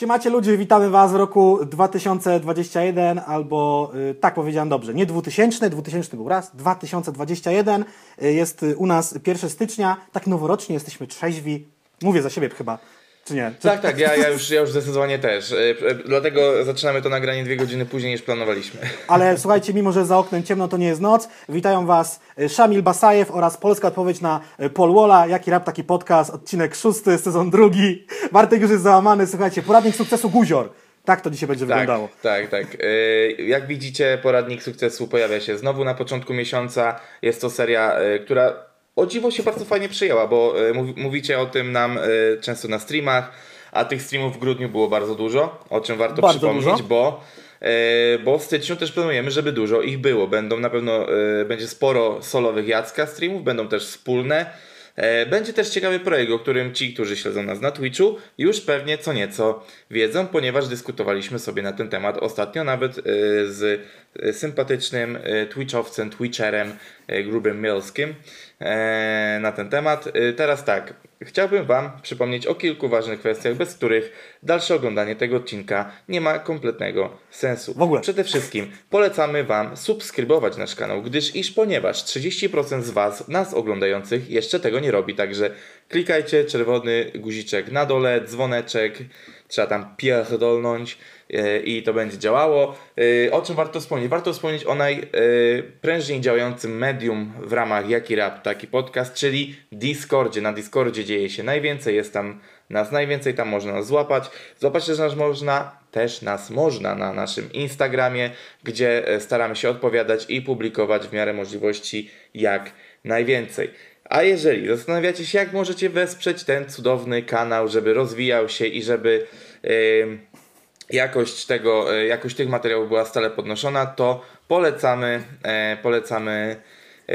Siemacie ludzie, witamy Was w roku 2021 albo y, tak powiedziałem dobrze, nie 2000, 2000 był raz, 2021 y, jest u nas 1 stycznia, tak noworocznie jesteśmy trzeźwi, mówię za siebie chyba, czy nie? Czy... Tak, tak, ja, ja, już, ja już zdecydowanie też. Y, y, Dlatego zaczynamy to nagranie dwie godziny później niż planowaliśmy. Ale słuchajcie, mimo że za oknem ciemno, to nie jest noc. Witają Was y, Szamil Basajew oraz polska odpowiedź na Paul Walla. Jaki rap, taki podcast, odcinek szósty, sezon drugi. Bartek już jest załamany, słuchajcie, poradnik sukcesu Guzior. Tak to dzisiaj będzie Tak, wyglądało. tak, tak. Jak widzicie, poradnik sukcesu pojawia się znowu na początku miesiąca. Jest to seria, która o dziwo się bardzo fajnie przyjęła, bo mów- mówicie o tym nam y, często na streamach, a tych streamów w grudniu było bardzo dużo, o czym warto Bardzo przypomnieć, dużo. bo y, bo w styczniu też planujemy, żeby dużo ich było. Będą na pewno, będzie sporo solowych Jacka streamów, będą też wspólne. E, Będzie też ciekawy projekt, o którym ci, którzy śledzą nas na Twitchu, już pewnie co nieco wiedzą, ponieważ dyskutowaliśmy sobie na ten temat ostatnio, nawet e, z e, sympatycznym e, Twitchowcem, Twitcherem e, Grubym Mielskim e, na ten temat. E, Teraz tak, chciałbym Wam przypomnieć o kilku ważnych kwestiach, bez których dalsze oglądanie tego odcinka nie ma kompletnego sensu. W ogóle. Przede wszystkim polecamy Wam subskrybować nasz kanał, gdyż iż ponieważ 30% z Was, nas oglądających, jeszcze tego nie robi, także klikajcie czerwony guziczek na dole, dzwoneczek, trzeba tam pierdolnąć e, i to będzie działało. E, O czym warto wspomnieć? Warto wspomnieć o najprężniej działającym medium w ramach Jaki Rap, taki podcast, czyli Discordzie. Na Discordzie dzieje się najwięcej, jest tam nas najwięcej, tam można nas złapać. Złapać też nas można, też nas można na naszym Instagramie, gdzie e, staramy się odpowiadać i publikować w miarę możliwości jak najwięcej. A jeżeli zastanawiacie się, jak możecie wesprzeć ten cudowny kanał, żeby rozwijał się i żeby em, jakość, tego, e, jakość tych materiałów była stale podnoszona, to polecamy, e, polecamy e,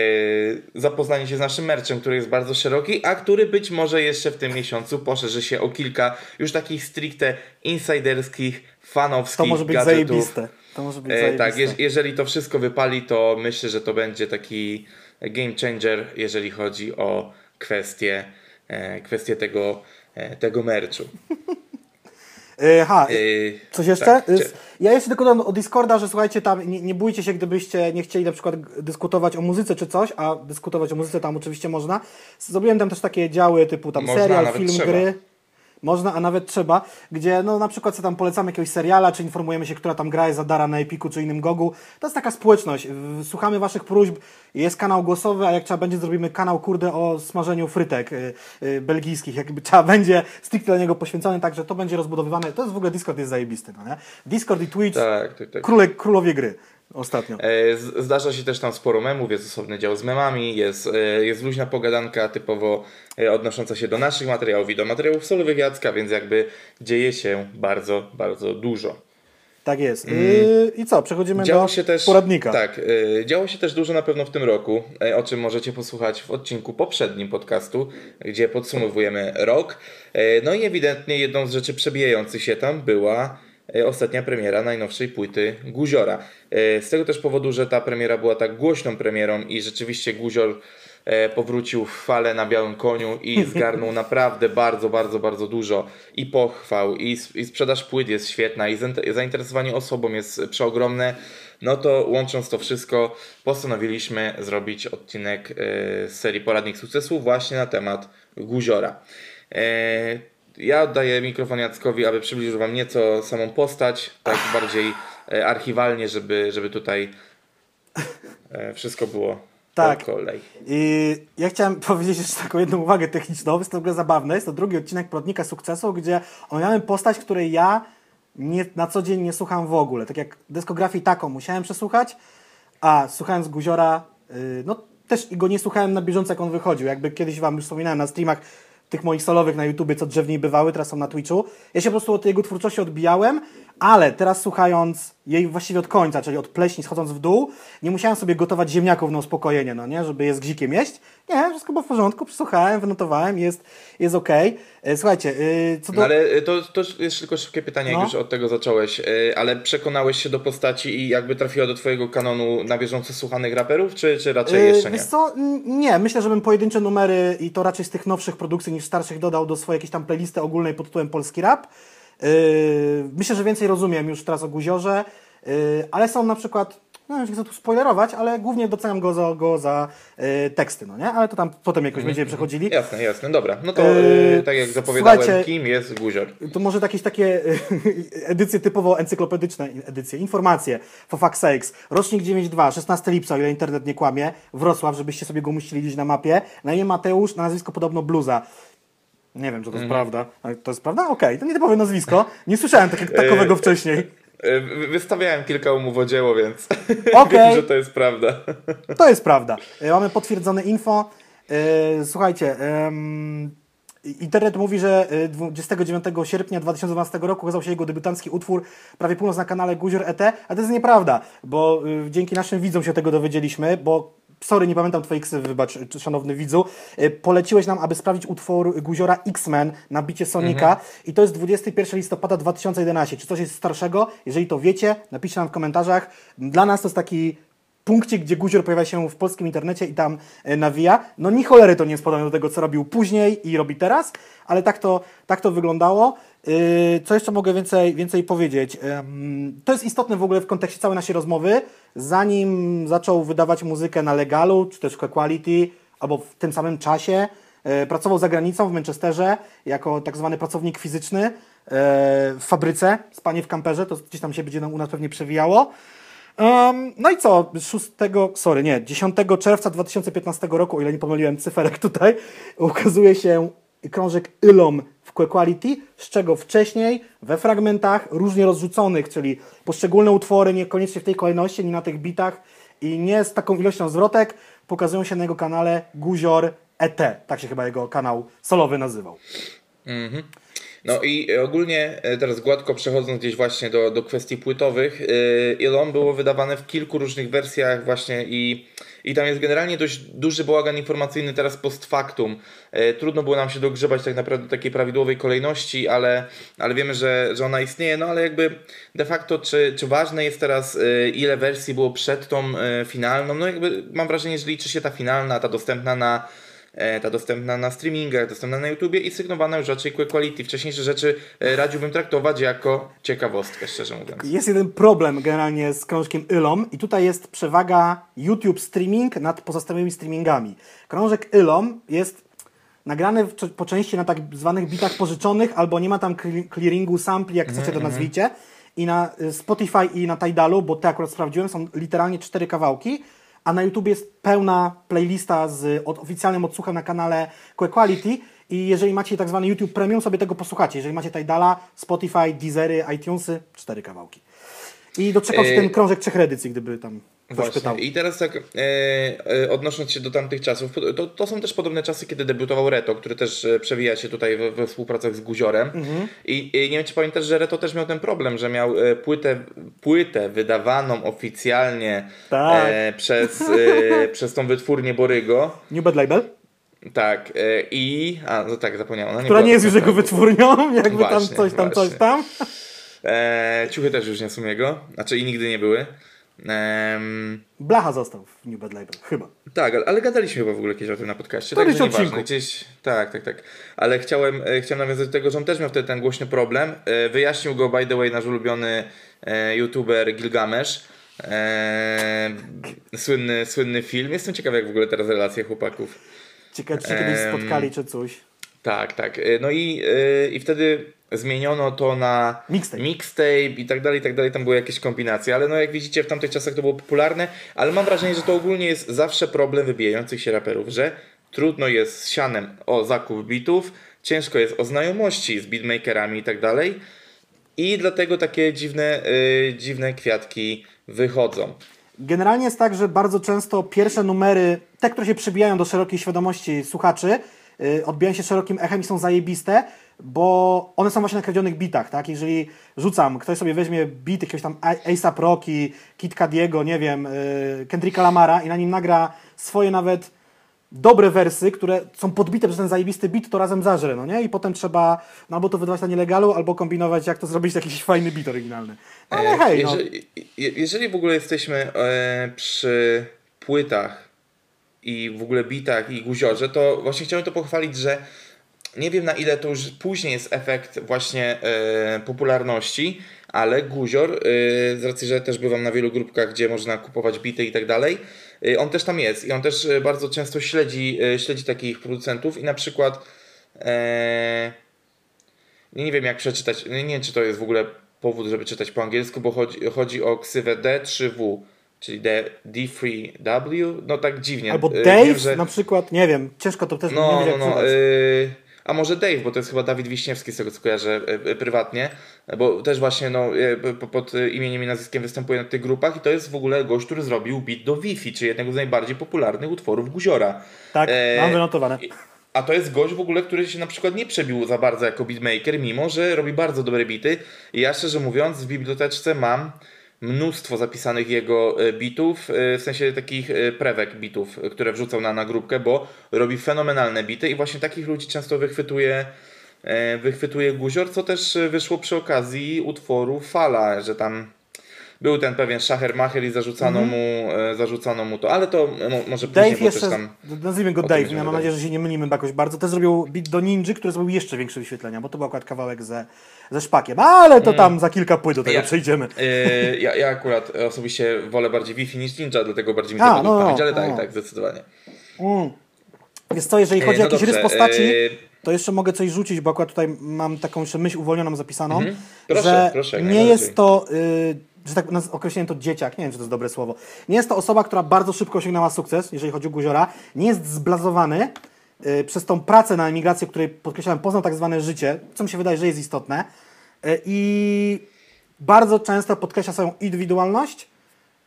zapoznanie się z naszym merchem, który jest bardzo szeroki, a który być może jeszcze w tym miesiącu poszerzy się o kilka już takich stricte insiderskich, fanowskich To może być gadżetów. zajebiste. To może być E, zajebiste. tak, jeż, jeżeli to wszystko wypali, to myślę, że to będzie taki game changer, jeżeli chodzi o kwestię, kwestię tego, tego merchu. E, ha, E, Coś jeszcze? tak, Y, Ja jeszcze tylko dodam o Discorda, że słuchajcie, tam nie, nie bójcie się, gdybyście nie chcieli na przykład dyskutować o muzyce czy coś, a dyskutować o muzyce tam oczywiście można. Zrobiłem tam też takie działy typu tam Można, serial, film, trzeba. gry. Można, a nawet trzeba, gdzie no na przykład co tam polecamy jakiegoś seriala, czy informujemy się, która tam gra jest za dara na Epiku czy innym Gogu. To jest taka społeczność. Słuchamy waszych próśb, jest kanał głosowy, a jak trzeba będzie zrobimy kanał kurde o smażeniu frytek y, y, belgijskich, jakby trzeba będzie stricte dla niego poświęcony, także to będzie rozbudowywane. To jest w ogóle Discord jest zajebisty, no nie? Discord i Twitch, tak, tak, tak. króle, królowie gry ostatnio. E, Zdarza się też tam sporo memów, jest osobny dział z memami, jest, e, jest luźna pogadanka typowo e, odnosząca się do naszych materiałów i do materiałów solowych Jacka, więc jakby dzieje się bardzo, bardzo dużo. Tak jest. Y, I co? Przechodzimy Działo do też, poradnika. Tak, działo się też dużo na pewno w tym roku, o czym możecie posłuchać w odcinku poprzednim podcastu, gdzie podsumowujemy rok. No i ewidentnie jedną z rzeczy przebijających się tam była ostatnia premiera najnowszej płyty Guziora. Y, Z tego też powodu, że ta premiera była tak głośną premierą i rzeczywiście Guzior e, powrócił w fale na białym koniu i zgarnął naprawdę bardzo, bardzo, bardzo dużo i pochwał, i, i sprzedaż płyt jest świetna, i zainter- zainteresowanie osobą jest przeogromne, no to łącząc to wszystko, postanowiliśmy zrobić odcinek e, z serii Poradnik Sukcesu właśnie na temat Guziora. Ja oddaję mikrofon Jackowi, aby przybliżył Wam nieco samą postać, tak bardziej e, archiwalnie, żeby, żeby tutaj e, wszystko było Tak. po kolei. I ja chciałem powiedzieć jeszcze taką jedną uwagę techniczną, jest to w ogóle zabawne. Jest to drugi odcinek Poradnika Sukcesu, gdzie omawiamy postać, której ja nie, na co dzień nie słucham w ogóle. Tak jak dyskografii taką musiałem przesłuchać, a słuchając Guziora, yy, no też i go nie słuchałem na bieżąco, jak on wychodził. Jakby kiedyś Wam już wspominałem na streamach tych moich solowych na YouTubie, co drzewniej bywały, teraz są na Twitchu. Ja się po prostu od jego twórczości odbijałem, ale teraz słuchając jej właściwie od końca, czyli od pleśni schodząc w dół, nie musiałem sobie gotować ziemniaków na uspokojenie, no nie, żeby je z gzikiem jeść. Nie, wszystko było w porządku, przesłuchałem, wynotowałem, jest, jest okej. E, Słuchajcie, yy, co do... No ale y, to, to jest tylko szybkie pytanie, jak No. już od tego zacząłeś, ale przekonałeś się do postaci i jakby trafiła do twojego kanonu na bieżąco słuchanych raperów, czy, czy raczej jeszcze nie? Wiesz co? Nie, myślę, że bym pojedyncze numery i to raczej z tych nowszych produkcji niż starszych dodał do swojej jakiejś tam playlisty ogólnej pod tytułem Polski Rap. Yy, myślę, że więcej rozumiem już teraz o Guziorze, yy, ale są na przykład, no nie chcę tu spoilerować, ale głównie doceniam go za, go za yy, teksty, no nie? Ale to tam potem jakoś będziemy przechodzili. Jasne, jasne, dobra. No to tak jak zapowiadałem, kim jest Guzior? To może jakieś takie edycje typowo encyklopedyczne, edycje, informacje, for fuck's sakes. Rocznik 9.2, 16 lipca, o ile internet nie kłamie, Wrocław, żebyście sobie go musieli gdzieś na mapie. Na imię Mateusz, na nazwisko podobno Bluza. Nie wiem, czy to jest prawda. Ale to jest prawda? Okej, to nie typowe nazwisko. Nie słyszałem tak, takowego wcześniej. Yy, wy- Wystawiałem kilka umów o dzieło, więc Okej. wiem, że to jest prawda. To jest prawda. E, Mamy potwierdzone info. E, Słuchajcie, internet mówi, że e, 29 sierpnia 2012 roku ukazał się jego debiutancki utwór Prawie Północ na kanale Guzior ET, a to jest nieprawda, bo e, dzięki naszym widzom się tego dowiedzieliśmy, bo sorry, nie pamiętam twojej ksywy, wybacz, szanowny widzu, E, poleciłeś nam, aby sprawdzić utwór Guziora X-Men na bicie Sonika i to jest 21 listopada 2011. Czy coś jest starszego? Jeżeli to wiecie, napiszcie nam w komentarzach. Dla nas to jest taki punkcie, gdzie Guzior pojawia się w polskim internecie i tam e, nawija. No ni cholery to nie jest podobne do tego, co robił później i robi teraz, ale tak to, tak to wyglądało. Yy, Co jeszcze mogę więcej, więcej powiedzieć? To jest istotne w ogóle w kontekście całej naszej rozmowy. Zanim zaczął wydawać muzykę na legalu, czy też Quality, albo w tym samym czasie, e, pracował za granicą w Manchesterze jako tak zwany pracownik fizyczny e, w fabryce, spanie w kamperze, to gdzieś tam się będzie u nas pewnie przewijało. Um, no i co? 6, sorry, nie, 10 czerwca 2015 roku, o ile nie pomyliłem cyferek tutaj, ukazuje się krążek Ylom w Quality, z czego wcześniej we fragmentach różnie rozrzuconych, czyli poszczególne utwory niekoniecznie w tej kolejności, nie na tych bitach i nie z taką ilością zwrotek, pokazują się na jego kanale Guzior ET, tak się chyba jego kanał solowy nazywał. No i ogólnie e, teraz gładko przechodząc gdzieś właśnie do, do kwestii płytowych, Ilon było wydawane w kilku różnych wersjach właśnie i, i tam jest generalnie dość duży bałagan informacyjny teraz post factum. Yy, trudno było nam się dogrzebać tak naprawdę do takiej prawidłowej kolejności, ale, ale wiemy, że, że ona istnieje, no ale jakby de facto czy, czy ważne jest teraz yy, ile wersji było przed tą finalną, no jakby mam wrażenie, że liczy się ta finalna, ta dostępna na e, ta dostępna na streamingach, dostępna na YouTubie i sygnowana już raczej Quick Quality. Wcześniejsze rzeczy e, radziłbym traktować jako ciekawostkę, szczerze mówiąc. Jest jeden problem generalnie z krążkiem Ylom i tutaj jest przewaga YouTube streaming nad pozostałymi streamingami. Krążek Ylom jest nagrany w, po części na tak zwanych bitach pożyczonych albo nie ma tam cle- clearingu sampli, jak chcecie to nazwijcie. I na y, Spotify i na Tidalu, bo te akurat sprawdziłem, są literalnie cztery kawałki, a na YouTube jest pełna playlista z od, oficjalnym odsłuchem na kanale Quality i jeżeli macie tak zwany YouTube Premium, sobie tego posłuchacie. Jeżeli macie Tidala, Spotify, Deezery, iTunesy, cztery kawałki. I doczekał się ten krążek trzech edycji, gdyby tam. Pytał. I teraz tak, e, e, odnosząc się do tamtych czasów, to, to są też podobne czasy, kiedy debiutował Reto, który też e, przewija się tutaj we, we współpracach z Guziorem. Mhm. I, I nie wiem, czy pamiętasz, że Reto też miał ten problem, że miał e, płytę, płytę wydawaną oficjalnie Tak. e, przez, e, przez tą wytwórnię Borygo. New Bad Label, Tak, i. A, no tak, zapomniałem. Która była nie jest już jego wytwórnią, jakby tam Właśnie, coś tam, coś właśnie. tam. E, ciuchy też już nie są jego, znaczy i nigdy nie były. Em, Blacha został w New Bad Label, chyba. tak, ale, ale gadaliśmy chyba w ogóle kiedyś o tym na podcaście. Któryś także nieważne. Gdzieś, tak, tak, tak. Ale chciałem, e, chciałem nawiązać do tego, że on też miał wtedy ten głośny problem. E, wyjaśnił go, by the way, nasz ulubiony e, youtuber Gilgamesz. E, słynny, słynny film. Jestem ciekawy, jak w ogóle teraz relacje chłopaków. Ciekawe, czy się kiedyś spotkali, czy coś. Tak, tak. E, No i, e, i wtedy zmieniono to na Mixtape. mixtape i tak dalej, i tak dalej. Tam były jakieś kombinacje, ale no jak widzicie, w tamtych czasach to było popularne, ale mam wrażenie, że to ogólnie jest zawsze problem wybijających się raperów, że trudno jest z sianem o zakup bitów, ciężko jest o znajomości z beatmakerami i tak dalej. I dlatego takie dziwne, y, dziwne kwiatki wychodzą. Generalnie jest tak, że bardzo często pierwsze numery, te, które się przybijają do szerokiej świadomości słuchaczy, yy, odbijają się szerokim echem i są zajebiste, bo one są właśnie na kradzionych bitach, tak? Jeżeli rzucam, ktoś sobie weźmie beat jakiegoś tam A- A$AP Rocky, Kid Cadiego, nie wiem, yy, Kendricka Lamara i na nim nagra swoje nawet dobre wersy, które są podbite przez ten zajebisty beat, to razem zażre, no nie? I potem trzeba no, albo to wydawać na nielegalu, albo kombinować, jak to zrobić jakiś fajny beat oryginalny. Ale E, hej, no. jeżeli, je- jeżeli w ogóle jesteśmy e, przy płytach i w ogóle bitach i guziorze, to właśnie chciałem to pochwalić, że nie wiem na ile to już później jest efekt właśnie e, popularności, ale Guzior, e, z racji, że też bywam na wielu grupkach, gdzie można kupować bity i tak dalej, e, on też tam jest i on też bardzo często śledzi, śledzi takich producentów i na przykład nie wiem jak przeczytać, nie, nie wiem czy to jest w ogóle powód, żeby czytać po angielsku, bo chodzi, chodzi o ksywę D3W, czyli D, D3W, no tak dziwnie. Albo E, Dave wiem, że- na przykład, nie wiem, ciężko to też nie no, wiem no, no. y, a może Dave, bo to jest chyba Dawid Wiśniewski, z tego co kojarzę y, y, prywatnie, bo też właśnie no, y, po- pod y, imieniem i nazwiskiem występuje na tych grupach i to jest w ogóle gość, który zrobił beat do Wi-Fi, czyli jednego z najbardziej popularnych utworów Guziora. Tak, e, mam wynotowane. A to jest gość w ogóle, który się na przykład nie przebił za bardzo jako beatmaker, mimo że robi bardzo dobre bity. I ja szczerze mówiąc w biblioteczce mam mnóstwo zapisanych jego e, bitów, e, w sensie takich e, prewek bitów, które wrzucał na, na grupkę, bo robi fenomenalne bity i właśnie takich ludzi często wychwytuje wychwytuje Guzior, co też wyszło przy okazji utworu Fala, że tam był ten pewien szacher-macher i zarzucano, mu, e, zarzucano mu to, ale to mo, może później, Dave bo jeszcze, tam... nazwijmy go Dave, ja mam nadzieję, że się nie mylimy jakoś bardzo. Też zrobił beat do Ninja, który zrobił jeszcze większe wyświetlenia, bo to był akurat kawałek ze, ze szpakiem. Ale to tam za kilka płyt do tego Mm. Ja- przejdziemy. Yy, ja, ja akurat osobiście wolę bardziej Wi-Fi niż Ninja, dlatego bardziej mi A, to padło no, pamięć, ale no. tak, tak, zdecydowanie. Mm. Wiesz co, jeżeli chodzi E, o no jakiś rys postaci, to jeszcze mogę coś rzucić, bo akurat tutaj mam taką jeszcze myśl uwolnioną zapisaną, Mhm. Proszę, że proszę, nie jest to, y, że tak określiłem to dzieciak, nie wiem, czy to jest dobre słowo, nie jest to osoba, która bardzo szybko osiągnęła sukces, jeżeli chodzi o Guziora, nie jest zblazowany y, przez tą pracę na emigrację, której podkreślałem, poznał tak zwane życie, co mi się wydaje, że jest istotne. Y, i bardzo często podkreśla swoją indywidualność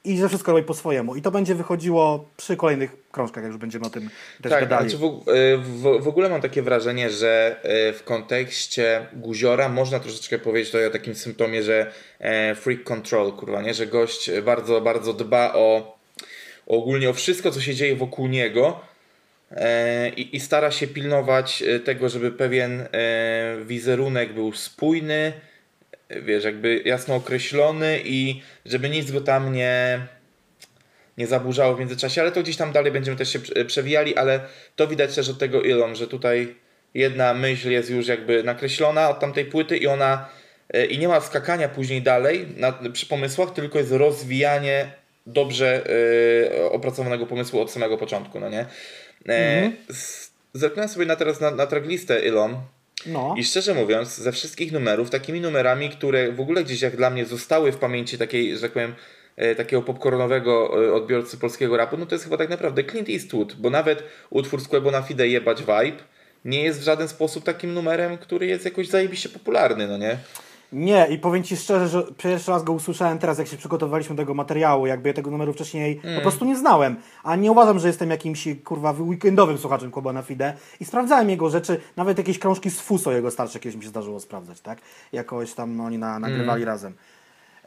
i że wszystko robi po swojemu. I to będzie wychodziło przy kolejnych krążkach, jak już będziemy o tym też Tak, gadali. znaczy w, e, w, w ogóle mam takie wrażenie, że e, w kontekście Guziora można troszeczkę powiedzieć tutaj o takim symptomie, że e, freak control, kurwa, nie? Że gość bardzo, bardzo dba o, o ogólnie o wszystko, co się dzieje wokół niego e, i, i stara się pilnować e, tego, żeby pewien wizerunek był spójny, wiesz, jakby jasno określony i żeby nic go tam nie nie zaburzało w międzyczasie, ale to gdzieś tam dalej będziemy też się prze- przewijali, ale to widać też od tego Ilon, że tutaj jedna myśl jest już jakby nakreślona od tamtej płyty i ona e, i nie ma skakania później dalej na, przy pomysłach, tylko jest rozwijanie dobrze e, opracowanego pomysłu od samego początku, no nie? E, z- Zerknąłem sobie na teraz na, na tracklistę Ilon No. i szczerze mówiąc, ze wszystkich numerów, takimi numerami, które w ogóle gdzieś jak dla mnie zostały w pamięci takiej, że tak powiem, e, takiego popcornowego e, odbiorcy polskiego rapu, no to jest chyba tak naprawdę Clint Eastwood, bo nawet utwór z na Fide Jebać Vibe nie jest w żaden sposób takim numerem, który jest jakoś zajebiście popularny, no nie? Nie, i powiem Ci szczerze, że pierwszy raz go usłyszałem teraz, jak się przygotowywaliśmy do tego materiału, jakby ja tego numeru wcześniej Mm. po prostu nie znałem. A nie uważam, że jestem jakimś, kurwa, weekendowym słuchaczem Kuba na Fide i sprawdzałem jego rzeczy, nawet jakieś krążki z Fuso jego starsze kiedyś mi się zdarzyło sprawdzać, tak? Jakoś tam oni na, nagrywali Mm. razem.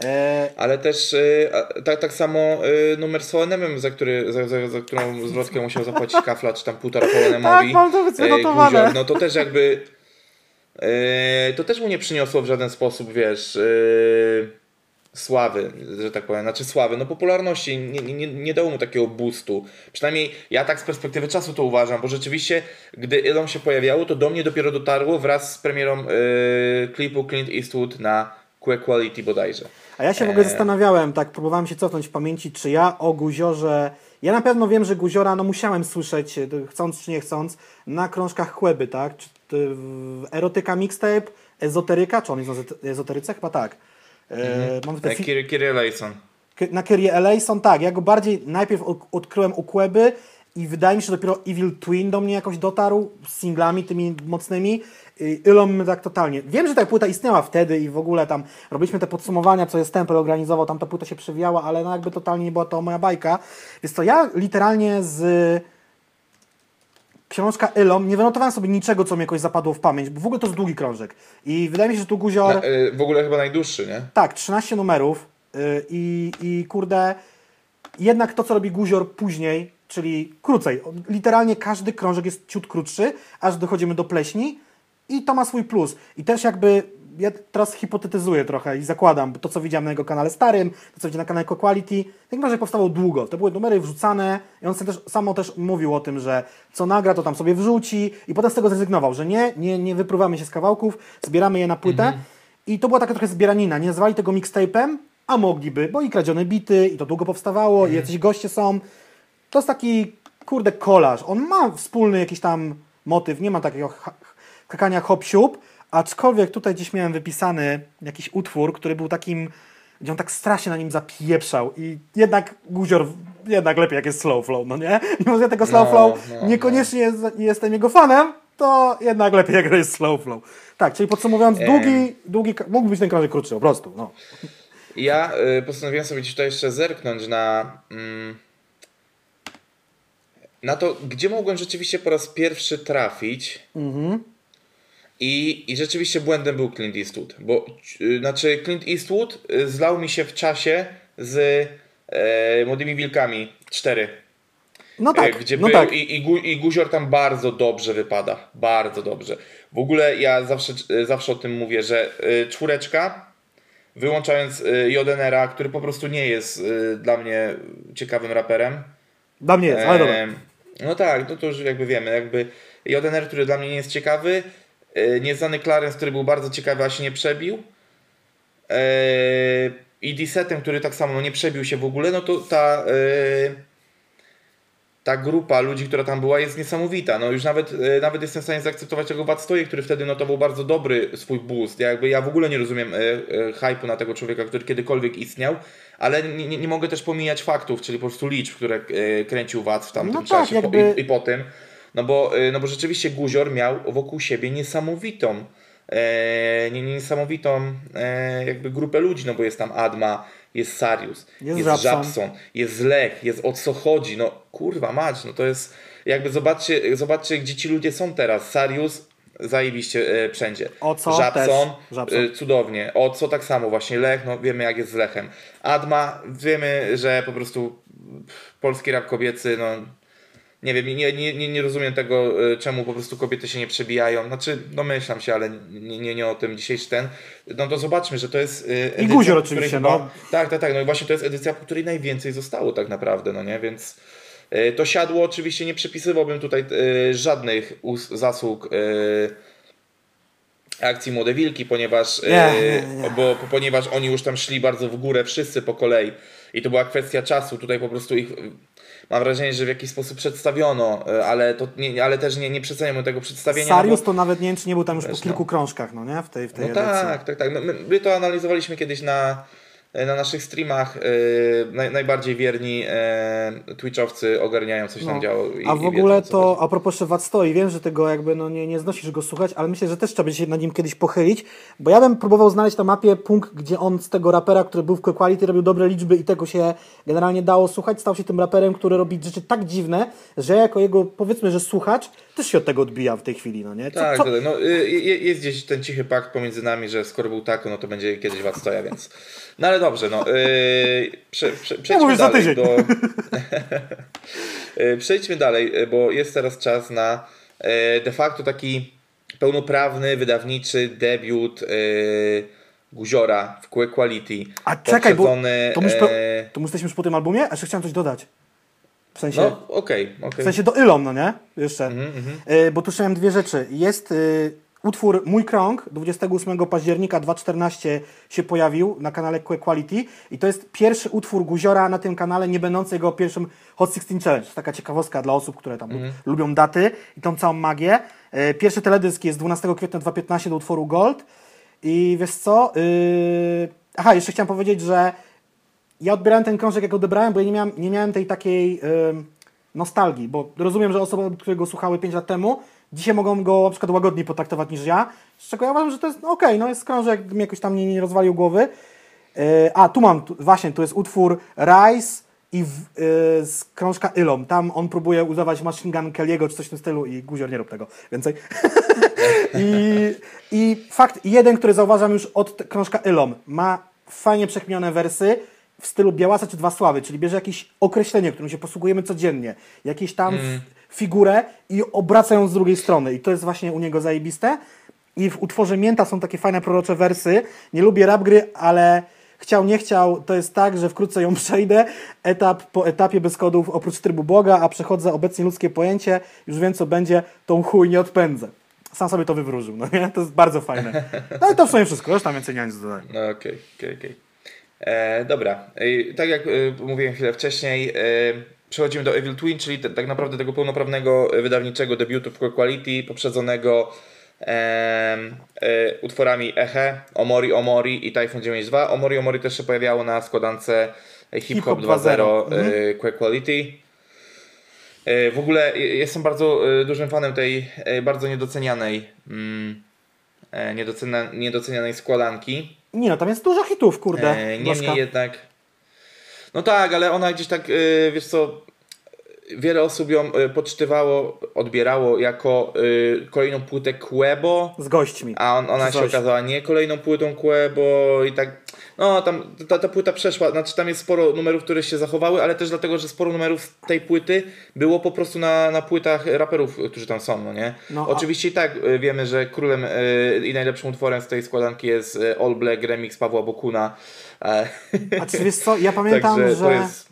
E, Ale też e, a, tak, tak samo e, numer z ONM-em, za, który, za, za, za którą zwrotkę musiał zapłacić kafla, czy tam półtora po ONM-owi. Tak, mam to wynotowane. Guzior, no to też jakby e, to też mu nie przyniosło w żaden sposób, wiesz, e, sławy, że tak powiem, znaczy sławy, no popularności, nie, nie, nie dało mu takiego boostu. Przynajmniej ja tak z perspektywy czasu to uważam, bo rzeczywiście, gdy Elon się pojawiało, to do mnie dopiero dotarło wraz z premierą e, klipu Clint Eastwood na Que Quality bodajże. A ja się w ogóle Eee. zastanawiałem, tak, próbowałem się cofnąć w pamięci, czy ja o Guziorze. Ja na pewno wiem, że Guziora, no musiałem słyszeć, e, chcąc czy nie chcąc, na krążkach Chłeby, tak? W Erotyka Mixtape, Ezoteryka, czy on jest na ezo- ezoteryce? Chyba tak. E, Mam tutaj Tak, Kiri, Kiri Layson. K- na Kyrie Eleison, tak. Ja go bardziej najpierw od- odkryłem u Kłeby i wydaje mi się, że dopiero Evil Twin do mnie jakoś dotarł z singlami tymi mocnymi. Y, Ilom tak totalnie. Wiem, że ta płyta istniała wtedy i w ogóle tam robiliśmy te podsumowania, co jest Tempel organizował, tam ta płyta się przewijała, ale no jakby totalnie nie była to moja bajka. Więc to ja literalnie z książka Ilom nie wynotowałem sobie niczego, co mi jakoś zapadło w pamięć, bo w ogóle to jest długi krążek. I wydaje mi się, że tu Guzior... Na, y, w ogóle chyba najdłuższy, nie? Tak, 13 numerów yy, i, i kurde, jednak to, co robi Guzior później, czyli krócej, literalnie każdy krążek jest ciut krótszy, aż dochodzimy do pleśni i to ma swój plus. I też jakby ja teraz hipotetyzuję trochę i zakładam, bo to co widziałem na jego kanale starym, to co widziałem na kanale Quality, ten książek powstawał długo. To były numery wrzucane i on też, samo też mówił o tym, że co nagra, to tam sobie wrzuci i potem z tego zrezygnował, że nie, nie, nie wypruwamy się z kawałków, zbieramy je na płytę. I to była taka trochę zbieranina. Nie nazwali tego mixtape'em, a mogliby, bo i kradzione bity, i to długo powstawało, i jacyś goście są. To jest taki, kurde, kolaż. On ma wspólny jakiś tam motyw, nie ma takiego kakania hop siup, aczkolwiek tutaj gdzieś miałem wypisany jakiś utwór, który był takim, gdzie on tak strasznie na nim zapieprzał i jednak Guzior, jednak lepiej jak jest slow flow, no nie? Mimo, że ja tego slow No, flow no, niekoniecznie jest- jestem jego fanem, to jednak lepiej jak jest slow flow. Tak, czyli podsumowując, długi, długi, mógł być ten krążek krótszy, po prostu, no. Ja y, postanowiłem sobie tutaj jeszcze zerknąć na, mm, na to, gdzie mogłem rzeczywiście po raz pierwszy trafić. I, I rzeczywiście błędem był Clint Eastwood. Bo y, znaczy Clint Eastwood y, zlał mi się w czasie z e, Młodymi Wilkami 4. No tak, E, Gdzie no był tak. i, i, Gu- i Guzior tam bardzo dobrze wypada. Bardzo dobrze. W ogóle ja zawsze, e, zawsze o tym mówię, że e, czwóreczka, wyłączając Jodenera, który po prostu nie jest dla mnie ciekawym raperem. Dla mnie jest, ale dobra. No tak, no to już jakby wiemy, jakby Jodener, który dla mnie nie jest ciekawy, nieznany Clarence, który był bardzo ciekawy, a się nie przebił. e, I Disetem, który tak samo no, nie przebił się w ogóle, no to ta, e, ta grupa ludzi, która tam była, jest niesamowita. No już nawet, e, nawet jestem w stanie zaakceptować tego Wadstoje, który wtedy notował bardzo dobry swój boost. Ja, jakby, ja w ogóle nie rozumiem e, e, hype'u na tego człowieka, który kiedykolwiek istniał, ale nie, nie, mogę też pomijać faktów, czyli po prostu liczb, które e, kręcił Watt w tamtym No tak, czasie jakby- i, i po tym. No bo, e, no bo rzeczywiście Guzior miał wokół siebie niesamowitą e, nie- niesamowitą e, jakby grupę ludzi, no bo jest tam Adma, jest Sarius, Jest jest, Żabson. Jest Lech, jest o co chodzi, no kurwa mać, no to jest jakby zobaczcie, zobaczcie gdzie ci ludzie są teraz, Sarius zajebiście e, wszędzie. O co Żabson. Żabson. e, cudownie, o co tak samo właśnie, Lech, no wiemy jak jest z Lechem. Adma, wiemy, że po prostu polski rap kobiecy, no nie wiem, nie, nie, nie, nie rozumiem tego, e, czemu po prostu kobiety się nie przebijają. Znaczy, domyślam się, ale nie, nie, nie o tym dzisiejszy ten. No to zobaczmy, że to jest e, edycja, Guzior po której oczywiście, chyba- no. Tak, tak, tak. No i właśnie to jest edycja, po której najwięcej zostało tak naprawdę, no nie? Więc e, to siadło oczywiście nie przypisywałbym tutaj żadnych zasług akcji Młode Wilki, ponieważ, Nie, nie, nie. Bo, ponieważ oni już tam szli bardzo w górę, wszyscy po kolei. I to była kwestia czasu. Tutaj po prostu ich mam wrażenie, że w jakiś sposób przedstawiono, e, ale, to nie, ale też nie, nie przeceniamy tego przedstawienia. Sarius no bo, to nawet nie wiem, czy nie był tam już Wiesz, po kilku no. krążkach, no nie? W tej, w tej no edycji. tak, tak, tak. My, my to analizowaliśmy kiedyś na, na naszych streamach. E, naj, najbardziej wierni e, Twitchowcy ogarniają, coś tam No. działo. I, A w ogóle wiedzą, to, chodzi. a propos jeszcze Wat stoi, wiem, że tego jakby no nie, nie znosisz go słuchać, ale myślę, że też trzeba będzie się nad nim kiedyś pochylić, bo ja bym próbował znaleźć na mapie punkt, gdzie on z tego rapera, który był w Quality, robił dobre liczby i tego się generalnie dało słuchać, stał się tym raperem, który robi rzeczy tak dziwne, że ja jako jego, powiedzmy, że słuchacz, też się od tego odbijam w tej chwili, no nie? Co, Tak, co, no, y, je- jest gdzieś ten cichy pakt pomiędzy nami, że skoro był tak, no to będzie kiedyś was stoja, więc. No ale dobrze, no. Yy, prze, prze, przejdźmy za dalej tydzień. do. Yy, przejdźmy dalej, y, bo jest teraz czas na y, de facto taki pełnoprawny, wydawniczy debiut yy, Guziora w Q Quality. A czekaj, bo to, już pe... to my jesteśmy już po tym albumie? A jeszcze chciałem coś dodać. W sensie... No, okej, okej. W sensie do Ilom, no nie? Jeszcze. Mhm, Y, bo tu miałem dwie rzeczy. Jest y, utwór Mój Krąg, 28 października 2014 się pojawił na kanale Quality i to jest pierwszy utwór Guziora na tym kanale, nie będący jego pierwszym Hot 16 Challenge. To taka ciekawostka dla osób, które tam Mhm. lubią daty i tą całą magię. Y, pierwszy teledysk jest 12 kwietnia 2015 do utworu Gold i wiesz co? Y, aha, jeszcze chciałem powiedzieć, że ja odbierałem ten krążek, jak odebrałem, bo ja nie miałem, nie miałem tej takiej ym, nostalgii, bo rozumiem, że osoby, które go słuchały 5 lat temu, dzisiaj mogą go na przykład łagodniej potraktować niż ja, z czego ja uważam, że to jest no okej, no jest krążek, mi jakoś tam nie, nie rozwalił głowy. Yy, a, tu mam, tu, właśnie, tu jest utwór Rise i w, yy, z krążka Ilom. Tam on próbuje udawać Machine Gun Kelly'ego czy coś w tym stylu i Guzior nie rób tego więcej. I, I fakt jeden, który zauważam już od krążka Ilom, ma fajnie przekminione wersy w stylu Białasa czy Dwa Sławy, czyli bierze jakieś określenie, którym się posługujemy codziennie, jakieś tam f- figurę i obraca ją z drugiej strony i to jest właśnie u niego zajebiste. I w utworze Mięta są takie fajne prorocze wersy. Nie lubię rap gry, ale chciał, nie chciał, to jest tak, że wkrótce ją przejdę, etap po etapie bez kodów oprócz trybu Boga, a przechodzę obecnie ludzkie pojęcie, już wiem co będzie, tą chuj nie odpędzę. Sam sobie to wywróżył, no nie? To jest bardzo fajne. No i to w sumie wszystko, już tam więcej nie mam nic do dodania. No okej, okej, okej. E, Dobra, tak jak e, mówiłem chwilę wcześniej, e, przechodzimy do Evil Twin, czyli te, tak naprawdę tego pełnoprawnego e, wydawniczego debiutu w Core Quality, poprzedzonego e, e, utworami Eche, Omori Omori i Typhoon 9.2. Omori Omori też się pojawiało na składance Hip Hop 2.0 Mhm. e, Core Quality. E, W ogóle e, jestem bardzo e, dużym fanem tej e, bardzo niedocenianej mm, e, niedocenia, niedocenianej składanki. Nie no, tam jest dużo hitów, kurde. E. Niemniej jednak. No tak, ale ona gdzieś tak, e, wiesz co, wiele osób ją e, poczytywało, odbierało jako e, kolejną płytę Quebo, Z gośćmi. a on, ona się okazała nie kolejną płytą Quebo i tak. No, tam ta, ta płyta przeszła, znaczy tam jest sporo numerów, które się zachowały, ale też dlatego, że sporo numerów z tej płyty było po prostu na, na płytach raperów, którzy tam są, no nie? No, a- Oczywiście i tak e, wiemy, że królem i najlepszym utworem z tej składanki jest All Black remix Pawła Bokuna. A czy wiesz co, ja pamiętam, Także że to jest.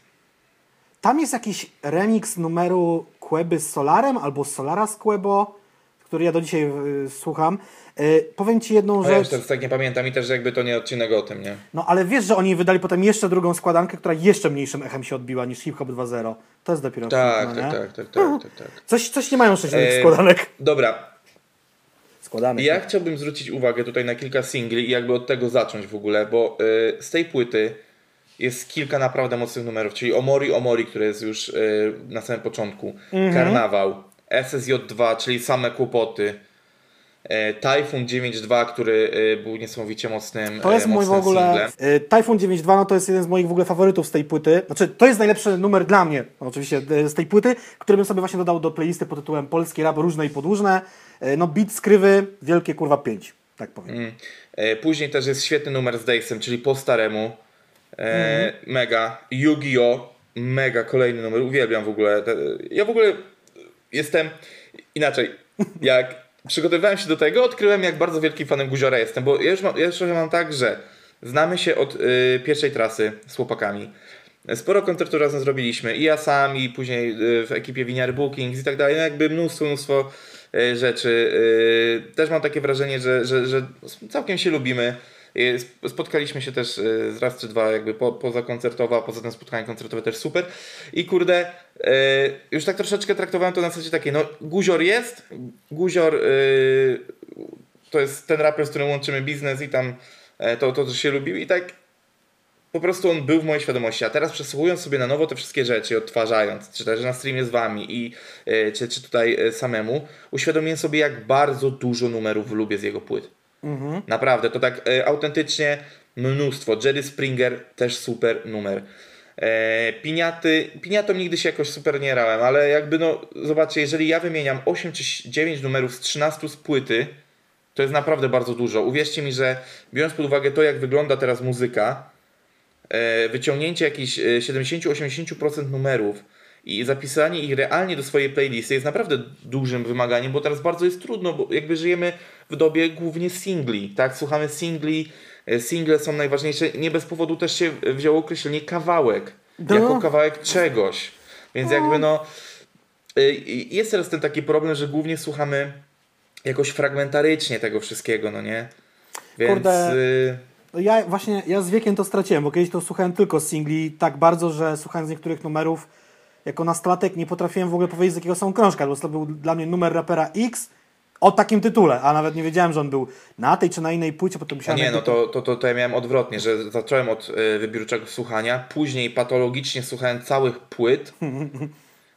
Tam jest jakiś remix numeru Queby z Solarem albo Solara z Quebo, który ja do dzisiaj y, słucham. Y, powiem Ci jedną No ja już rzecz, teraz tak nie pamiętam i też jakby to nie odcinek o tym, nie? no ale wiesz, że oni wydali potem jeszcze drugą składankę, która jeszcze mniejszym echem się odbiła niż Hip Hop 2.0. To jest dopiero Tak, no, tak, tak, tak, tak, tak, tak. Coś, coś nie mają sześć E, składanek. Dobra, Składanek. Ja chciałbym zwrócić uwagę tutaj na kilka singli i jakby od tego zacząć w ogóle, bo y, z tej płyty jest kilka naprawdę mocnych numerów, czyli Omori Omori, który jest już y, na samym początku, Mhm. Karnawał, SSJ2, czyli same kłopoty, y, Typhoon 9.2, który y, był niesamowicie mocnym To jest y, mój w ogóle. y, Typhoon 9.2 no to jest jeden z moich w ogóle faworytów z tej płyty. Znaczy, to jest najlepszy numer dla mnie, no, oczywiście, z tej płyty, który bym sobie właśnie dodał do playlisty pod tytułem Polski rap różne i podłużne. No, beat skrywy, wielkie kurwa 5, tak powiem. Mm. E, Później też jest świetny numer z Daysem, czyli po staremu. E, Mhm. Mega. Yu-Gi-Oh! Mega kolejny numer. Uwielbiam w ogóle. Ja w ogóle jestem inaczej. Jak przygotowywałem się do tego, odkryłem jak bardzo wielkim fanem Guziora jestem, bo ja już mam, ja już trochę mam tak, że znamy się od y, pierwszej trasy z chłopakami. Sporo koncertów razem zrobiliśmy i ja sam, i później y, w ekipie Winiary Bookings i tak dalej. No jakby mnóstwo, mnóstwo y, rzeczy. Y, Też mam takie wrażenie, że, że, że całkiem się lubimy. Y, sp- Spotkaliśmy się też y, raz czy dwa jakby po, poza koncertowo, a poza tym spotkanie koncertowe też super. I kurde, y, już tak troszeczkę traktowałem to na zasadzie takiej, no Guzior jest, Guzior to jest ten raper, z którym łączymy biznes i tam e, to, to, to się lubił i tak po prostu on był w mojej świadomości, a teraz przesłuchując sobie na nowo te wszystkie rzeczy, odtwarzając, czy też na streamie z wami i e, czy, czy tutaj e, samemu, uświadomiłem sobie jak bardzo dużo numerów lubię z jego płyt. Naprawdę, to tak e, autentycznie mnóstwo. Jerry Springer też super numer. E, piniaty, piniatą nigdy się jakoś super nie rałem, ale jakby no, zobaczcie, jeżeli ja wymieniam 8 czy 9 numerów z 13 z płyty, to jest naprawdę bardzo dużo. Uwierzcie mi, że biorąc pod uwagę to, jak wygląda teraz muzyka, e, wyciągnięcie jakichś e, 70-80% numerów i zapisanie ich realnie do swojej playlisty jest naprawdę dużym wymaganiem, bo teraz bardzo jest trudno, bo jakby żyjemy w dobie głównie singli, tak? Słuchamy singli, e, single są najważniejsze. Nie bez powodu też się wzięło określenie kawałek, No. jako kawałek czegoś. Więc jakby no, y, jest teraz ten taki problem, że głównie słuchamy jakoś fragmentarycznie tego wszystkiego, no nie? Więc Kurde. No Ja właśnie, ja z wiekiem to straciłem, bo kiedyś to słuchałem tylko singli tak bardzo, że słuchając niektórych numerów jako nastolatek nie potrafiłem w ogóle powiedzieć z jakiego są krążka, bo to był dla mnie numer rapera X o takim tytule, a nawet nie wiedziałem, że on był na tej czy na innej płycie, potem musiałem... nie, no to, to, to, to ja miałem odwrotnie, że zacząłem od y, wybiórczego słuchania, później patologicznie słuchałem całych płyt. Y,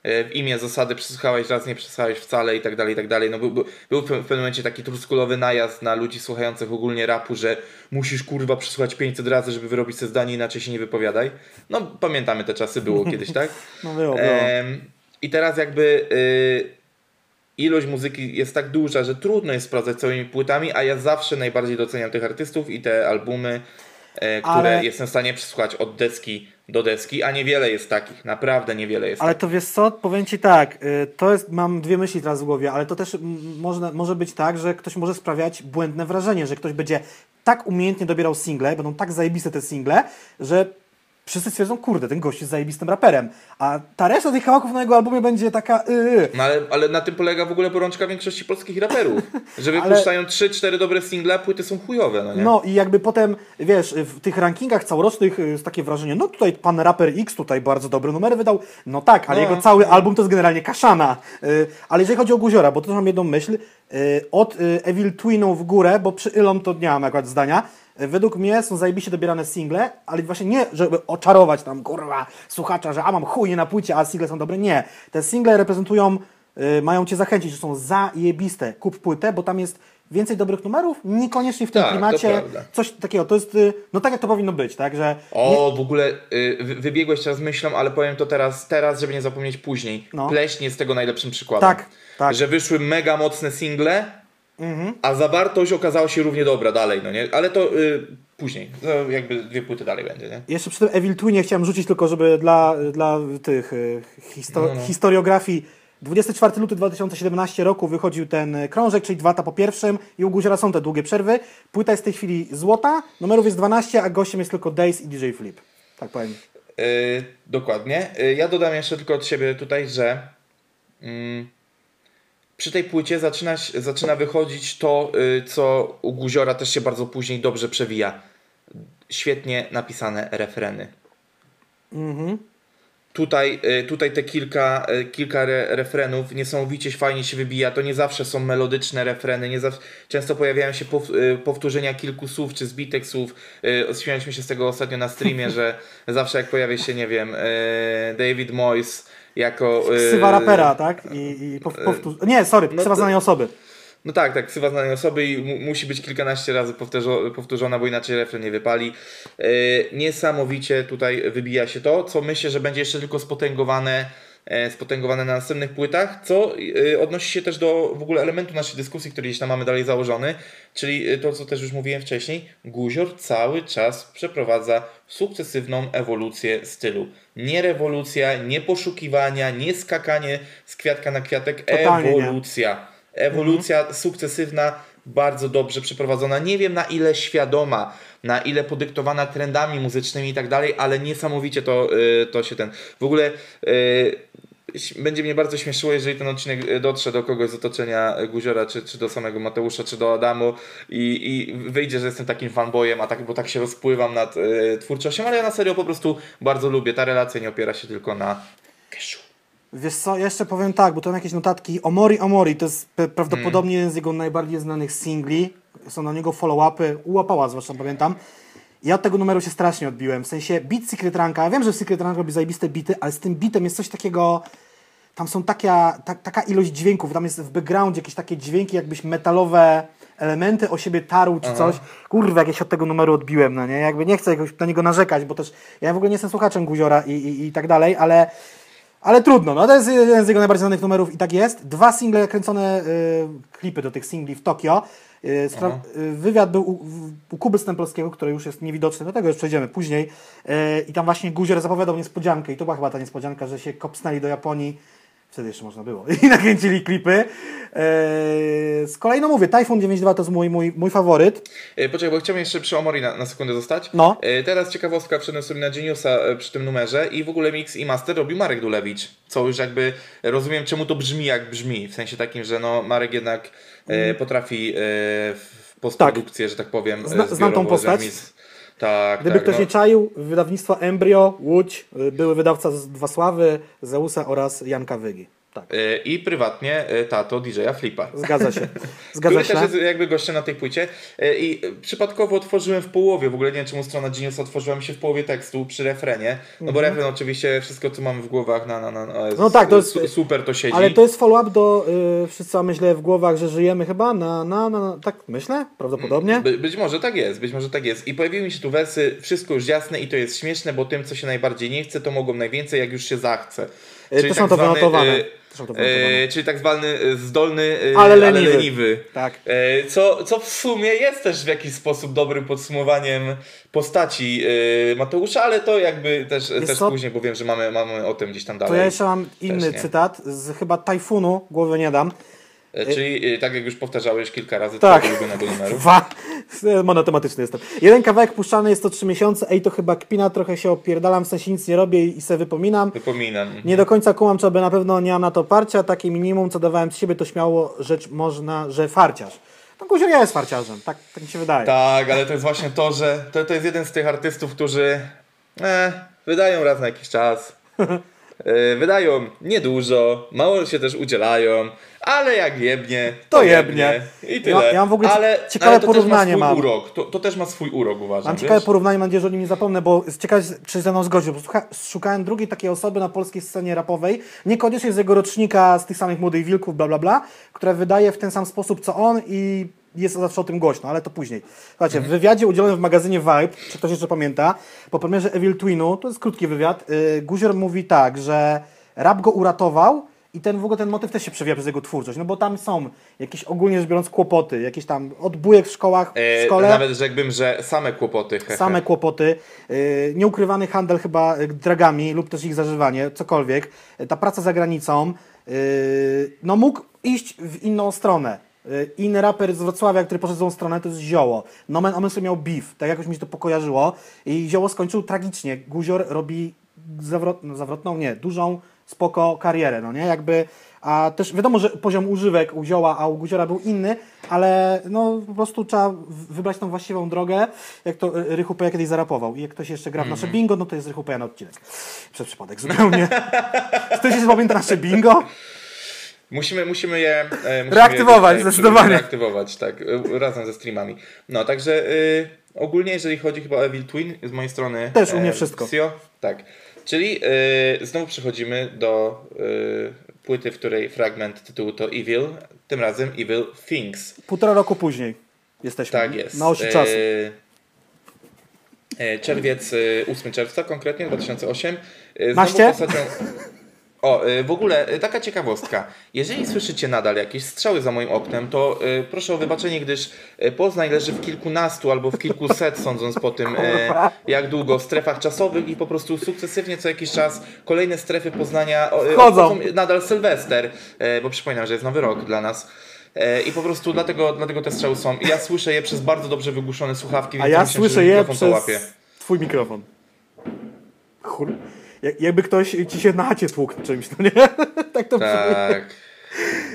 W imię zasady przesłuchałeś raz, nie przesłuchałeś wcale i tak dalej, i tak dalej. No, był, był, był w pewnym momencie taki truskulowy najazd na ludzi słuchających ogólnie rapu, że musisz kurwa przesłuchać 500 razy, żeby wyrobić sobie zdanie, inaczej się nie wypowiadaj. No pamiętamy te czasy, było kiedyś, tak? No było, było. Em, I teraz jakby y, ilość muzyki jest tak duża, że trudno jest sprawdzać całymi płytami, a ja zawsze najbardziej doceniam tych artystów i te albumy, e, które Ale- jestem w stanie przesłuchać od deski do deski, a niewiele jest takich, naprawdę niewiele jest Ale takich. to wiesz co, powiem Ci tak, y, to jest, mam dwie myśli teraz w głowie, ale to też m, może, może być tak, że ktoś może sprawiać błędne wrażenie, że ktoś będzie tak umiejętnie dobierał single, będą tak zajebiste te single, że wszyscy stwierdzą, kurde, ten gość jest zajebistym raperem, a ta reszta tych kawałków na jego albumie będzie taka yy. No ale, ale na tym polega w ogóle porączka większości polskich raperów. Że Ale- wypuszczają 3-4 dobre single, a płyty są chujowe, no nie? No i jakby potem, wiesz, w tych rankingach całorocznych y, jest takie wrażenie, no tutaj pan raper X tutaj bardzo dobry numer wydał, no tak, ale No. jego cały album to jest generalnie kaszana. Y, Ale jeżeli chodzi o Guziora, bo to też mam jedną myśl, y, od y, Evil Twinów w górę, bo przy Ilom to nie mam akurat zdania, według mnie są zajebiście dobierane single, ale właśnie nie, żeby oczarować tam, kurwa, słuchacza, że a mam chujnie na płycie, a single są dobre, nie. Te single reprezentują, y, mają cię zachęcić, że są zajebiste. Kup płytę, bo tam jest więcej dobrych numerów, niekoniecznie w tym Tak, klimacie coś takiego, to jest, y, no tak jak to powinno być, tak, że O, w ogóle y, wy- wybiegłeś teraz myślą, ale powiem to teraz, teraz, żeby nie zapomnieć później. No. Pleśń jest tego najlepszym przykładem. Tak, tak. Że wyszły mega mocne single, a zawartość okazała się równie dobra dalej, no nie? Ale to y, później, no, jakby dwie płyty dalej będzie, nie? jeszcze przy tym Evil Twinie chciałem rzucić tylko, żeby dla, dla tych y, histo- No, no. historiografii 24 luty 2017 roku wychodził ten krążek, czyli dwa lata po pierwszym i u Guziora są te długie przerwy. Płyta jest w tej chwili złota, numerów jest 12, a gościem jest tylko Days i DJ Flip. Tak powiem. Y, dokładnie. Y, ja dodam jeszcze tylko od siebie tutaj, że mm, przy tej płycie zaczyna, zaczyna wychodzić to, y, co u Guziora też się bardzo później dobrze przewija. Świetnie napisane refreny. Tutaj, y, tutaj te kilka, y, kilka re, refrenów niesamowicie fajnie się wybija. To nie zawsze są melodyczne refreny, nie zawsze, często pojawiają się pow, powtórzenia kilku słów czy zbitek słów. Śmialiśmy się z tego ostatnio na streamie, że zawsze jak pojawia się, nie wiem, David Moyes jako... Ksywa rapera, tak? I, i powtórz... Nie, sorry, no ksywa znanej osoby. No tak, tak, ksywa znanej osoby i mu, musi być kilkanaście razy powtórzo, powtórzona, bo inaczej refren nie wypali. Yy, niesamowicie tutaj wybija się to, co myślę, że będzie jeszcze tylko spotęgowane, e, spotęgowane na następnych płytach, co yy, odnosi się też do w ogóle elementu naszej dyskusji, który gdzieś tam mamy dalej założony, czyli yy, to, co też już mówiłem wcześniej, Guzior cały czas przeprowadza sukcesywną ewolucję stylu. Nie rewolucja, nie poszukiwania, nie skakanie z kwiatka na kwiatek, Totalnie nie. ewolucja. Ewolucja sukcesywna, bardzo dobrze przeprowadzona. Nie wiem na ile świadoma, na ile podyktowana trendami muzycznymi i tak dalej, ale niesamowicie to, y, to się ten. W ogóle y, będzie mnie bardzo śmieszyło, jeżeli ten odcinek y, dotrze do kogoś z otoczenia Guziora, czy, czy do samego Mateusza, czy do Adamu i, i wyjdzie, że jestem takim fanboyem, a tak, bo tak się rozpływam nad y, twórczością, ale ja na serio po prostu bardzo lubię. Ta relacja nie opiera się tylko na. Wiesz co, jeszcze powiem tak, bo to mam jakieś notatki. Omori Omori to jest pe- prawdopodobnie jeden z jego najbardziej znanych singli. Są na niego follow-upy, ułapała zwłaszcza pamiętam. Ja od tego numeru się strasznie odbiłem. W sensie beat Secret Ranka, ja wiem, że Secret Rank robi zajebiste bity, ale z tym bitem jest coś takiego... Tam są taka, ta, taka ilość dźwięków, tam jest w backgroundzie jakieś takie dźwięki, jakbyś metalowe elementy o siebie tarł czy coś. Kurwa, jak ja się od tego numeru odbiłem, no nie? Jakby nie chcę jakoś na niego narzekać, bo też ja w ogóle nie jestem słuchaczem Guziora i, i, i tak dalej, ale ale trudno, no to jest jeden z jego najbardziej znanych numerów i tak jest. Dwa single kręcone, y, klipy do tych singli w Tokio. Y, spra- y, wywiad był u, u Kuby Stemplowskiego, który już jest niewidoczny, do tego już przejdziemy później. Y, I tam właśnie Guzior zapowiadał niespodziankę i to była chyba ta niespodzianka, że się kopsnęli do Japonii. Wtedy jeszcze można było. I nakręcili klipy. Y, z kolei, no mówię, Typhoon 92 to jest mój, mój, mój faworyt. E, Poczekaj, bo chciałbym jeszcze przy Omori na, na sekundę zostać. No. E, Teraz ciekawostka, wszedłem sobie na Geniusa e, przy tym numerze i w ogóle mix i master robił Marek Dulewicz, co już jakby rozumiem czemu to brzmi jak brzmi, w sensie takim, że no Marek jednak e, potrafi e, w postprodukcję, że tak powiem. e, Zna- znam tą postać. Tak, Gdyby tak, ktoś no. nie czaił, wydawnictwo Embryo, Łódź, y, były wydawca z Wasławy, Zeusa oraz Janka Wygi. Tak, E, I prywatnie e, tato DJ-a Flipa. zgadza się. Zgadza Który się. też jest jakby gościem na tej płycie. E, I przypadkowo otworzyłem w połowie, w ogóle nie wiem czemu strona Genius otworzyła mi się w połowie tekstu przy refrenie. No bo refren oczywiście, wszystko co mamy w głowach, na, na, na, na Mhm. No tak, to jest- su, super to siedzi. Ale to jest follow-up do y, wszyscy źle w głowach, że żyjemy chyba na, na, na, na tak myślę, prawdopodobnie. By, być może tak jest, być może tak jest. I pojawiły mi się tu wersy, wszystko już jasne i to jest śmieszne, bo tym, co się najbardziej nie chce, to mogą najwięcej, jak już się zachce. Y, też mam to. Też mam to wynotowane. E, czyli tak zwany e, zdolny, e, Ale ale leniwy. leniwy. Tak. E, Co, co w sumie jest też w jakiś sposób dobrym podsumowaniem postaci e, Mateusza, ale to jakby też, też co? później, bo wiem, że mamy, mamy o tym gdzieś tam dalej. To ja jeszcze mam inny nie. cytat z chyba Tajfunu, głowy nie dam. E, Czyli e, tak jak już powtarzałeś kilka razy, Tak. ulubionego numeru. Dwa. Monotematyczny jestem. Jeden kawałek puszczany jest to trzy miesiące, ej to chyba kpina, trochę się opierdalam, w sensie nic nie robię i se wypominam. Wypominam. Nie do końca kumam, czy aby na pewno nie mam na to parcia, takie minimum, co dawałem z siebie, to śmiało rzecz można, że farciarz. No Guzior ja jest farciarzem, tak, tak mi się wydaje. Tak, ale to jest właśnie to, że to, to jest jeden z tych artystów, którzy e, wydają raz na jakiś czas. E, wydają niedużo, mało się też udzielają, ale jak jebnie, To jebnie. I tyle. Ja- ja mam w ogóle ale, ciekawe ale to porównanie też ma mam. swój urok. To, to też ma swój urok, uważam. Mam wiesz? ciekawe porównanie, mam nadzieję, że o nim nie zapomnę, bo ciekawe, czy ze mną zgodził. Szukałem drugiej takiej osoby na polskiej scenie rapowej, niekoniecznie z jego rocznika, z tych samych Młodych Wilków, bla, bla, bla, która wydaje w ten sam sposób co on i jest zawsze o tym głośno, ale to później. Słuchajcie, w wywiadzie udzielonym w magazynie Vibe, czy ktoś jeszcze pamięta, po premierze Evil Twinu, to jest krótki wywiad, yy, Guzior mówi tak, że rap go uratował, i ten w ogóle ten motyw też się przewija przez jego twórczość, no bo tam są jakieś ogólnie rzecz biorąc kłopoty, jakieś tam odbójek w szkołach, w E, szkole. Nawet rzekłbym, że same kłopoty. hehe. Same kłopoty, yy, nieukrywany handel chyba yy, dragami lub też ich zażywanie, cokolwiek, yy, ta praca za granicą, yy, no mógł iść w inną stronę. Inny raper z Wrocławia, który poszedł w tą stronę, to jest Zioło. Nomen Omen sobie miał beef, tak jakoś mi się to pokojarzyło i Zioło skończył tragicznie. Guzior robi zawrot, no, zawrotną, nie, dużą, spoko karierę, no nie, jakby, a też wiadomo, że poziom używek u Zioła, a u Guziora był inny, ale no po prostu trzeba wybrać tą właściwą drogę, jak to y, Rychu kiedyś zarapował. I jak ktoś jeszcze gra w nasze bingo, no to jest Rychu na odcinek. Przez przypadek zupełnie. Ktoś jeszcze pamięta nasze bingo? Musimy, musimy je e, musimy Reaktywować, je, zdecydowanie. Reaktywować, tak, e, razem ze streamami. No, także y, ogólnie, jeżeli chodzi chyba o Evil Twin, z mojej strony. Też u mnie wszystko. Sio, tak. Czyli y, znowu przechodzimy do y, płyty, w której fragment tytułu to Evil, tym razem Evil Things. Półtora roku później jesteśmy. Tak jest. Na osi E, czasu. e, Czerwiec, e, 8 czerwca konkretnie, 2008. E, Znowu Maście? postacią... O, e, w ogóle e, taka ciekawostka. Jeżeli słyszycie nadal jakieś strzały za moim oknem, to e, proszę o wybaczenie, gdyż Poznań leży w kilkunastu albo w kilkuset, sądząc po tym, jak długo, w strefach czasowych i po prostu sukcesywnie co jakiś czas kolejne strefy Poznania Wchodzą. obchodzą nadal Sylwester, bo przypominam, że jest nowy rok dla nas. I po prostu dlatego, dlatego te strzały są. I ja słyszę je przez bardzo dobrze wygłuszone słuchawki, A więc ja myślę, słyszę że je mikrofon to przez łapie. twój mikrofon. Kur... Jak- Jakby ktoś ci się na chacie tłukł czymś, no nie? tak to brzmi. Tak.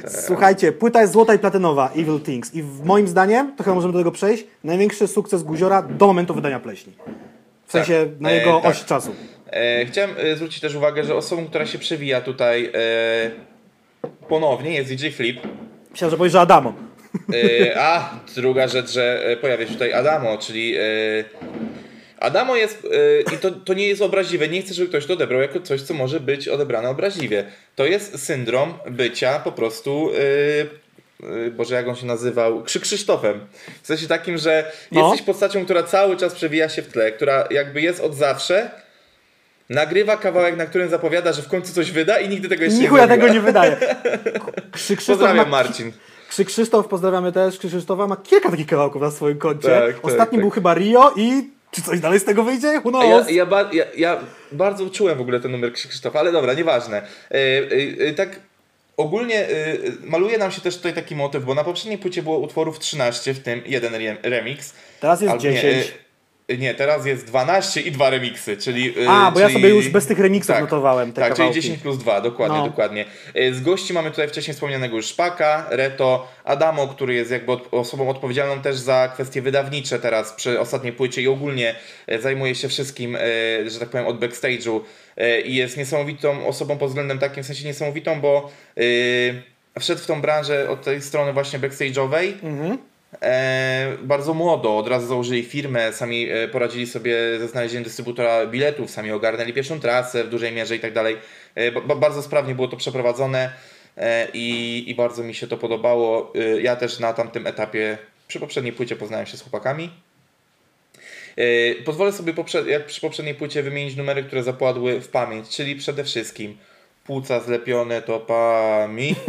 Słuchajcie, płyta jest złota i platynowa, Evil Things. I w moim zdaniem, to chyba możemy do tego przejść, największy sukces Guziora do momentu wydania pleśni. W sensie na E, jego tak. osi czasu. E, chciałem e, zwrócić też uwagę, że osobą, która się przewija tutaj e, ponownie jest DJ Flip. Myślałem, że powiesz, że Adamo. E, a druga rzecz, że e, pojawia się tutaj Adamo, czyli e, Adamo jest, e, i to, to nie jest obraźliwe, nie chcę, żeby ktoś to odebrał jako coś, co może być odebrane obraźliwie. To jest syndrom bycia po prostu, e, Boże, jak on się nazywał? Krzy Krzysztofem. W sensie takim, że No. jesteś postacią, która cały czas przewija się w tle, która jakby jest od zawsze, nagrywa kawałek, na którym zapowiada, że w końcu coś wyda i nigdy tego jeszcze Nichuja nie zrobiła. tego nie wydaje. Krzy Krzysztof Pozdrawiam ma, Marcin. Krzy Krzysztof, pozdrawiamy też. Krzy Krzysztofa ma kilka takich kawałków na swoim koncie. Tak, tak, Ostatni tak. był chyba Rio i czy coś dalej z tego wyjdzie? Who knows? Ja, ja, ba, ja, ja bardzo czułem w ogóle ten numer Krzysztofa, ale dobra, nieważne. E, tak ogólnie maluje nam się też tutaj taki motyw, bo na poprzedniej płycie było utworów 13, w tym jeden re- remix. Teraz jest Albo 10. Nie, nie, teraz jest 12 i dwa remixy, czyli... e, A, bo ja czyli- sobie już bez tych remixów tak, notowałem te Tak, czyli kawałki. 10 plus 2, dokładnie, No. dokładnie. E, Z gości mamy tutaj wcześniej wspomnianego już Szpaka, Reto, Adamo, który jest jakby osobą odpowiedzialną też za kwestie wydawnicze teraz przy ostatniej płycie i ogólnie e, zajmuje się wszystkim, że tak powiem, od backstage'u i jest niesamowitą osobą pod względem takim, w sensie niesamowitą, bo wszedł w tą branżę od tej strony właśnie backstage'owej, Mhm. E, bardzo młodo, od razu założyli firmę, sami e, poradzili sobie ze znalezieniem dystrybutora biletów, sami ogarnęli pierwszą trasę w dużej mierze i tak dalej. E, ba- ba- bardzo sprawnie było to przeprowadzone i, i bardzo mi się to podobało. Ja też na tamtym etapie, przy poprzedniej płycie poznałem się z chłopakami. Pozwolę sobie jak przy poprzedniej płycie wymienić numery, które zapadły w pamięć, czyli przede wszystkim płuca zlepione topami.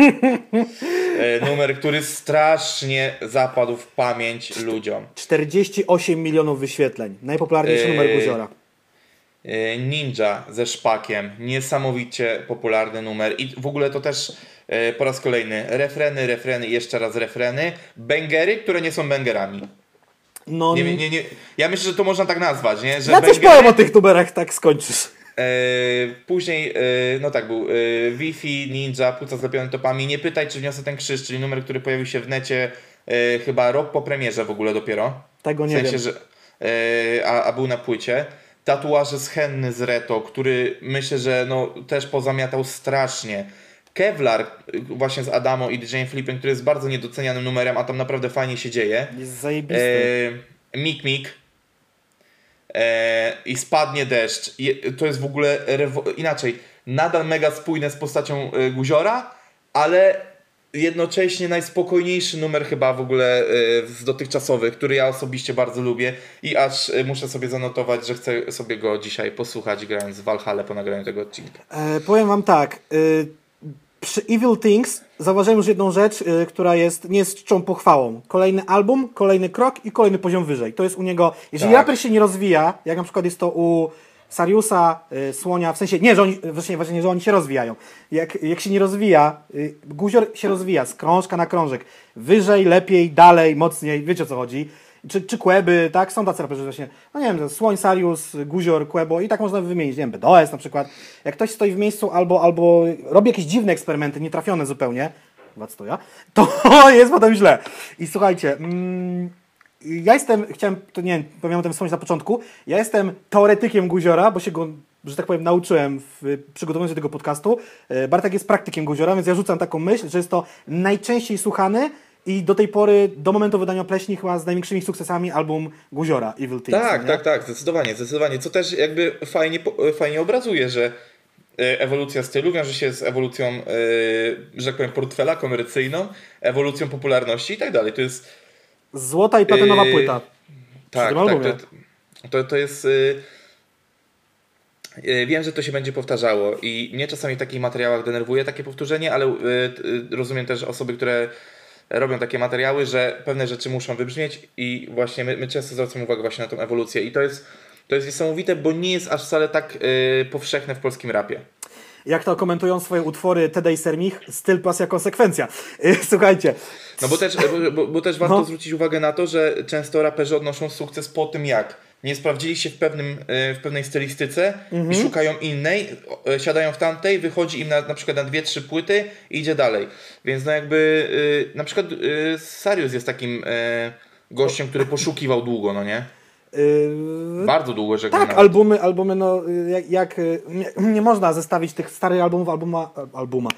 E, numer, który strasznie zapadł w pamięć ludziom. 48 milionów wyświetleń. Najpopularniejszy Yy. numer Guziora. E, Ninja ze szpakiem. Niesamowicie popularny numer. I w ogóle to też e, po raz kolejny refreny, refreny jeszcze raz refreny. Bengery, które nie są bengerami. No, Nie, nie, nie. Ja myślę, że to można tak nazwać, nie? Że ja coś powiem o tych numerach, tak skończysz. E, później, e, no tak, był e, Wi-Fi, Ninja, Płuca zlepione topami. Nie pytaj, czy wniosę ten krzyż, czyli numer, który pojawił się w necie chyba rok po premierze w ogóle dopiero. Tego W nie sensie, wiem. że a, a był na płycie. Tatuaże z Henny z Reto, który myślę, że no, też pozamiatał strasznie. Kevlar właśnie z Adamo i DJ Flipem, który jest bardzo niedocenianym numerem, a tam naprawdę fajnie się dzieje. Jest zajebisty. E, Mik Mik i spadnie deszcz. To jest w ogóle inaczej. Nadal mega spójne z postacią e, Guziora, ale jednocześnie najspokojniejszy numer chyba w ogóle e, z dotychczasowych, który ja osobiście bardzo lubię i aż e, muszę sobie zanotować, że chcę sobie go dzisiaj posłuchać grając w Valhalla po nagraniu tego odcinka. E, powiem wam tak. Y, przy Evil Things zauważyłem już jedną rzecz, y, która jest nie jest czczą pochwałą. Kolejny album, kolejny krok i kolejny poziom wyżej. To jest u niego. Jeżeli Tak. raper się nie rozwija, jak na przykład jest to u Sariusa, y, Słonia, w sensie nie, że oni, właśnie, właśnie, nie, że oni się rozwijają. Jak, jak się nie rozwija, y, guzior się rozwija z krążka na krążek. Wyżej, lepiej, dalej, mocniej, wiecie o co chodzi. Czy, czy Kłeby, tak? Są tacy raperzy właśnie, no nie wiem, Słoń, Sarius, Guzior, Kłebo i tak można wymienić, nie wiem, BDOS na przykład. Jak ktoś stoi w miejscu albo, albo robi jakieś dziwne eksperymenty, nietrafione zupełnie, chyba to ja, to jest potem źle. I słuchajcie, mm, ja jestem, chciałem, to nie wiem, powinienem o tym wspomnieć na początku, ja jestem teoretykiem Guziora, bo się go, że tak powiem, nauczyłem w, przygotowując się do tego podcastu. E, Bartek jest praktykiem Guziora, więc ja rzucam taką myśl, że jest to najczęściej słuchany i do tej pory, do momentu wydania Pleśni, chyba z największymi sukcesami album Guziora, Evil Things. Tak, tak, tak, zdecydowanie, zdecydowanie. Co też jakby fajnie, po- fajnie obrazuje, że e, ewolucja stylu wiąże się z ewolucją, e, że tak powiem, portfela komercyjną, ewolucją popularności i tak dalej. To jest Złota i platynowa Yy, płyta. tak, tak, to, to, to jest y, y, Wiem, że to się będzie powtarzało i mnie czasami w takich materiałach denerwuje takie powtórzenie, ale rozumiem też osoby, które robią takie materiały, że pewne rzeczy muszą wybrzmieć i właśnie my, my często zwracamy uwagę właśnie na tą ewolucję i to jest, to jest niesamowite, bo nie jest aż wcale tak y, powszechne w polskim rapie. Jak to komentują swoje utwory Teda i Sermich, styl, pasja, konsekwencja. Yy, Słuchajcie, No bo też, bo, bo też warto No. zwrócić uwagę na to, że często raperzy odnoszą sukces po tym jak nie sprawdzili się w, pewnym, e, w pewnej stylistyce Mhm. i szukają innej, e, siadają w tamtej, wychodzi im na, na przykład na dwie, trzy płyty i idzie dalej. Więc no jakby e, na przykład Sarius jest takim gościem, który poszukiwał długo, no nie? yy, Bardzo długo, że go Tak, nawet. albumy, albumy, no jak, jak nie, nie można zestawić tych starych albumów, albuma, albuma.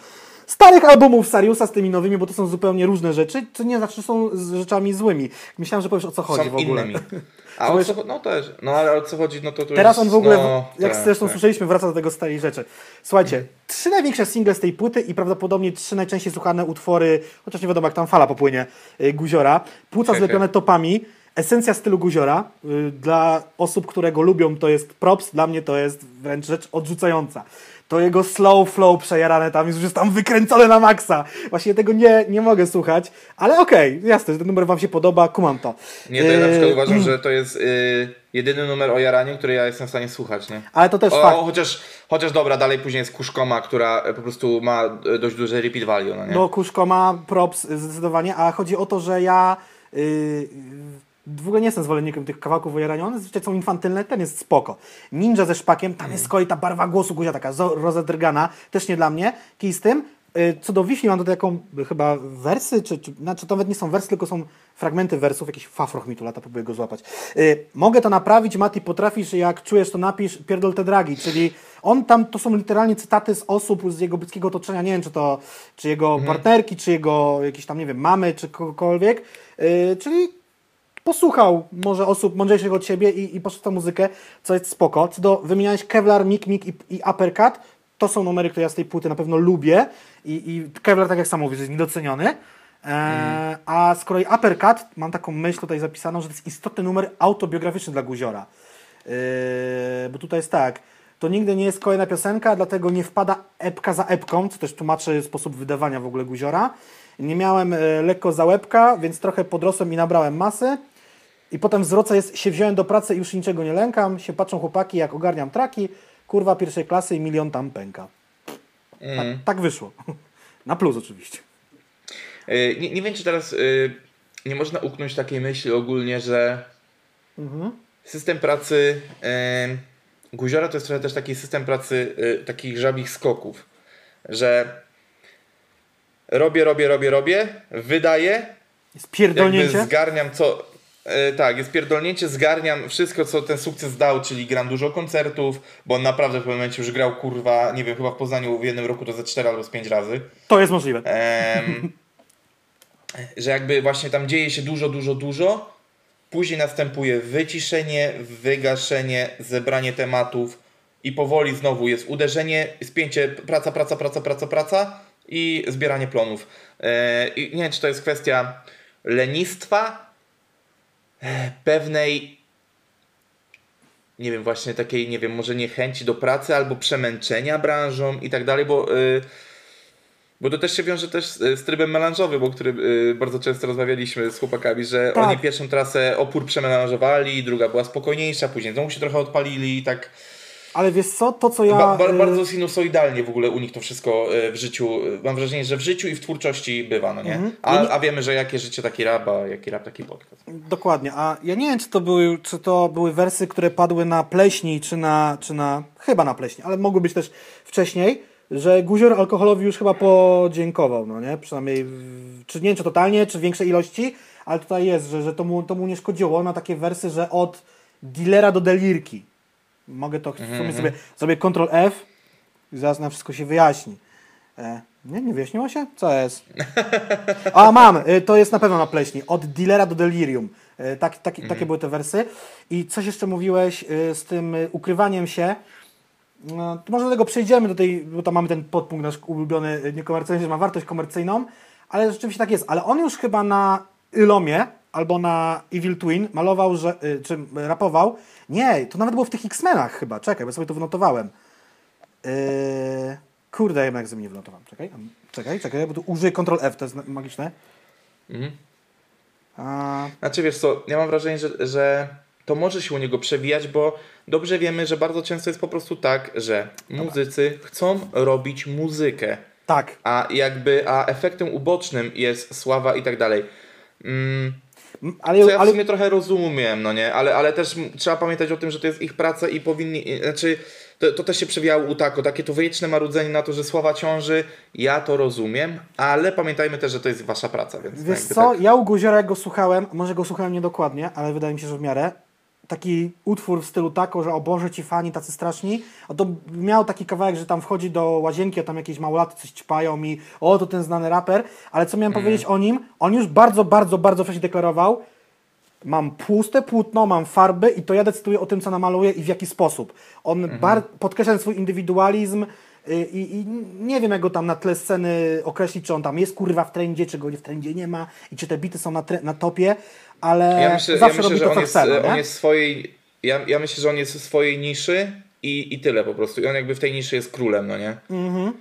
Starych albumów Sariusa z tymi nowymi, bo to są zupełnie różne rzeczy, co nie znaczy, że są rzeczami złymi. Myślałem, że powiesz o co chodzi Są w ogóle. innymi. A o co, no też, no ale o co chodzi, no to tu Teraz jest, on w ogóle, no, jak tak, zresztą tak. słyszeliśmy, wraca do tego starej rzeczy. Słuchajcie, trzy największe single z tej płyty i prawdopodobnie trzy najczęściej słuchane utwory, chociaż nie wiadomo jak tam fala popłynie, y, Guziora. Płuca zlepione topami. Esencja stylu Guziora. Y, Dla osób, które go lubią, to jest props, dla mnie to jest wręcz rzecz odrzucająca. To jego slow flow przejarane tam jest już jest tam wykręcone na maksa. Właśnie tego nie, nie mogę słuchać, ale okej, jasne, że ten numer wam się podoba, kumam to. Nie, to ja na przykład Yy, uważam, że to jest y, jedyny numer o jaraniu, który ja jestem w stanie słuchać, nie? Ale to też O, fakt. chociaż, chociaż dobra, dalej później jest Kuszkoma, która e, po prostu ma e, dość duże repeat value, no nie? No, Kuszko ma props zdecydowanie, a chodzi o to, że ja yy, w ogóle nie jestem zwolennikiem tych kawałków o jaraniu, one zazwyczaj są infantylne, ten jest spoko. Ninja ze szpakiem, tam jest z kolei ta barwa głosu Guzia taka rozedrgana, też nie dla mnie, kij z tym. Yy, Co do Wi-Fi mam tutaj taką y, chyba wersy, czy, czy znaczy to nawet nie są wersy, tylko są fragmenty wersów, jakiś fafroch mi tu lata, próbuję go złapać. Yy, mogę to naprawić, Mati, potrafisz, jak czujesz to napisz, pierdol te dragi, czyli on tam, to są literalnie cytaty z osób z jego bliskiego otoczenia, nie wiem, czy to, czy jego partnerki, czy jego jakieś tam, nie wiem, mamy, czy kogokolwiek, yy, czyli posłuchał może osób mądrzejszych od siebie i, i poszedł tę muzykę, co jest spoko. Co do, wymieniałeś Kevlar, Mik Mik i, i Uppercut, to są numery, które ja z tej płyty na pewno lubię i, i Kevlar, tak jak sam mówisz, jest niedoceniony. E, A z kolei Uppercut, mam taką myśl tutaj zapisaną, że to jest istotny numer autobiograficzny dla Guziora. E, bo tutaj jest tak, to nigdy nie jest kolejna piosenka, dlatego nie wpada epka za epką, co też tłumaczy sposób wydawania w ogóle guziora. Nie miałem e, lekko za łebka, więc trochę podrosłem i nabrałem masy. I potem z roca jest, się wziąłem do pracy i już niczego nie lękam. Się patrzą chłopaki, jak ogarniam traki. Kurwa pierwszej klasy i milion tam pęka. Tak, tak wyszło. Na plus oczywiście. E, Nie, nie wiem, czy teraz y, nie można uknąć takiej myśli ogólnie, że system pracy y, Guziora to jest trochę też taki system pracy takich żabich skoków, że robię, robię, robię, robię, wydaję, Jest jakby pierdolnięcie. zgarniam co... y, tak, jest pierdolnięcie, zgarniam wszystko, co ten sukces dał, czyli gram dużo koncertów, bo on naprawdę w pewnym momencie już grał, kurwa, nie wiem, chyba w Poznaniu w jednym roku to ze 4 albo z 5 razy. To jest możliwe. Że jakby właśnie tam dzieje się dużo, dużo, dużo. Później następuje wyciszenie, wygaszenie, zebranie tematów i powoli znowu jest uderzenie, spięcie, praca, praca, praca, praca, praca i zbieranie plonów. E, I nie wiem, czy to jest kwestia lenistwa, e, pewnej nie wiem, właśnie takiej, nie wiem, może niechęci do pracy albo przemęczenia branżą i tak dalej, bo y, bo to też się wiąże też z z trybem melanżowym, o którym y, bardzo często rozmawialiśmy z chłopakami, że Tak. oni pierwszą trasę opór przemelanżowali, druga była spokojniejsza, później znowu się trochę odpalili i tak Ale wiesz co, to co ja... ba, ba, y, bardzo sinusoidalnie w ogóle u nich to wszystko y, w życiu, y, mam wrażenie, że w życiu i w twórczości bywa, no nie? Mhm. A, nie- a wiemy, że jakie życie taki rap, a jaki rap taki podcast. Dokładnie, a ja nie wiem, czy to były, czy to były wersy, które padły na pleśni, czy na, czy na, chyba na pleśni, ale mogły być też wcześniej, że Guzior alkoholowi już chyba podziękował, no nie? Przynajmniej, czy nie wiem, czy totalnie, czy w większej ilości, ale tutaj jest, że, że to, mu, to mu nie szkodziło na takie wersy, że od dealera do delirki. Mogę to w sumie sobie, sobie Ctrl F i zaraz nam wszystko się wyjaśni. E, nie, nie wyjaśniło się? Co jest? A mam, y, to jest na pewno na pleśni. Od dealera do delirium. Y, Tak, tak, Takie były te wersy. I coś jeszcze mówiłeś y, z tym y, ukrywaniem się. No, może do tego przejdziemy, do tej, bo tam mamy ten podpunkt nasz ulubiony, y, niekomercyjny, że ma wartość komercyjną, ale rzeczywiście tak jest. Ale on już chyba na Ylomie albo na Evil Twin malował, że, y, czy rapował. Nie, to nawet było w tych X-Menach chyba. Czekaj, bo sobie to wynotowałem. Yy, kurde, jednak ze mnie wynotowałem. Czekaj, czekaj, czekaj, bo tu użyję Ctrl F, to jest magiczne. Mhm. A, Znaczy wiesz co, ja mam wrażenie, że, że to może się u niego przewijać, bo dobrze wiemy, że bardzo często jest po prostu tak, że muzycy chcą robić muzykę, tak, a jakby, a efektem ubocznym jest sława i tak dalej. Mm, ale, co ja w ale sumie trochę rozumiem, no nie, ale, ale też trzeba pamiętać o tym, że to jest ich praca i powinni, znaczy to, to też się przewijało u Tako, takie to wieczne marudzenie na to, że sława ciąży, ja to rozumiem, ale pamiętajmy też, że to jest wasza praca, więc wiesz co, tak. ja u Guziora jak go słuchałem, może go słuchałem niedokładnie, ale wydaje mi się, że w miarę, taki utwór w stylu tako, że o Boże ci fani tacy straszni, a to miał taki kawałek, że tam wchodzi do łazienki, a tam jakieś małolaty coś ćpają i o, to ten znany raper, ale co miałem powiedzieć o nim, on już bardzo, bardzo, bardzo wcześniej deklarował, mam puste płótno, mam farby i to ja decyduję o tym, co namaluję i w jaki sposób. On bar- podkreśla swój indywidualizm y, i, i nie wiem, jak go tam na tle sceny określić, czy on tam jest kurwa w trendzie, czy go w trendzie nie ma i czy te bity są na, tre- na topie, ale Ja myślę, ja zawsze myślę robi że to, on co jest, chce, no, on jest swojej. Ja, ja myślę, że on jest w swojej niszy i, i tyle po prostu. I on jakby w tej niszy jest królem, no nie? Mhm.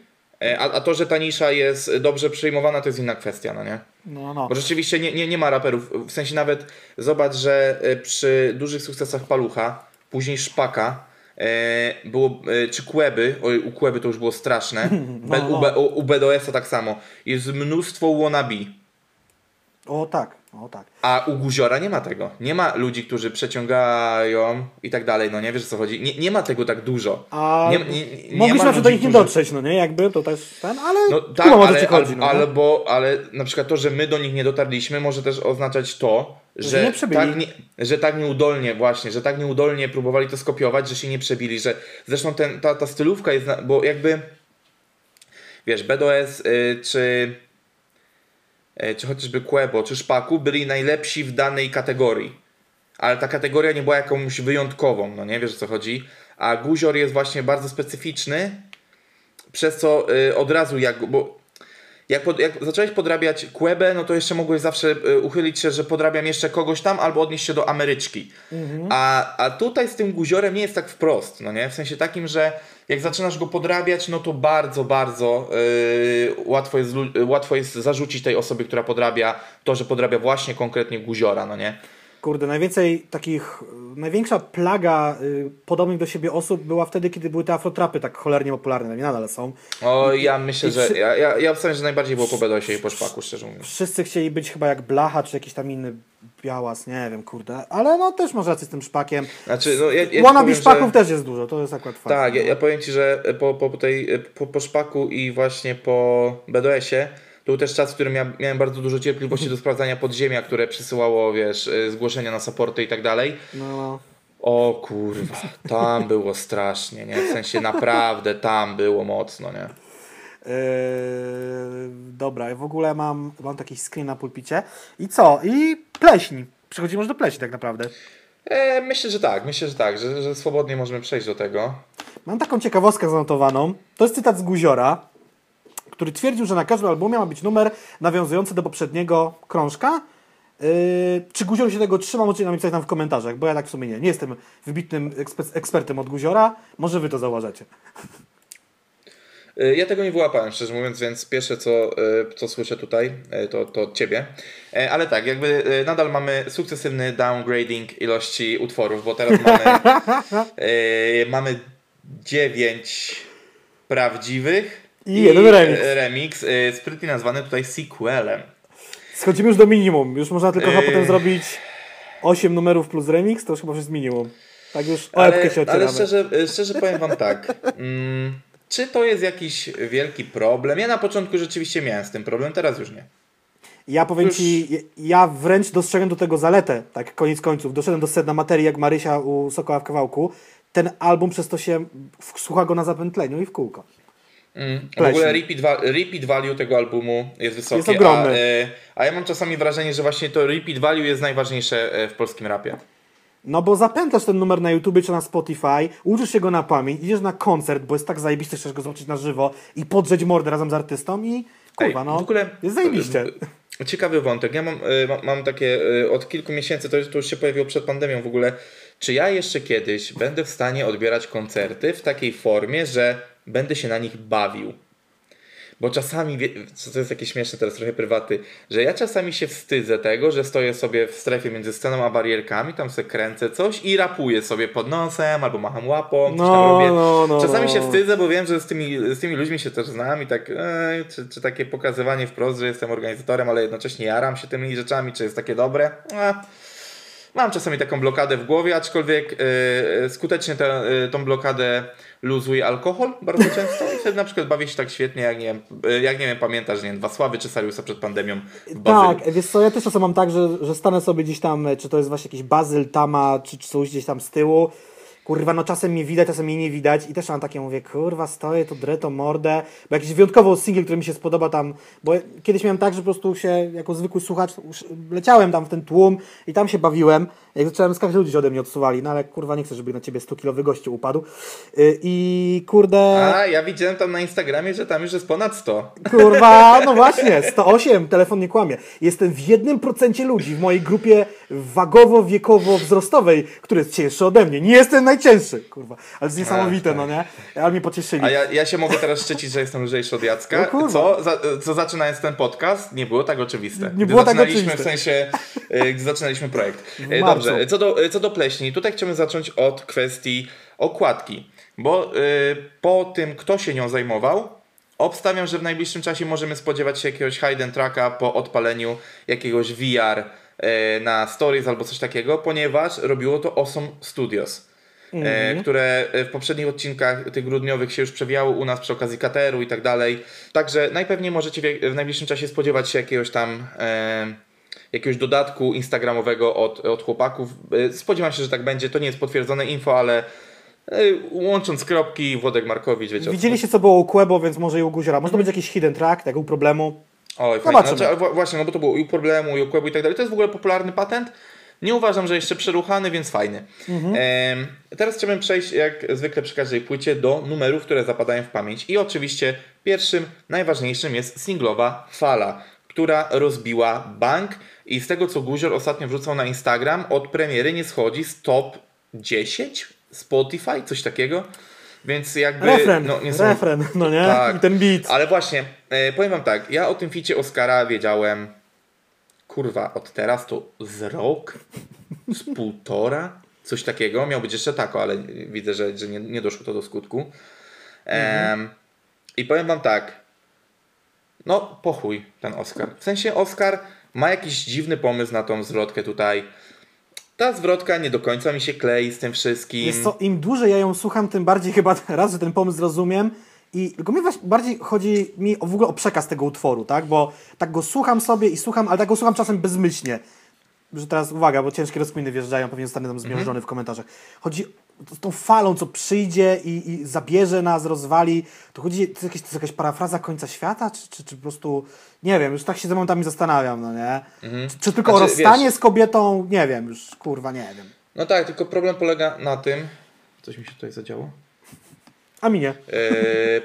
E, A, a to, że ta nisza jest dobrze przyjmowana, to jest inna kwestia, no nie? No, no. Bo rzeczywiście nie, nie, nie ma raperów. W sensie nawet zobacz, że e, przy dużych sukcesach Palucha, później Szpaka, e, było, e, czy Kłeby, oj, u Kłeby to już było straszne, Be, no. u, u, u BDS-a tak samo, jest mnóstwo wannabe. O tak, o tak. A u Guziora nie ma tego. Nie ma ludzi, którzy przeciągają i tak dalej, no nie wiesz o co chodzi. Nie, nie ma tego tak dużo. A nie, nie, nie mogliśmy na do nich nie dotrzeć, no nie? Jakby to też ten, ale No tak, Kuba może ale, ci chodzi, no, ale, nie? bo, ale na przykład to, że my do nich nie dotarliśmy, może też oznczać to, Że że, tak, nie, że tak nieudolnie właśnie, że tak nieudolnie próbowali to skopiować, że się nie przebili, że zresztą ten, ta, ta stylówka jest, bo jakby wiesz, BDS y, czy czy chociażby Quebo, czy Szpaku byli najlepsi w danej kategorii. Ale ta kategoria nie była jakąś wyjątkową, no nie wiesz o co chodzi. A Guzior jest właśnie bardzo specyficzny, przez co y, od razu jak, bo jak, pod, jak zacząłeś podrabiać Quebę, no to jeszcze mogłeś zawsze y, uchylić się, że podrabiam jeszcze kogoś tam, albo odnieść się do Ameryczki. A, a tutaj z tym guziorem nie jest tak wprost, no nie? W sensie takim, że jak zaczynasz go podrabiać, no to bardzo, bardzo yy, łatwo, jest, y, łatwo jest zarzucić tej osobie, która podrabia to, że podrabia właśnie konkretnie guziora, no nie? Kurde, najwięcej takich, największa plaga y, podobnych do siebie osób była wtedy, kiedy były te afrotrapy tak cholernie popularne, nie nadal są. O, ja myślę, i że. Ja, ja, ja obstawiam, że najbardziej było po Bedosie i po Szpaku, szczerze mówiąc. Wszyscy chcieli być chyba jak Blacha, czy jakiś tam inny białas, nie wiem, kurde. Ale no też może rację z tym szpakiem. Znaczy, no, ja, ja Wannabe szpaków że- też jest dużo, to jest akurat fakt. Tak, ja, no. ja powiem Ci, że po, po, tej, po, po Szpaku i właśnie po BDS-ie to był też czas, w którym ja miałem bardzo dużo cierpliwości do sprawdzania podziemia, które przysyłało, wiesz, y, zgłoszenia na supporty i tak dalej. No, O kurwa, tam było strasznie, nie? W sensie naprawdę tam było mocno, nie? Yy, dobra, ja w ogóle mam, mam taki screen na pulpicie. I co? I pleśń. Przechodzimy już do pleśni tak naprawdę. E, myślę, że tak, myślę, że tak, że, że swobodnie możemy przejść do tego. Mam taką ciekawostkę zanotowaną. To jest cytat z Guziora, który twierdził, że na każdym albumie ma być numer nawiązujący do poprzedniego krążka. Yy, czy Guzior się tego trzyma? Możecie nam napisać tam w komentarzach, bo ja tak w sumie nie. Nie jestem wybitnym ekspe- ekspertem od Guziora. Może wy to zauważacie. Y, Ja tego nie wyłapałem, szczerze mówiąc, więc pierwsze co, y, co słyszę tutaj, y, to, to od ciebie. Ale tak, jakby nadal mamy sukcesywny downgrading ilości utworów, bo teraz mamy, mamy 9 prawdziwych I jeden remix. y, remix y, sprytnie nazwany tutaj sequelem. Schodzimy już do minimum. Już można tylko Yy. potem zrobić 8 numerów plus remix, to już chyba jest minimum. Tak już o Ale, się ocieramy. ale szczerze, szczerze powiem wam tak. Mm, czy to jest jakiś wielki problem? Ja na początku rzeczywiście miałem z tym problem, teraz już nie. Ja powiem Już- ci, ja wręcz dostrzegłem do tego zaletę, tak koniec końców. Doszedłem do sedna materii jak Marysia u Sokoła w kawałku. Ten album przez to się słucha go na zapętleniu i w kółko. Mm. W ogóle repeat, wa- repeat value tego albumu jest wysokie. Jest ogromny. A, e, a ja mam czasami wrażenie, że właśnie to repeat value jest najważniejsze e, w polskim rapie. No bo zapętlasz ten numer na YouTube czy na Spotify, uczysz się go na pamięć, idziesz na koncert, bo jest tak zajebisty, chcesz go zobaczyć na żywo i podrzeć mordę razem z artystą i kurwa, Ej, no w ogóle jest zajebiście. e, Ciekawy wątek. Ja mam, e, mam, takie e, od kilku miesięcy, to, to już się pojawiło przed pandemią w ogóle. Czy ja jeszcze kiedyś będę w stanie odbierać koncerty w takiej formie, że będę się na nich bawił? Bo czasami, co to jest takie śmieszne teraz, trochę prywaty, że ja czasami się wstydzę tego, że stoję sobie w strefie między sceną a barierkami, tam sobie kręcę coś i rapuję sobie pod nosem albo macham łapą, coś tam No, robię. no, no, czasami no. się wstydzę, bo wiem, że z tymi, z tymi ludźmi się też znam i tak, e, czy, czy takie pokazywanie wprost, że jestem organizatorem, ale jednocześnie jaram się tymi rzeczami, czy jest takie dobre. E, Mam czasami taką blokadę w głowie, aczkolwiek e, skutecznie tę e, tą blokadę luzuje alkohol bardzo często i wtedy na przykład bawię się tak świetnie, jak nie wiem, e, jak nie wiem pamiętasz, nie wiem, Wasławy czy Sariusa przed pandemią. Tak, wiesz co, ja też czasem mam tak, że, że stanę sobie gdzieś tam, e, czy to jest właśnie jakiś bazyl, tama, czy, czy coś gdzieś tam z tyłu. Kurwa, no czasem mnie widać, czasem mnie nie widać i też mam takie, mówię, kurwa, stoję, to drę, to mordę, bo jakiś wyjątkowo singiel, który mi się spodoba tam, bo kiedyś miałem tak, że po prostu się, jako zwykły słuchacz, leciałem tam w ten tłum i tam się bawiłem, jak zacząłem skakać, ludzie się ode mnie odsuwali, no ale kurwa, nie chcę, żeby na ciebie 100-kilowy gościu upadł Y, i kurde... A, ja widziałem tam na Instagramie, że tam już jest ponad 100. Kurwa, no właśnie, 108, telefon nie kłamie. Jestem w jednym procencie ludzi w mojej grupie wagowo-wiekowo-wzrostowej, który jest cięższy ode mnie. Nie jestem najcięższy, kurwa. Ale to jest niesamowite, tak. no nie? Ale mnie pocieszyli. A ja, ja się mogę teraz szczycić, że jestem lżejszy od Jacka, No kurwa. co, za, co zaczynając ten podcast nie było tak oczywiste. Nie Gdy było tak zaczynaliśmy, oczywiste. W sensie, e, gdy zaczynaliśmy projekt. E. Dobrze, co do, e, co do pleśni, tutaj chciałbym zacząć od kwestii okładki, bo po tym, kto się nią zajmował, obstawiam, że w najbliższym czasie możemy spodziewać się jakiegoś hidden tracka po odpaleniu jakiegoś VR na Stories albo coś takiego, ponieważ robiło to Awesome Studios e, które w poprzednich odcinkach tych grudniowych się już przewijało u nas przy okazji kateru i tak dalej. Także najpewniej możecie w, w najbliższym czasie spodziewać się jakiegoś tam e, jakiegoś dodatku instagramowego od, od chłopaków. E, spodziewam się, że tak będzie. To nie jest potwierdzone info, ale e, łącząc kropki, Włodek Markowicz, wiecie Widzieliście, co było u Kłebo, więc może i u Guziora. Może to będzie jakiś hidden track, tak u problemu. Oj, fajnie. Zobaczymy. Znaczy, właśnie, no bo to było i u problemu, i u i tak dalej. To jest w ogóle popularny patent, Nie uważam, że jeszcze przeruchany, więc fajny. Em, teraz chciałbym przejść, jak zwykle przy każdej płycie, do numerów, które zapadają w pamięć. I oczywiście pierwszym, najważniejszym jest singlowa Fala, która rozbiła bank. I z tego, co Guzior ostatnio wrzucał na Instagram, od premiery nie schodzi z top 10 Spotify, coś takiego. Więc jakby... Refren, no, nie są- refren, no nie? Tak. I ten beat. ale właśnie, e, powiem wam tak, ja o tym ficie Oscara wiedziałem, kurwa, od teraz to z rok, z półtora, coś takiego. Miał być jeszcze tako, ale widzę, że, że nie, nie doszło to do skutku. Em, I powiem wam tak, no pochuj ten Oscar. W sensie Oscar ma jakiś dziwny pomysł na tą zwrotkę tutaj. Ta zwrotka nie do końca mi się klei z tym wszystkim. Jest co, im dłużej ja ją słucham, tym bardziej chyba raz, że ten pomysł rozumiem. I tylko mi właśnie bardziej chodzi mi o, w ogóle o przekaz tego utworu, tak? Bo tak go słucham sobie i słucham, ale tak go słucham czasem bezmyślnie. Że teraz uwaga, bo ciężkie rozkminy wjeżdżają, pewnie zostanę tam zmierzony w komentarzach. Chodzi o z tą falą, co przyjdzie i, i zabierze nas, rozwali. To chodzi, to jest, jakieś, to jest jakaś parafraza końca świata, czy, czy, czy po prostu, nie wiem, już tak się ze momentami zastanawiam, no nie? Czy, czy tylko o Znaczy, rozstanie wiesz- z kobietą, nie wiem, już kurwa, nie wiem. No tak, tylko problem polega na tym. Coś mi się tutaj zadziało. A mi nie. E, e,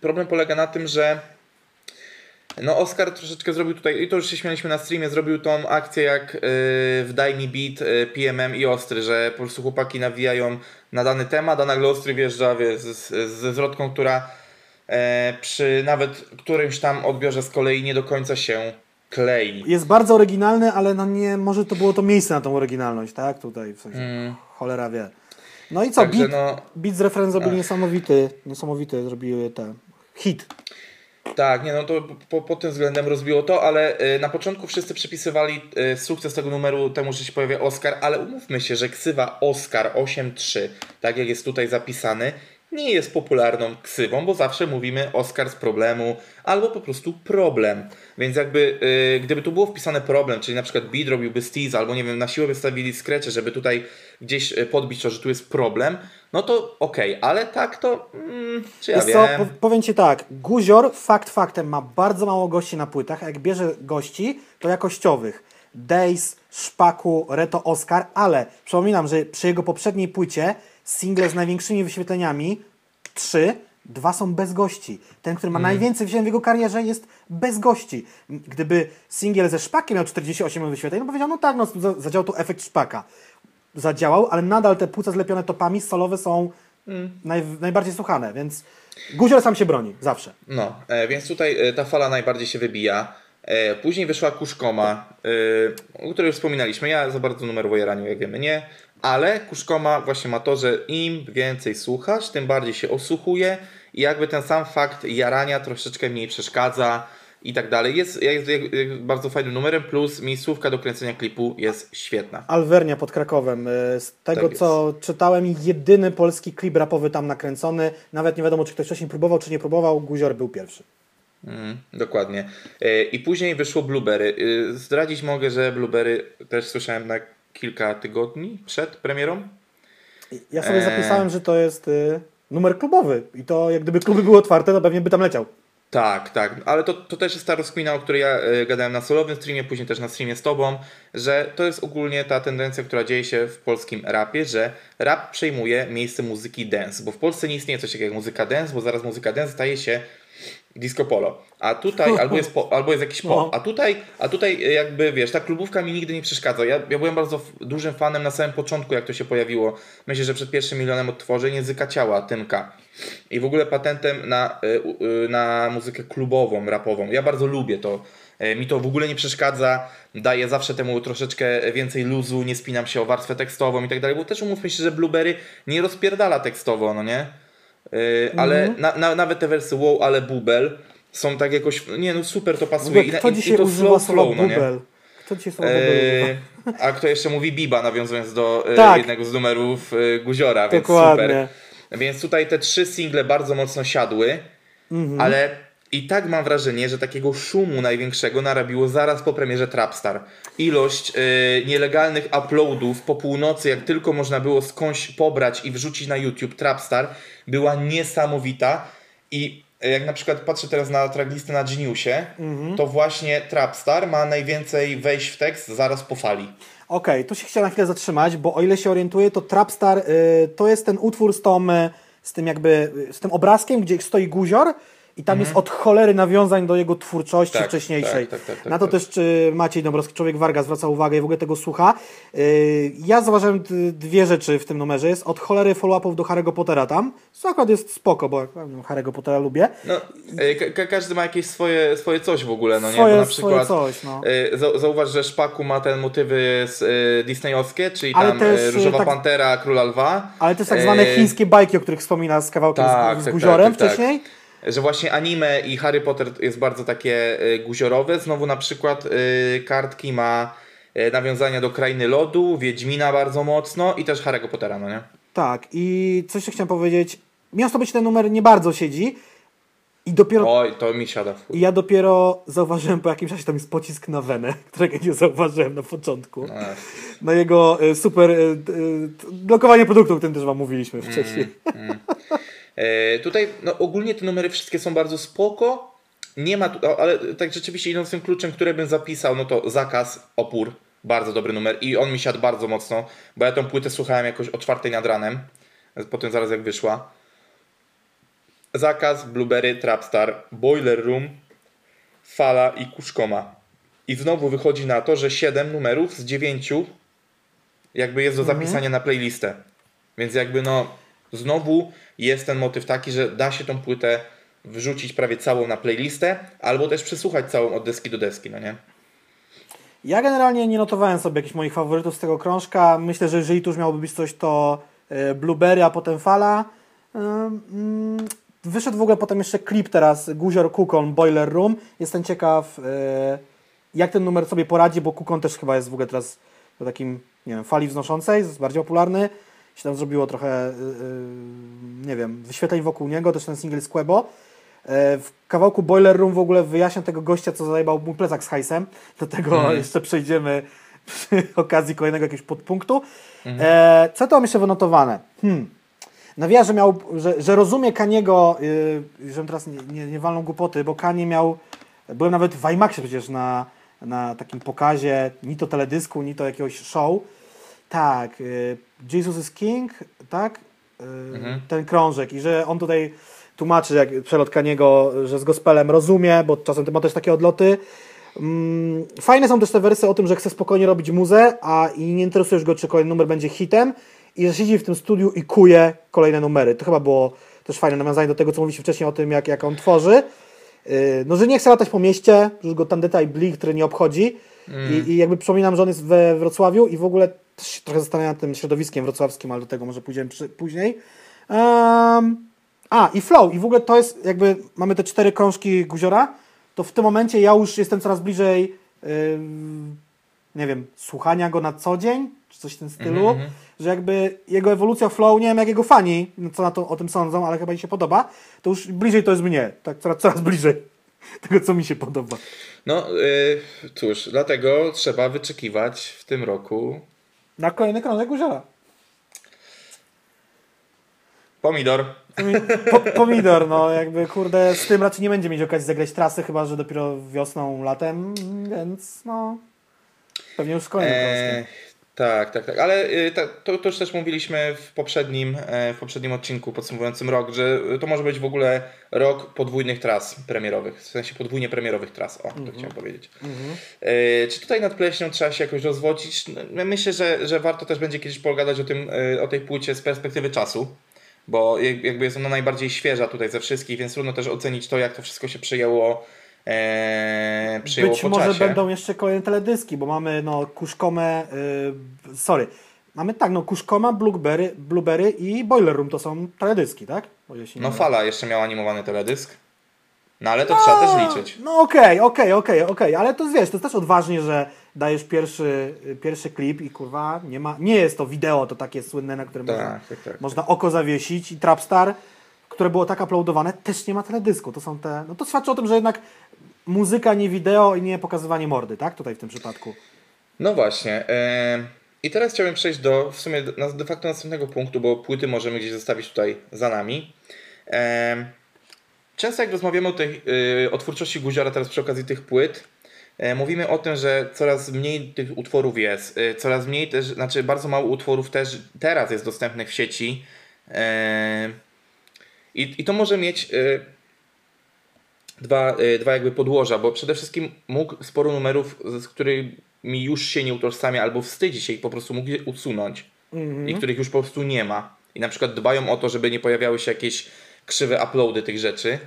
problem polega na tym, że no Oscar troszeczkę zrobił tutaj, i to już się śmialiśmy na streamie, zrobił tą akcję jak e, w Daj Mi Beat, PMM i Ostry, że po prostu chłopaki nawijają na dany temat, a nagle Ostry wjeżdża wie, z, z, ze zwrotką, która przy nawet którymś tam odbiorze z kolei nie do końca się klei. Jest bardzo oryginalny, ale no nie, może to było to miejsce na tą oryginalność, tak? Tutaj w sensie, cholera wie. No i co. Także beat, no, beat z referem zrobili niesamowity, niesamowity, zrobili ten hit. Tak, nie no to po, pod tym względem rozbiło to, ale y, na początku wszyscy przypisywali y, sukces tego numeru temu, że się pojawia Oscar, ale umówmy się, że ksywa Oscar 8.3, tak jak jest tutaj zapisany, nie jest popularną ksywą, bo zawsze mówimy Oscar z problemu albo po prostu problem. Więc jakby y, gdyby tu było wpisane problem, czyli na przykład beat robiłby Steez albo nie wiem, na siłę wystawili Scratche, żeby tutaj gdzieś y, podbić to, że tu jest problem, no to okej, ale tak to mm, czy ja Wiesz wiem. co, po, powiem Ci tak, Guzior fakt faktem ma bardzo mało gości na płytach, a jak bierze gości, to jakościowych. Days, Szpaku, Reto, Oscar, ale przypominam, że przy jego poprzedniej płycie single z największymi wyświetleniami, trzy, dwa są bez gości. Ten, który ma najwięcej wyświetleń w jego karierze jest bez gości. Gdyby singiel ze Szpakiem miał 48 wyświetleń, no powiedział, no tak, no, za- zadziałał tu efekt Szpaka. Zadziałał, ale nadal te płuca zlepione topami solowe są naj, najbardziej słuchane, więc Guzior sam się broni, zawsze. No, e, więc tutaj e, ta fala najbardziej się wybija. E, później wyszła Kuszkoma, e, o której już wspominaliśmy. Ja za bardzo numerowo jaraniu, jak wiemy, nie. Ale Kuszkoma właśnie ma to, że im więcej słuchasz, tym bardziej się osłuchuje i jakby ten sam fakt jarania troszeczkę mniej przeszkadza i tak dalej. Jest, jest, jest bardzo fajnym numerem, plus miejscówka do kręcenia klipu jest świetna. Alwernia pod Krakowem. y, Z tego, Tak jest. co czytałem, jedyny polski klip rapowy tam nakręcony. Nawet nie wiadomo, czy ktoś wcześniej próbował, czy nie próbował. Guzior był pierwszy. Mm, dokładnie. E, I później wyszło Blueberry. E, Zdradzić mogę, że Blueberry też słyszałem na kilka tygodni przed premierą. Ja sobie Eee. zapisałem, że to jest y, numer klubowy. I to jak gdyby kluby były otwarte, to pewnie by tam leciał. Tak, tak, ale to, to też jest ta rozkmina, o której ja e, gadałem na solowym streamie, później też na streamie z Tobą, że to jest ogólnie ta tendencja, która dzieje się w polskim rapie, że rap przejmuje miejsce muzyki dance, bo w Polsce nie istnieje coś takiego jak muzyka dance, bo zaraz muzyka dance staje się disco polo, a tutaj albo jest, po, albo jest jakiś pop, No. a tutaj, a tutaj e, jakby wiesz, ta klubówka mi nigdy nie przeszkadza. Ja, ja byłem bardzo dużym fanem na samym początku, jak to się pojawiło. Myślę, że przed pierwszym milionem odtworzeń języka ciała, Tymka. I w ogóle patentem na, y, y, na muzykę klubową, rapową. Ja bardzo lubię to. E, Mi to w ogóle nie przeszkadza, daję zawsze temu troszeczkę więcej luzu, nie spinam się o warstwę tekstową i tak dalej, bo też umówmy się, że Blueberry nie rozpierdala tekstowo, no nie? Y, Ale na, na, nawet te wersy wow, ale bubel są tak jakoś, nie no super to pasuje ogóle, kto i, dzisiaj i to używa flow, flow, no nie? bubel? Kto dzisiaj słowa? Yy, a kto jeszcze mówi Biba, nawiązując do e, Tak. jednego z numerów Guziora, więc Dokładnie. super. Więc tutaj te trzy single bardzo mocno siadły, Mhm. ale i tak mam wrażenie, że takiego szumu największego narabiło zaraz po premierze Trapstar. Ilość e, nielegalnych uploadów po północy, jak tylko można było skądś pobrać i wrzucić na YouTube Trapstar, była niesamowita i jak na przykład patrzę teraz na tracklistę na Geniusie, Mhm. to właśnie Trapstar ma najwięcej wejść w tekst zaraz po fali. Okej, tu się chciałem na chwilę zatrzymać, bo o ile się orientuję, to Trapstar y, to jest ten utwór z, tą, y, z tym jakby, y, z tym obrazkiem, gdzie stoi guzior i tam jest od cholery nawiązań do jego twórczości Tak, wcześniejszej. tak, tak, tak, na to tak. też czy Maciej Dąbrowski, człowiek Warga, zwraca uwagę i w ogóle tego słucha. Y, ja zauważyłem dwie rzeczy w tym numerze. Jest od cholery follow-upów do Harry'ego Pottera tam, co akurat jest spoko, bo ja Harry'ego Pottera lubię. No, e, ka- ka- każdy ma jakieś swoje, swoje coś w ogóle, no nie? Swoje- Bo na swoje przykład coś, no. zau- zauważ, że Szpaku ma te motywy z, e, disneyowskie, czyli Ale tam też, e, e, Różowa tak- Pantera, Króla Lwa. Ale to jest tak zwane chińskie bajki, o których wspomina z kawałkiem Tak, z, z tak, guziorem tak, tak, tak. wcześniej. Że właśnie anime i Harry Potter jest bardzo takie e, guziorowe. Znowu na przykład e, kartki ma e, nawiązania do Krainy Lodu, Wiedźmina bardzo mocno i też Harry'ego Pottera, no nie? Tak, i coś chciałem powiedzieć. Miał to być ten numer nie bardzo siedzi. I dopiero. Oj, to mi siada. I ja dopiero zauważyłem po jakimś czasie, tam jest pocisk na wenę, którego nie zauważyłem na początku. No, Na jego y, super y, y, blokowanie produktu, o którym też wam mówiliśmy wcześniej. E, tutaj no, ogólnie te numery wszystkie są bardzo spoko. Nie ma tu, ale tak rzeczywiście idąc tym kluczem, który bym zapisał, no to zakaz, opór, bardzo dobry numer i on mi siadł bardzo mocno, bo ja tą płytę słuchałem jakoś o czwartej nad ranem, potem zaraz jak wyszła. Zakaz, Blueberry, Trapstar, Boiler Room, Fala i Kuszkoma. I znowu wychodzi na to, że 7 numerów z 9 jakby jest do zapisania na playlistę. Więc jakby no znowu jest ten motyw taki, że da się tą płytę wrzucić prawie całą na playlistę, albo też przesłuchać całą od deski do deski, no nie? Ja generalnie nie notowałem sobie jakichś moich faworytów z tego krążka. Myślę, że jeżeli tu już miałoby być coś, to y, Blueberry, a potem Fala. Ym, mm, Wyszedł w ogóle potem jeszcze klip teraz, Guzior Kukon, Boiler Room. Jestem ciekaw, y, jak ten numer sobie poradzi, bo Kukon też chyba jest w ogóle teraz takim, nie wiem, fali wznoszącej, jest bardziej popularny. Się tam zrobiło trochę, y, y, nie wiem, wyświetleń wokół niego, też ten single z Quebo. E, W kawałku Boiler Room w ogóle wyjaśnia tego gościa, co zajebał mój plecak z hajsem. Do tego Mhm. jeszcze przejdziemy przy okazji kolejnego jakiegoś podpunktu. E, co to mam jeszcze wynotowane? Hmm. Nawija, że, miał, że, że rozumie Kaniego, yy, żebym teraz nie, nie, nie walnął głupoty, bo Kanie miał, byłem nawet w IMAXie przecież na, na takim pokazie, ni to teledysku, ni to jakiegoś show. Tak, y, Jesus is King, tak? Y, Ten krążek i że on tutaj tłumaczy jak przelot Kaniego, że z gospelem rozumie, bo czasem ma też takie odloty. Mm, Fajne są też te wersy o tym, że chce spokojnie robić muzę, a i nie interesujesz go, czy kolejny numer będzie hitem i że siedzi w tym studiu i kuje kolejne numery. To chyba było też fajne nawiązanie do tego, co mówiliśmy wcześniej o tym, jak, jak on tworzy. Yy, No, że nie chce latać po mieście, już go tandeta i blik, który nie obchodzi. I, I jakby przypominam, że on jest we Wrocławiu i w ogóle też się trochę zastanawiam nad tym środowiskiem wrocławskim, ale do tego może pójdziemy przy, później. Em, a, i flow. I w ogóle to jest jakby, mamy te cztery krążki Guziora, to w tym momencie ja już jestem coraz bliżej, ym, nie wiem, słuchania go na co dzień, czy coś w tym stylu, że jakby jego ewolucja flow, nie wiem jak jego fani, no co na to, o tym sądzą, ale chyba im się podoba, to już bliżej to jest mnie, tak coraz, coraz bliżej tego, co mi się podoba. No y, cóż, dlatego trzeba wyczekiwać w tym roku Na kolejny krążek Guziora. pomidor. Pomi- Po, pomidor, no jakby kurde, z tym raczej nie będzie mieć okazji zagrać trasy, chyba że dopiero wiosną, latem, więc no pewnie już z kolejnym krążkiem. Tak, tak, tak. Ale y, to, to już też mówiliśmy w poprzednim, e, w poprzednim odcinku podsumowującym rok, że to może być w ogóle rok podwójnych tras premierowych, w sensie podwójnie premierowych tras, o, to chciałem powiedzieć. E, czy tutaj nad pleśnią trzeba się jakoś rozwodzić? No, Myślę, że, że warto też będzie kiedyś pogadać o, tym, e, o tej płycie z perspektywy czasu, bo jak- jakby jest ona najbardziej świeża tutaj ze wszystkich, więc trudno też ocenić to, jak to wszystko się przyjęło, przyjęło Być po może czasie. będą jeszcze kolejne teledyski, bo mamy no Kuszkomę, y, sorry, mamy tak, no Kuszkoma, Blueberry, Blueberry i Boiler Room to są teledyski, tak? No. Fala jeszcze miała animowany teledysk. No ale to trzeba też liczyć. No okej, okej, okej, okej, ale to wiesz, to jest też odważnie, że dajesz pierwszy, y, pierwszy klip i kurwa, nie ma, nie jest to wideo, to takie słynne, na którym można, Tak, tak, tak. można oko zawiesić i Trapstar, które było tak uploadowane, też nie ma teledysku. To są te, no to świadczy o tym, że jednak muzyka, nie wideo i nie pokazywanie mordy, tak? Tutaj w tym przypadku. No właśnie. I teraz chciałbym przejść do w sumie de facto następnego punktu, bo płyty możemy gdzieś zostawić tutaj za nami. Często jak rozmawiamy o, tej, yy, o twórczości Guziora teraz przy okazji tych płyt, yy, mówimy o tym, że coraz mniej tych utworów jest, yy, coraz mniej też, znaczy bardzo mało utworów też teraz jest dostępnych w sieci. Yy, i, I to może mieć dwa, yy, dwa jakby podłoża, bo przede wszystkim mógł sporo numerów, z którymi już się nie utożsamia albo wstydzi się i po prostu mógł je usunąć i których już po prostu nie ma. I na przykład dbają o to, żeby nie pojawiały się jakieś krzywe uploady tych rzeczy.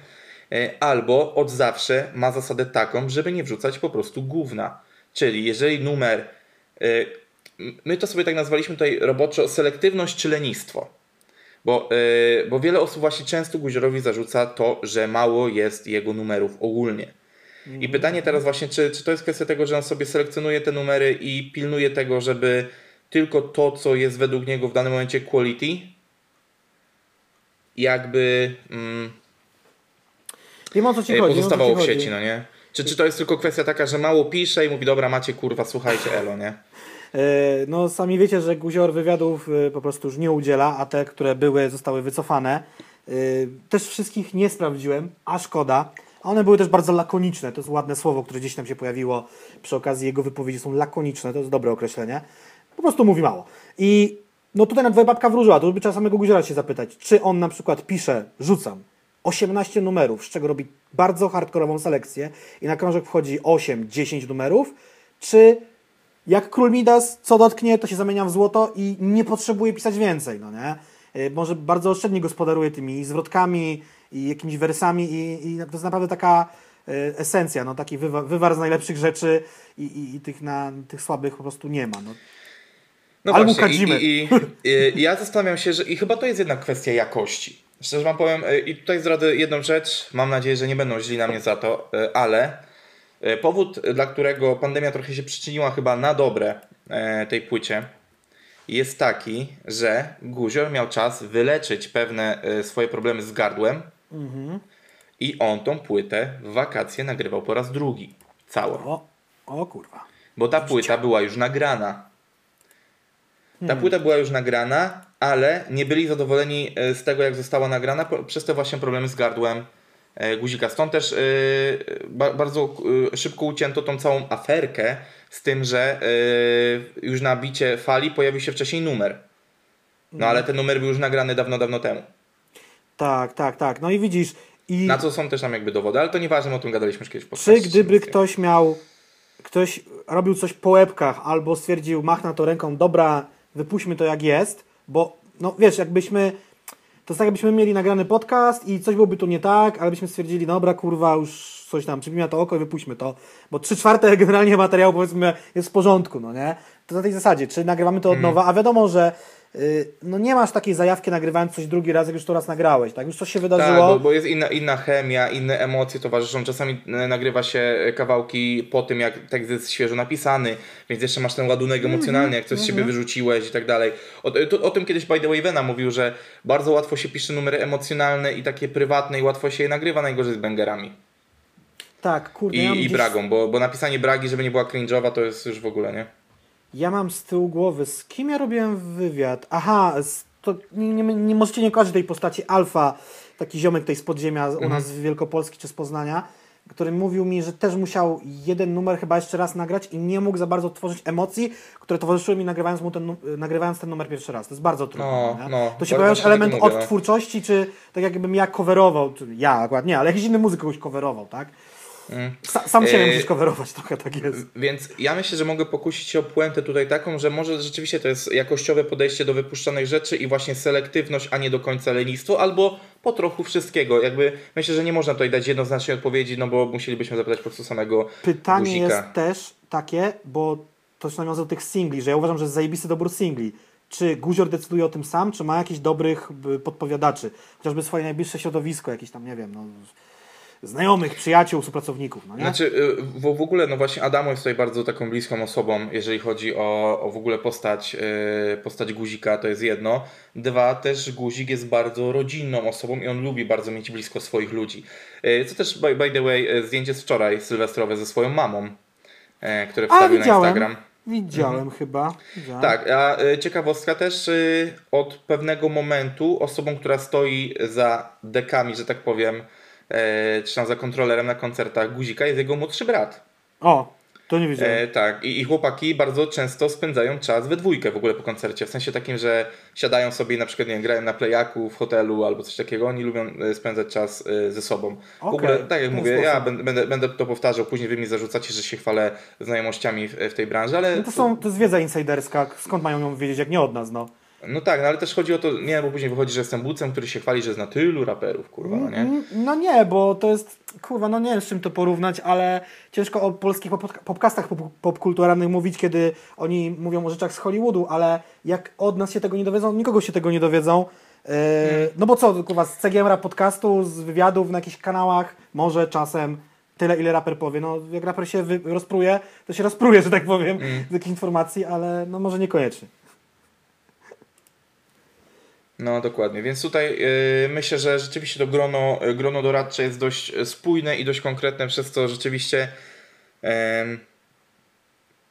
E, Albo od zawsze ma zasadę taką, żeby nie wrzucać po prostu gówna. Czyli jeżeli numer. e, My to sobie tak nazwaliśmy tutaj roboczo selektywność czy lenistwo. Bo, e, bo wiele osób właśnie często Guziorowi zarzuca to, że mało jest jego numerów ogólnie. I pytanie teraz właśnie, czy, czy to jest kwestia tego, że on sobie selekcjonuje te numery i pilnuje tego, żeby tylko to, co jest według niego w danym momencie quality, jakby mm, Wiem o co ci e, chodzi. wiem, o co pozostawało ci w chodzi. sieci, no nie? Czy, czy to jest tylko kwestia taka, że mało pisze i mówi, dobra, macie kurwa, słuchajcie, elo, nie? E, No sami wiecie, że Guzior wywiadów e, po prostu już nie udziela, a te, które były, zostały wycofane. E, Też wszystkich nie sprawdziłem, a szkoda. A one były też bardzo lakoniczne. To jest ładne słowo, które gdzieś tam się pojawiło przy okazji jego wypowiedzi. Są lakoniczne, to jest dobre określenie. Po prostu mówi mało. I no tutaj na dwoje babka wróżyła, to by trzeba samego Guziora się zapytać, czy on na przykład pisze, rzucam, 18 numerów, z czego robi bardzo hardkorową selekcję i na krążek wchodzi 8-10 numerów, czy jak król Midas, co dotknie, to się zamienia w złoto i nie potrzebuje pisać więcej, no nie? Y, Może bardzo oszczędnie gospodaruje tymi zwrotkami i jakimiś wersami i, i to jest naprawdę taka y, esencja, no taki wywa, wywar z najlepszych rzeczy i, i, i tych, na, tych słabych po prostu nie ma. No. No Albo właśnie, i, i, i, ja zastanawiam się, że i chyba to jest jednak kwestia jakości. Szczerze wam powiem, e, i tutaj zdradzę jedną rzecz, mam nadzieję, że nie będą źli na mnie za to, e, ale e, powód, dla którego pandemia trochę się przyczyniła chyba na dobre e, tej płycie, jest taki, że Guzior miał czas wyleczyć pewne e, swoje problemy z gardłem i on tą płytę w wakacje nagrywał po raz drugi. Całą. O, o kurwa. Bo ta płyta była już nagrana. Ta płyta była już nagrana, ale nie byli zadowoleni e, z tego, jak została nagrana przez te właśnie problemy z gardłem e, guzika. Stąd też e, ba- bardzo e, szybko ucięto tą całą aferkę z tym, że e, już na bicie fali pojawił się wcześniej numer. No ale ten numer był już nagrany dawno, dawno temu. Tak, tak, tak. No i widzisz, i Na co są też tam jakby dowody, ale to nieważne, o tym gadaliśmy już kiedyś czy gdyby ktoś miał, ktoś robił coś po łebkach albo stwierdził, mach na to ręką, dobra, wypuśćmy to jak jest, bo no wiesz, jakbyśmy, to jest tak jakbyśmy mieli nagrany podcast i coś byłoby tu nie tak, ale byśmy stwierdzili, dobra, kurwa, już coś tam, przypomina to oko i wypuśćmy to, bo trzy czwarte generalnie materiału powiedzmy jest w porządku, no nie? To na tej zasadzie, czy nagrywamy to od Mhm. nowa, a wiadomo, że no nie masz takiej zajawki nagrywając coś drugi raz, jak już to raz nagrałeś, tak? Już coś się Tak, wydarzyło. bo, bo jest inna, inna chemia, inne emocje towarzyszą. Czasami e, nagrywa się kawałki po tym, jak tekst jest świeżo napisany, więc jeszcze masz ten ładunek Mhm, emocjonalny, jak coś z siebie wyrzuciłeś i tak dalej. O, to, o tym kiedyś By the Way Vena mówił, że bardzo łatwo się pisze numery emocjonalne i takie prywatne i łatwo się je nagrywa, najgorzej z bangerami. Tak, kurde, I, ja i gdzieś- bragą, bo, bo napisanie bragi, żeby nie była cringe'owa, to jest już w ogóle, nie? Ja mam z tyłu głowy, z kim ja robiłem wywiad? Aha, to nie, nie, nie możecie nie kojarzyć tej postaci Alfa, taki ziomek tej z podziemia u nas z Wielkopolski czy z Poznania, który mówił mi, że też musiał jeden numer chyba jeszcze raz nagrać i nie mógł za bardzo tworzyć emocji, które towarzyszyły mi nagrywając, mu ten, nagrywając ten numer pierwszy raz. To jest bardzo trudne. No, no. to się pojawia element odtwórczości, czy tak jakbym ja coverował, czy ja akurat nie, ale jakiś inny muzyk kogoś coverował, tak? Sa, sam siebie E, musisz coverować, trochę tak jest. Więc ja myślę, że mogę pokusić się o puentę tutaj taką, że może rzeczywiście to jest jakościowe podejście do wypuszczanych rzeczy i właśnie selektywność, a nie do końca lenistwo, albo po trochu wszystkiego. Jakby myślę, że nie można tutaj dać jednoznacznej odpowiedzi, no bo musielibyśmy zapytać po prostu samego Pytanie guzika. jest też takie, bo to się nawiązał do tych singli, że ja uważam, że jest zajebisty dobór singli. Czy Guzior decyduje o tym sam, czy ma jakichś dobrych y, podpowiadaczy? Chociażby swoje najbliższe środowisko, jakieś tam, nie wiem, no, znajomych, przyjaciół, współpracowników, no nie? Znaczy y, w, w ogóle, no właśnie Adamo jest tutaj bardzo taką bliską osobą, jeżeli chodzi o, o w ogóle postać, y, postać Guzika, to jest jedno. Dwa, też Guzik jest bardzo rodzinną osobą i on lubi bardzo mieć blisko swoich ludzi. Y, co też, by, by the way, zdjęcie z wczoraj sylwestrowe ze swoją mamą, y, które A, wstawił na. Instagram. Widziałem chyba. Widziałem. Tak, a ciekawostka też od pewnego momentu osobą, która stoi za dekami, że tak powiem, e, czy tam za kontrolerem na koncertach Guzika jest jego młodszy brat. O, to nie wiedziałem. E, tak, I, i chłopaki bardzo często spędzają czas we dwójkę w ogóle po koncercie. W sensie takim, że siadają sobie i na przykład, nie wiem, grają na playaku w hotelu albo coś takiego. Oni lubią e, spędzać czas e, ze sobą. W Okej, ogóle, tak jak w mówię, ja sposób. będę, będę, będę to powtarzał, później wy mi zarzucacie, że się chwalę znajomościami w, w tej branży, ale... No to, są, to jest wiedza insiderska, skąd mają ją wiedzieć, jak nie od nas, no. No tak, no ale też chodzi o to, nie, bo później wychodzi, że jestem bucem, który się chwali, że zna tylu raperów, kurwa, no nie? Mm, No nie, bo to jest, kurwa, no nie wiem z czym to porównać, ale ciężko o polskich pop- popcastach pop- popkulturalnych mówić, kiedy oni mówią o rzeczach z Hollywoodu, ale jak od nas się tego nie dowiedzą, nikogo się tego nie dowiedzą. Yy, No bo co, kurwa, z CGM podcastu, z wywiadów na jakichś kanałach, może czasem tyle, ile raper powie. No jak raper się rozpruje, to się rozpruje, że tak powiem, z jakichś informacji, ale no może niekoniecznie. No dokładnie, więc tutaj yy, myślę, że rzeczywiście to grono, y, grono doradcze jest dość y, spójne i dość konkretne, przez co rzeczywiście em,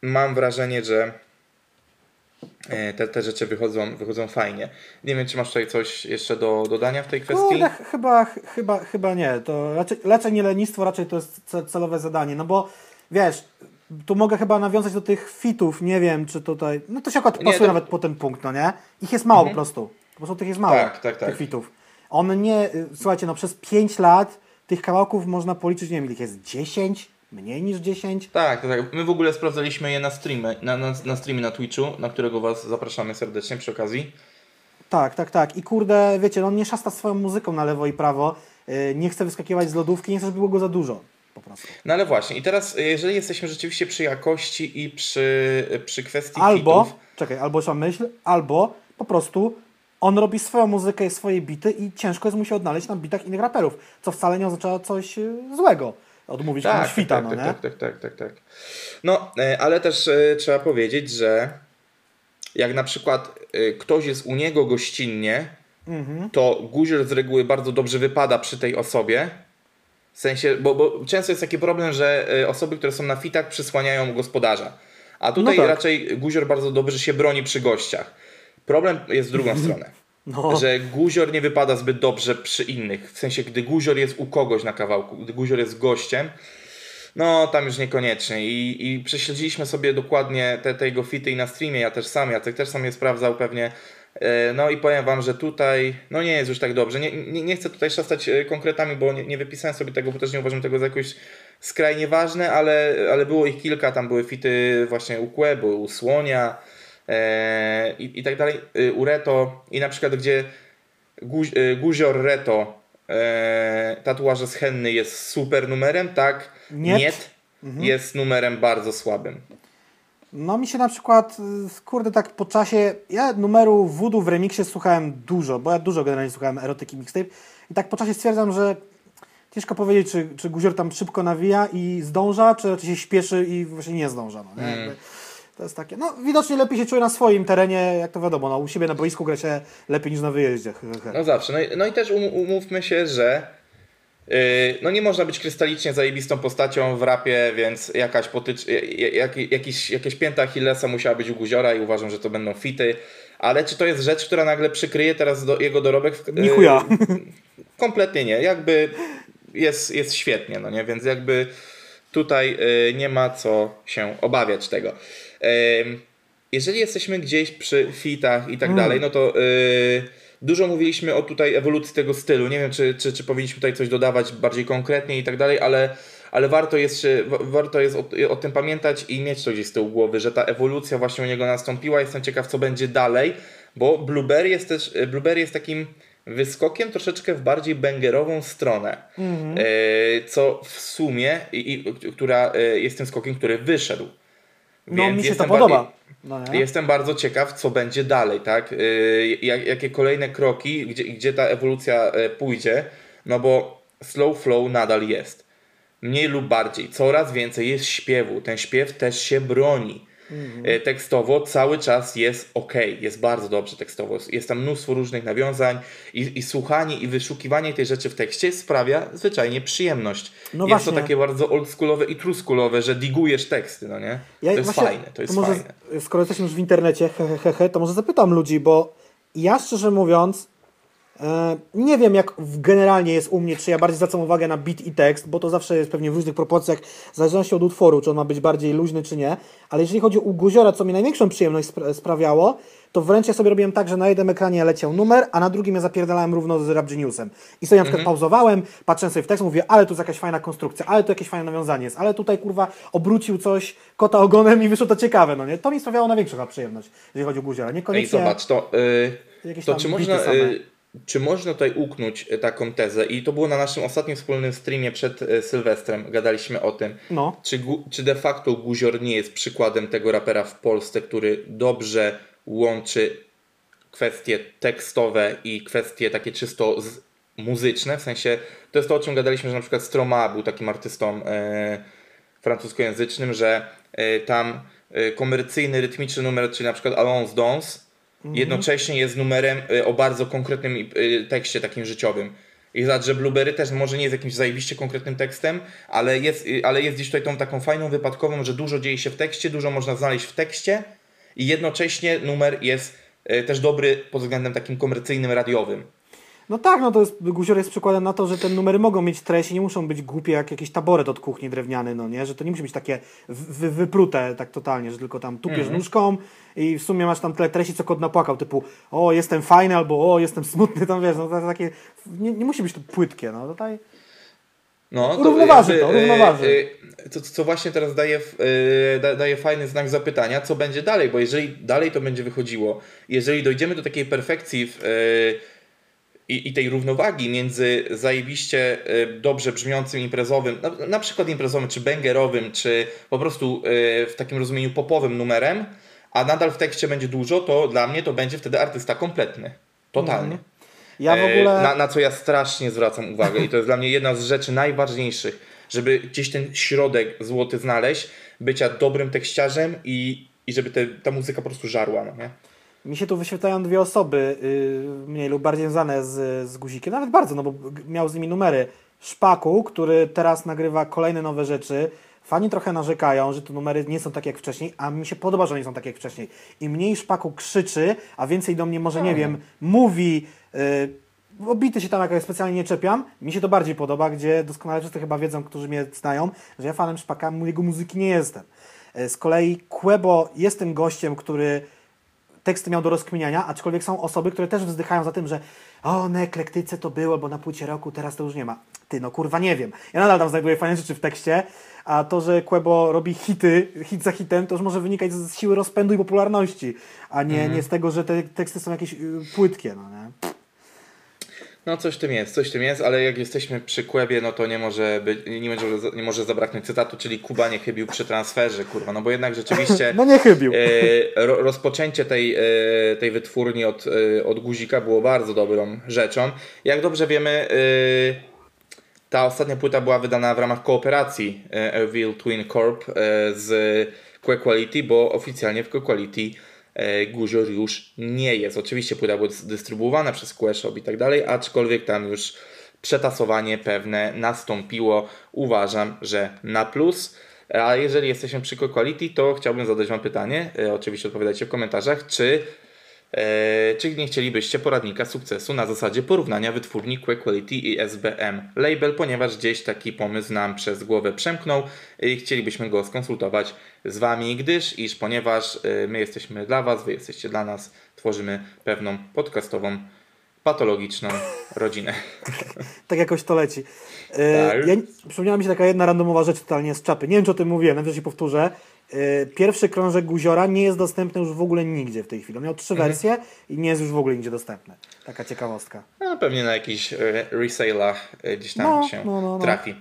mam wrażenie, że e, te, te rzeczy wychodzą, wychodzą fajnie. Nie wiem, czy masz tutaj coś jeszcze do dodania w tej kwestii? Kurde, ch- chyba, ch- chyba, chyba nie. To raczej, raczej nie lenistwo, raczej to jest ce- celowe zadanie. No bo wiesz, tu mogę chyba nawiązać do tych fitów, nie wiem czy tutaj. No to się akurat Nie, pasuje to- nawet po ten punkt, no nie? Ich jest mało po prostu. Po prostu tych jest mało. Tak, tak, tak. Tych fitów. On nie, y, słuchajcie, no przez 5 lat tych kawałków można policzyć, nie wiem, ich jest 10, mniej niż 10. Tak, tak, tak. My w ogóle sprawdzaliśmy je na streamie, na, na, na streamie na Twitchu, na którego Was zapraszamy serdecznie przy okazji. Tak, tak, tak. I kurde, wiecie, no on nie szasta swoją muzyką na lewo i prawo. y, Nie chce wyskakiwać z lodówki, nie chce, żeby było go za dużo. Po prostu. No ale właśnie, i teraz y, jeżeli jesteśmy rzeczywiście przy jakości i przy, przy kwestii Albo, fitów, czekaj, albo trzeba myśl, albo po prostu on robi swoją muzykę i swoje bity i ciężko jest mu się odnaleźć na bitach innych raperów, co wcale nie oznacza coś y, złego. Odmówić komuś Tak, fita, tak, no tak, nie? tak, tak, tak, tak, tak. No, e, ale też e, trzeba powiedzieć, że jak na przykład e, ktoś jest u niego gościnnie, Mhm. to guzior z reguły bardzo dobrze wypada przy tej osobie. W sensie, bo, bo często jest taki problem, że e, osoby, które są na fitach przysłaniają gospodarza. A tutaj No tak. raczej guzior bardzo dobrze się broni przy gościach. Problem jest w drugą stronę. No, Że guzior nie wypada zbyt dobrze przy innych. W sensie, gdy guzior jest u kogoś na kawałku, gdy guzior jest gościem, no tam już niekoniecznie. I, i prześledziliśmy sobie dokładnie te, te jego fity i na streamie, ja też sam, Jacek też sam je sprawdzał pewnie. E, No i powiem Wam, że tutaj no nie jest już tak dobrze. Nie, nie, nie chcę tutaj szastać e, konkretami, bo nie, nie wypisałem sobie tego, bo też nie uważam tego za jakoś skrajnie ważne, ale, ale było ich kilka. Tam były fity właśnie u Kłe, były u Słonia i, i tak dalej, e, u Reto i na przykład gdzie e, Guzior Reto e, tatuaże z Henny jest super numerem, tak? Niet. Niet jest numerem bardzo słabym. no mi się na przykład, y, kurde, tak po czasie, ja numeru Voodoo w remiksie słuchałem dużo, bo ja dużo generalnie słuchałem erotyki mixtape i tak po czasie stwierdzam, że ciężko powiedzieć, czy, czy Guzior tam szybko nawija i zdąża, czy raczej się śpieszy i właśnie nie zdąża. No, nie? Jakby To jest takie, no widocznie lepiej się czuje na swoim terenie, jak to wiadomo, no, u siebie na boisku gra się lepiej niż na wyjeździe. No zawsze. No i, no i też um, umówmy się, że yy, no nie można być krystalicznie zajebistą postacią w rapie, więc jakaś potycz, jak, jak, jakiś, jakaś pięta Achillesa musiała być u Guziora i uważam, że to będą fity. Ale czy to jest rzecz, która nagle przykryje teraz do, jego dorobek? W, Ni chuja. Kompletnie nie. Jakby jest, jest świetnie, no nie? Więc jakby tutaj y, nie ma co się obawiać tego. Jeżeli jesteśmy gdzieś przy fitach i tak dalej, no to y, dużo mówiliśmy o tutaj ewolucji tego stylu. Nie wiem, czy, czy, czy powinniśmy tutaj coś dodawać bardziej konkretnie i tak dalej, ale, ale warto jest, się- wa- warto jest o, o tym pamiętać i mieć to gdzieś z tyłu głowy, że ta ewolucja właśnie u niego nastąpiła. Jestem ciekaw, co będzie dalej, bo Blueberry jest też Blueberry jest takim wyskokiem troszeczkę w bardziej bangerową stronę, Mhm. e, co w sumie, i, i, która jest tym skokiem, który wyszedł. No mi się to podoba. No? Jestem bardzo ciekaw, co będzie dalej, tak? Yy, jak, jakie kolejne kroki, gdzie, gdzie ta ewolucja e, pójdzie, no bo slow flow nadal jest. Mniej lub bardziej, coraz więcej jest śpiewu. Ten śpiew też się broni. E, Tekstowo cały czas jest ok, jest bardzo dobrze tekstowo. Jest tam mnóstwo różnych nawiązań i, i słuchanie i wyszukiwanie tej rzeczy w tekście sprawia zwyczajnie przyjemność. No jest to właśnie. takie bardzo oldschoolowe i truskulowe, że digujesz teksty, no nie? Ja to jest właśnie- fajne, to jest może, fajne. Skoro jesteśmy już w internecie, he, he, he, to może zapytam ludzi, bo ja szczerze mówiąc, nie wiem, jak generalnie jest u mnie, czy ja bardziej zwracam uwagę na beat i tekst, bo to zawsze jest pewnie w różnych proporcjach, w zależności od utworu, czy on ma być bardziej luźny, czy nie. Ale jeżeli chodzi o Guziora, co mi największą przyjemność spra- sprawiało, to wręcz ja sobie robiłem tak, że na jednym ekranie leciał numer, a na drugim ja zapierdalałem równo z Rap Geniusem. I sobie na przykład pauzowałem, patrzyłem sobie w tekst, mówię, ale tu jest jakaś fajna konstrukcja, ale tu jakieś fajne nawiązanie jest, ale tutaj kurwa obrócił coś kota ogonem i wyszło to ciekawe, no nie? To mi sprawiało największą przyjemność, jeżeli chodzi o Guziora. Ej, Niekoniecznie... zobacz, to, y, Jakieś to czy, można, same. Czy można tutaj uknąć y, taką tezę, i to było na naszym ostatnim wspólnym streamie przed y, Sylwestrem, gadaliśmy o tym, No. czy, czy de facto Guzior nie jest przykładem tego rapera w Polsce, który dobrze łączy kwestie tekstowe i kwestie takie czysto muzyczne, w sensie to jest to, o czym gadaliśmy, że na przykład Stroma był takim artystą e, francuskojęzycznym, że e, tam e, komercyjny, rytmiczny numer, czyli na przykład Allons Dons, jednocześnie jest numerem e, o bardzo konkretnym e, tekście takim życiowym. I zobacz, że Blueberry też może nie jest jakimś zajebiście konkretnym tekstem, ale jest, y, ale jest gdzieś tutaj tą taką fajną wypadkową, że dużo dzieje się w tekście, dużo można znaleźć w tekście i jednocześnie numer jest y, też dobry pod względem takim komercyjnym, radiowym. No tak, no to jest, Guzior jest przykładem na to, że te numery mogą mieć treść i nie muszą być głupie jak jakiś taboret od kuchni drewniany, no nie? Że to nie musi być takie wy, wyprute tak totalnie, że tylko tam tupiesz nóżką i w sumie masz tam tyle treści, co kot napłakał, typu o, jestem fajny albo o, jestem smutny, tam wiesz, no to takie, nie, nie musi być to płytkie, no tutaj... No, Równoważy to, równoważy. y, To, co właśnie teraz daje, w- y, da, daje fajny znak zapytania, co będzie dalej, bo jeżeli dalej to będzie wychodziło, jeżeli dojdziemy do takiej perfekcji w, i, i tej równowagi między zajebiście y, dobrze brzmiącym imprezowym, na, na przykład imprezowym, czy bangerowym, czy po prostu y, w takim rozumieniu popowym numerem, a nadal w tekście będzie dużo, to dla mnie to będzie wtedy artysta kompletny. Totalnie. Ja w E, ogóle... Na, na co ja strasznie zwracam uwagę i to jest dla mnie jedna z rzeczy najważniejszych, żeby gdzieś ten środek złoty znaleźć, bycia dobrym tekściarzem i, i żeby te, ta muzyka po prostu żarła, no nie? Mi się tu wyświetlają dwie osoby, yy, mniej lub bardziej związane z, z Guzikiem, nawet bardzo, no bo miał z nimi numery. Szpaku, który teraz nagrywa kolejne nowe rzeczy. Fani trochę narzekają, że te numery nie są takie jak wcześniej, a mi się podoba, że nie są takie jak wcześniej. Im mniej Szpaku krzyczy, a więcej do mnie może, nie wiem, mówi, yy, bo bity się tam jakoś specjalnie nie czepiam, mi się to bardziej podoba, gdzie doskonale wszyscy chyba wiedzą, którzy mnie znają, że ja fanem Szpaka, jego muzyki nie jestem. Yy, Z kolei Quebo jest tym gościem, który teksty miał do rozkminiania, aczkolwiek są osoby, które też wzdychają za tym, że o, na eklektyce to było, bo na płycie roku teraz to już nie ma. Ty, no kurwa, nie wiem. Ja nadal tam znajduję fajne rzeczy w tekście, a to, że Quebo robi hity, hit za hitem, to już może wynikać z siły rozpędu i popularności, a nie, nie z tego, że te teksty są jakieś y, płytkie, no nie? No coś w tym jest, coś w tym jest, ale jak jesteśmy przy Kłebie, no to nie może, być, nie, może, nie może zabraknąć cytatu, czyli Kuba nie chybił przy transferze, kurwa, no bo jednak rzeczywiście... No nie chybił. E, ro, rozpoczęcie tej, e, tej wytwórni od, e, od guzika było bardzo dobrą rzeczą. Jak dobrze wiemy, e, ta ostatnia płyta była wydana w ramach kooperacji e, Evil Twin Corp e, z Que Quality, bo oficjalnie w Que Quality e, Guzior już nie jest. Oczywiście płyta była dystrybuowana przez Que Shop i tak dalej, aczkolwiek tam już przetasowanie pewne nastąpiło. Uważam, że na plus. A jeżeli jesteśmy przy Quality, to chciałbym zadać Wam pytanie. E, oczywiście odpowiadajcie w komentarzach, czy, e, czy nie chcielibyście poradnika sukcesu na zasadzie porównania wytwórni Quality i SBM Label, ponieważ gdzieś taki pomysł nam przez głowę przemknął i chcielibyśmy go skonsultować z Wami, gdyż iż ponieważ e, my jesteśmy dla Was, Wy jesteście dla nas, tworzymy pewną podcastową, patologiczną rodzinę. Tak jakoś to leci. E, Tak. Ja, przypomniała mi się taka jedna randomowa rzecz totalnie z czapy. Nie wiem, czy o tym mówiłem, najwyżej powtórzę. E, Pierwszy krążek Guziora nie jest dostępny już w ogóle nigdzie w tej chwili. On miał trzy Mhm. wersje i nie jest już w ogóle nigdzie dostępny. Taka ciekawostka. No, pewnie na jakichś e, resale'ach e, gdzieś tam No, się no, no, no. trafi.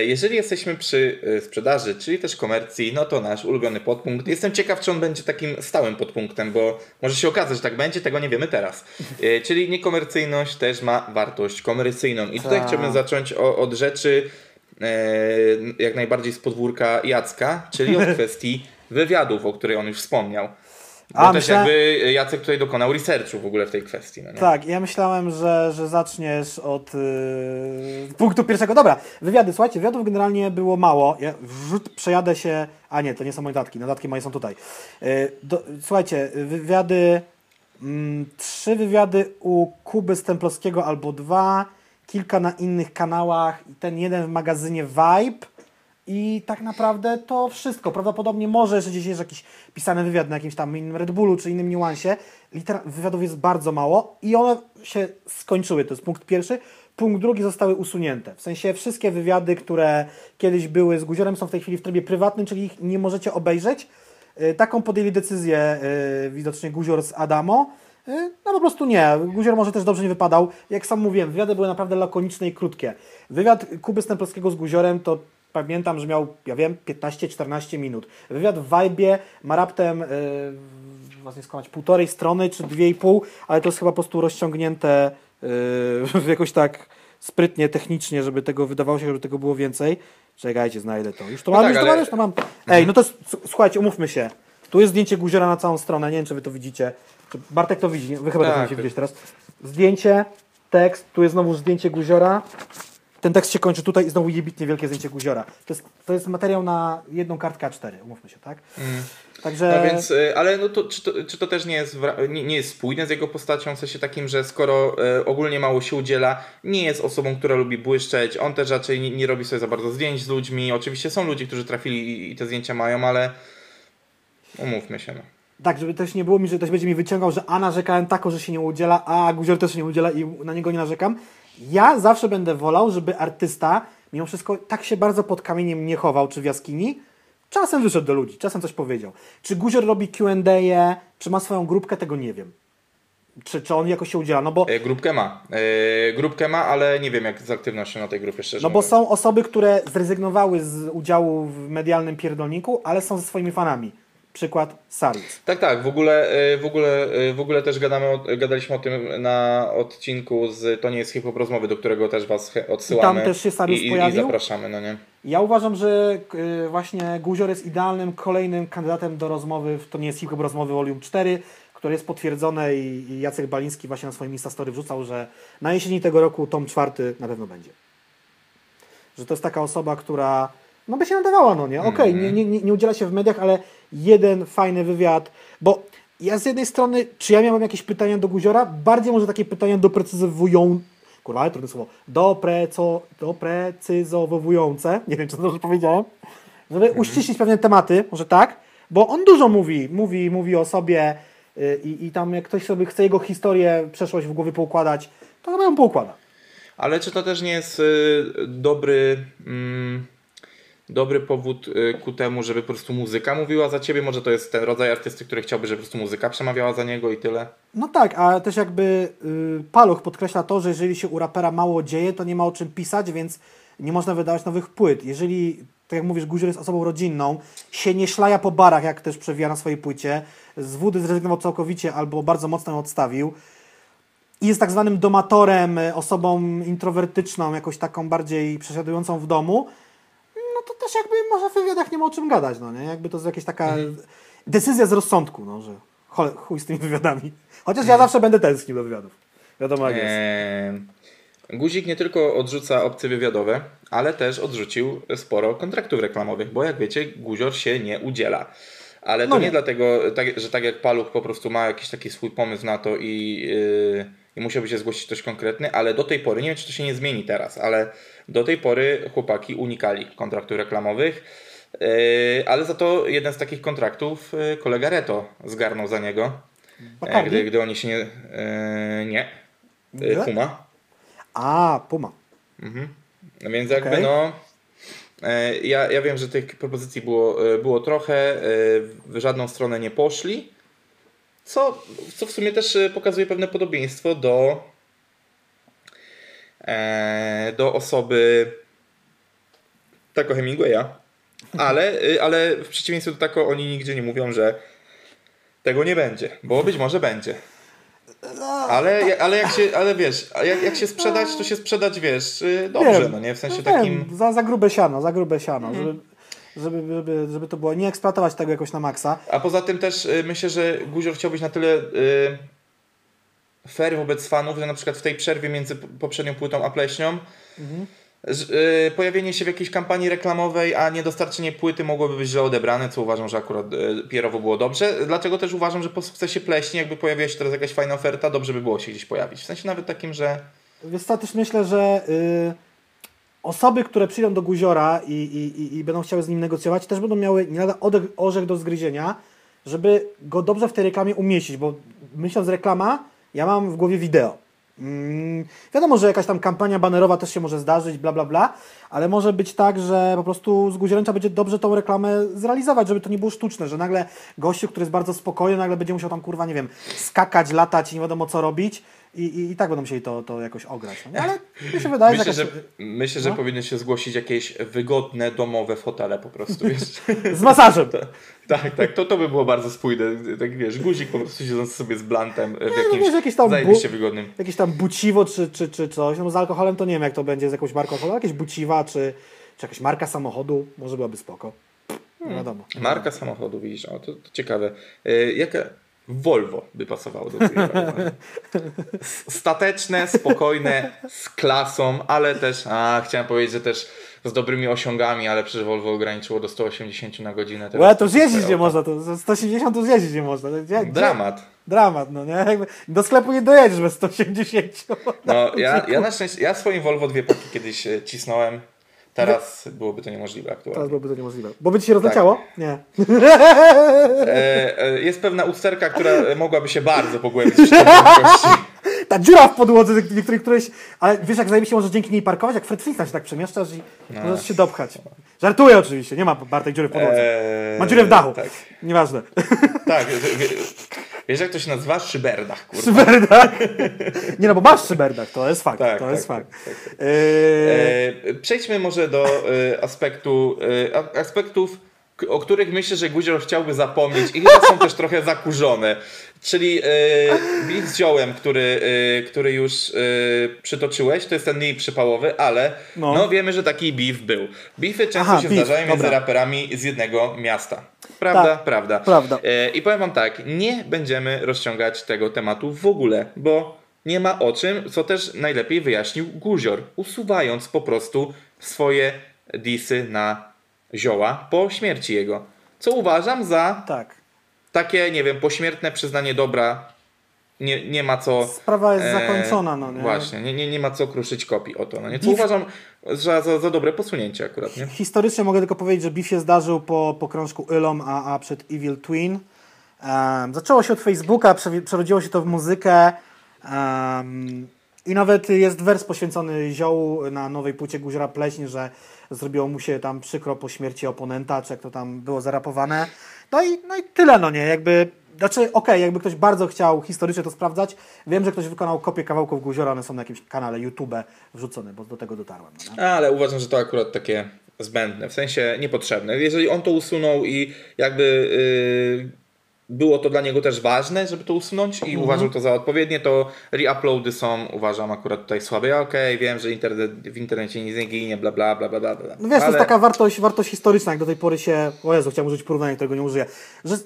Jeżeli jesteśmy przy sprzedaży, czyli też komercji, no to nasz ulubiony podpunkt. Jestem ciekaw, czy on będzie takim stałym podpunktem, bo może się okazać, że tak będzie, tego nie wiemy teraz. Czyli niekomercyjność też ma wartość komercyjną. I tutaj Tak. chciałbym zacząć o, od rzeczy jak najbardziej z podwórka Jacka, czyli od kwestii wywiadów, o której on już wspomniał. Bo A, też myślę- jakby Jacek tutaj dokonał researchu w ogóle w tej kwestii. No? Tak, ja myślałem, że, że zaczniesz od yy, punktu pierwszego. Dobra, wywiady. Słuchajcie, wywiadów generalnie było mało. Ja wrzut, przejadę się. A nie, to nie są moje notatki. Notatki moje są tutaj. Yy, do, słuchajcie, wywiady Mm, trzy wywiady u Kuby Stemplowskiego albo dwa, kilka na innych kanałach, i ten jeden w magazynie Vibe i tak naprawdę to wszystko. Prawdopodobnie może jeszcze gdzieś jest jakiś pisany wywiad na jakimś tam innym Red Bullu czy innym niuansie. Liter wywiadów jest bardzo mało i one się skończyły. To jest punkt pierwszy. Punkt drugi zostały usunięte. W sensie wszystkie wywiady, które kiedyś były z Guziorem są w tej chwili w trybie prywatnym, czyli ich nie możecie obejrzeć. Y, Taką podjęli decyzję y, widocznie Guzior z Adamo. Y, No po prostu nie. Guzior może też dobrze nie wypadał. Jak sam mówiłem, wywiady były naprawdę lakoniczne i krótkie. Wywiad Kuby Stemplowskiego z Guziorem to pamiętam, że miał, ja wiem, 15-14 minut. Wywiad w Vibe ma raptem, yy, was nie skłamać, półtorej strony czy dwie i pół, ale to jest chyba po prostu rozciągnięte yy, jakoś tak sprytnie, technicznie, żeby tego wydawało się, żeby tego było więcej. Czekajcie, znajdę to. Już to No mam, tak, już to ale- mam, już to mam. Ej, no to słuchajcie, umówmy się. Tu jest zdjęcie Guziora na całą stronę, nie wiem, czy wy to widzicie. Bartek to widzi, wy chyba Tak. to będziecie widzieć teraz. Zdjęcie, tekst, tu jest znowu zdjęcie Guziora. Ten tekst się kończy tutaj i znowu jebitnie wielkie zdjęcie Guziora. To jest, to jest materiał na jedną kartkę A4, umówmy się, tak? Także... No więc, y, ale no to, czy, to, czy to też nie jest, nie, nie jest spójne z jego postacią, w sensie takim, że skoro e, ogólnie mało się udziela, nie jest osobą, która lubi błyszczeć, on też raczej nie, nie robi sobie za bardzo zdjęć z ludźmi, oczywiście są ludzie, którzy trafili i, i te zdjęcia mają, ale umówmy się, no. Tak, żeby też nie było mi, że ktoś będzie mi wyciągał, że a narzekałem tako, że się nie udziela, a Guzior też się nie udziela i na niego nie narzekam. Ja zawsze będę wolał, żeby artysta mimo wszystko tak się bardzo pod kamieniem nie chował, czy w jaskini. Czasem wyszedł do ludzi, czasem coś powiedział. Czy Guzior robi Q&A, czy ma swoją grupkę, tego nie wiem. Czy, czy on jakoś się udziela, no bo, E, Grupkę ma. E, Grupkę ma, ale nie wiem jak z aktywnością na tej grupie szczerze no bo mówiąc. są osoby, które zrezygnowały z udziału w medialnym pierdolniku, ale są ze swoimi fanami. Przykład Saris. Tak, tak, w ogóle, e, w ogóle, e, w ogóle też gadamy gadaliśmy o tym na odcinku z To nie jest hip-hop rozmowy, do którego też Was odsyłamy. I tam też się Sarius i, i, i pojawił? zapraszamy, no nie? Ja uważam, że y, właśnie Guzior jest idealnym kolejnym kandydatem do rozmowy, w- to nie jest hip-hop rozmowy Volume 4, które jest potwierdzone i, Jacek Baliński właśnie na swoim Instastory wrzucał, że na jesieni tego roku tom czwarty na pewno będzie. Że to jest taka osoba, która no by się nadawała, no nie? Okej, nie, nie, nie, nie udziela się w mediach, ale jeden fajny wywiad, bo ja z jednej strony, czy ja miałem jakieś pytania do Guziora? Bardziej może takie pytania doprecyzowują, kurwa, ale trudne słowo, dopreco, doprecyzowujące, nie wiem, czy to dobrze powiedziałem, żeby uściślić pewne tematy, może tak, bo on dużo mówi, mówi, mówi o sobie y, i, i tam jak ktoś sobie chce jego historię, przeszłość w głowie poukładać, to chyba ją poukłada. Ale czy to też nie jest y, dobry, mm, dobry powód y, ku temu, żeby po prostu muzyka mówiła za ciebie? Może to jest ten rodzaj artysty, który chciałby, żeby po prostu muzyka przemawiała za niego i tyle? No tak, a też jakby y, Paluch podkreśla to, że jeżeli się u rapera mało dzieje, to nie ma o czym pisać, więc nie można wydawać nowych płyt. Jeżeli, tak jak mówisz, Guzior jest osobą rodzinną, się nie szlaja po barach, jak też przewija na swojej płycie, z wódy zrezygnował całkowicie albo bardzo mocno ją odstawił i jest tak zwanym domatorem, y, osobą introwertyczną, jakoś taką bardziej przesiadującą w domu, no to też jakby może w wywiadach nie ma o czym gadać, no nie? Jakby to jest jakaś taka decyzja z rozsądku, no, że chuj z tymi wywiadami. Chociaż ja zawsze będę tęsknił do wywiadów. Wiadomo jak jest. Eee, Guzik nie tylko odrzuca opcje wywiadowe, ale też odrzucił sporo kontraktów reklamowych, bo jak wiecie, Guzior się nie udziela. Ale to No nie. nie. dlatego, tak, że tak jak Paluch po prostu ma jakiś taki swój pomysł na to i, yy, i musiałby się zgłosić ktoś konkretny, ale do tej pory, nie wiem czy to się nie zmieni teraz, ale do tej pory chłopaki unikali kontraktów reklamowych. Yy, ale za to jeden z takich kontraktów yy, kolega Reto zgarnął za niego. E, Bacardi? gdy, gdy oni się nie. Nie. Puma. A, Puma. No Więc jakby Okej. no. e, Ja, ja wiem, że tych propozycji było, e, było trochę, e, w żadną stronę nie poszli, co, co w sumie też e, pokazuje pewne podobieństwo do, e, do osoby Taco Hemingwaya, ale, e, ale w przeciwieństwie do Taco oni nigdzie nie mówią, że tego nie będzie, bo być może będzie. Ale, ale jak się, ale wiesz, a jak, jak się sprzedać, to się sprzedać, wiesz, y, dobrze, Wiem. no nie? W sensie No takim... Mhm. wiem, za, za grube siano, za grube siano, żeby, żeby, żeby, żeby to było, nie eksploatować tego jakoś na maksa. A poza tym też y, myślę, że Guzior chciał być na tyle y, fair wobec fanów, że na przykład w tej przerwie między poprzednią płytą a pleśnią Mhm. Ż- y, pojawienie się w jakiejś kampanii reklamowej, a niedostarczenie płyty mogłoby być źle odebrane, co uważam, że akurat y, PR-owo było dobrze. Dlatego też uważam, że po sukcesie pleśni, jakby pojawiła się teraz jakaś fajna oferta, dobrze by było się gdzieś pojawić. W sensie nawet takim, że Wiesz co, też myślę, że y, osoby, które przyjdą do Guziora i, i, i, będą chciały z nim negocjować, też będą miały nie lada orzech do zgryzienia, żeby go dobrze w tej reklamie umieścić, bo myśląc reklama, ja mam w głowie wideo. Mm, wiadomo, że jakaś tam kampania banerowa też się może zdarzyć, bla, bla, bla, ale może być tak, że po prostu z Guziorem trzeba będzie dobrze tą reklamę zrealizować, żeby to nie było sztuczne, że nagle gościu, który jest bardzo spokojny, nagle będzie musiał tam, kurwa, nie wiem, skakać, latać i nie wiadomo co robić i, i, i tak będą musieli to, to jakoś ograć. No, ale mi się wydaje, myślę, że... że, Jakaś... myślę, że no. powinny się zgłosić jakieś wygodne, domowe fotele po prostu, wiesz. Z masażem. tak, tak, to, to by było bardzo spójne. Tak wiesz, guzik po prostu siedząc sobie z blantem w no jakimś wiesz, jakieś tam zajebiście wygodnym. Jakieś tam buciwo czy, czy, czy coś. No z alkoholem to nie wiem jak to będzie z jakąś marką alkoholu. Jakieś buciwa czy, czy jakaś marka samochodu. Może byłaby spoko. Nie wiadomo. Marka samochodu, widzisz, o, to, to ciekawe. E, jaka Volvo by pasowało do Stateczne, spokojne, z klasą, ale też, a chciałem powiedzieć, że też z dobrymi osiągami, ale przecież Volvo ograniczyło do 180 na godzinę. Łe, to już jeździć swoje nie można. To za 180 to już jeździć nie można. Gdzie? Dramat. Dramat, no nie? Do sklepu nie dojedziesz bez 180. No, ja, ja na szczęście, ja swoim Volvo dwie paki kiedyś e, cisnąłem, teraz byłoby to niemożliwe Teraz aktualnie. byłoby to niemożliwe. Bo by ci się rozleciało? Nie. E, e, jest pewna usterka, która mogłaby się bardzo pogłębić w szybkości. Ta dziura w podłodze, niektórych któreś. Ale wiesz, jak zajebiście możesz dzięki niej parkować? Jak Fred Flintstone się tak przemieszczasz i No. możesz się dopchać. Żartuję oczywiście, nie ma Bartek dziury w podłodze. Eee, Ma dziurę w dachu. Tak, Nieważne. tak. wie- wie- Wiesz jak to się nazywa? Szyberdach, kurwa. Szyberdach. Nie no, bo masz szyberdach, to jest fakt. Tak, to tak, jest fakt. tak, tak. Eee, E, przejdźmy może do e, aspektu, e, aspektów, o których myślę, że Guzior chciałby zapomnieć i chyba są też trochę zakurzone. Czyli e, beef z ziołem, który, e, który już e, przytoczyłeś, to jest ten mniej przypałowy, ale no. No. wiemy, że taki beef był. Beefy często Aha, się beef, zdarzają między raperami z jednego miasta. Prawda? Tak, prawda. prawda. E, I powiem wam tak, nie będziemy rozciągać tego tematu w ogóle, bo nie ma o czym, co też najlepiej wyjaśnił Guzior, usuwając po prostu swoje disy na zioła po śmierci jego. Co uważam za tak. takie, nie wiem, pośmiertne przyznanie dobra. Nie, nie ma co. Sprawa jest e, zakończona, no nie? Właśnie, nie, nie, nie ma co kruszyć kopii o to. No nie? Co Beef- uważam za, za, za dobre posunięcie akurat, nie? Historycznie mogę tylko powiedzieć, że beef się zdarzył po, po krążku Ylom, a, a przed Evil Twin. Em, zaczęło się od Facebooka, przerodziło się to w muzykę. em, I nawet jest wers poświęcony ziołu na nowej płycie Guziora Pleśń, że zrobiło mu się tam przykro po śmierci oponenta, czy jak to tam było zarapowane. No i, no i tyle, no nie, jakby... Znaczy, okej, jakby ktoś bardzo chciał historycznie to sprawdzać, wiem, że ktoś wykonał kopię kawałków Guziora, one są na jakimś kanale YouTube wrzucone, bo do tego dotarłem. No? Ale uważam, że to akurat takie zbędne, w sensie niepotrzebne. Jeżeli on to usunął i jakby yy, było to dla niego też ważne, żeby to usunąć i uważam to za odpowiednie, to reuploady są, uważam akurat tutaj słabe. Ja okej, wiem, że internet, w internecie nic nie ginie, bla bla bla bla bla. No wiesz, to Ale- jest taka wartość, wartość historyczna, jak do tej pory się, o Jezu, chciałem użyć porównania, którego nie użyję, że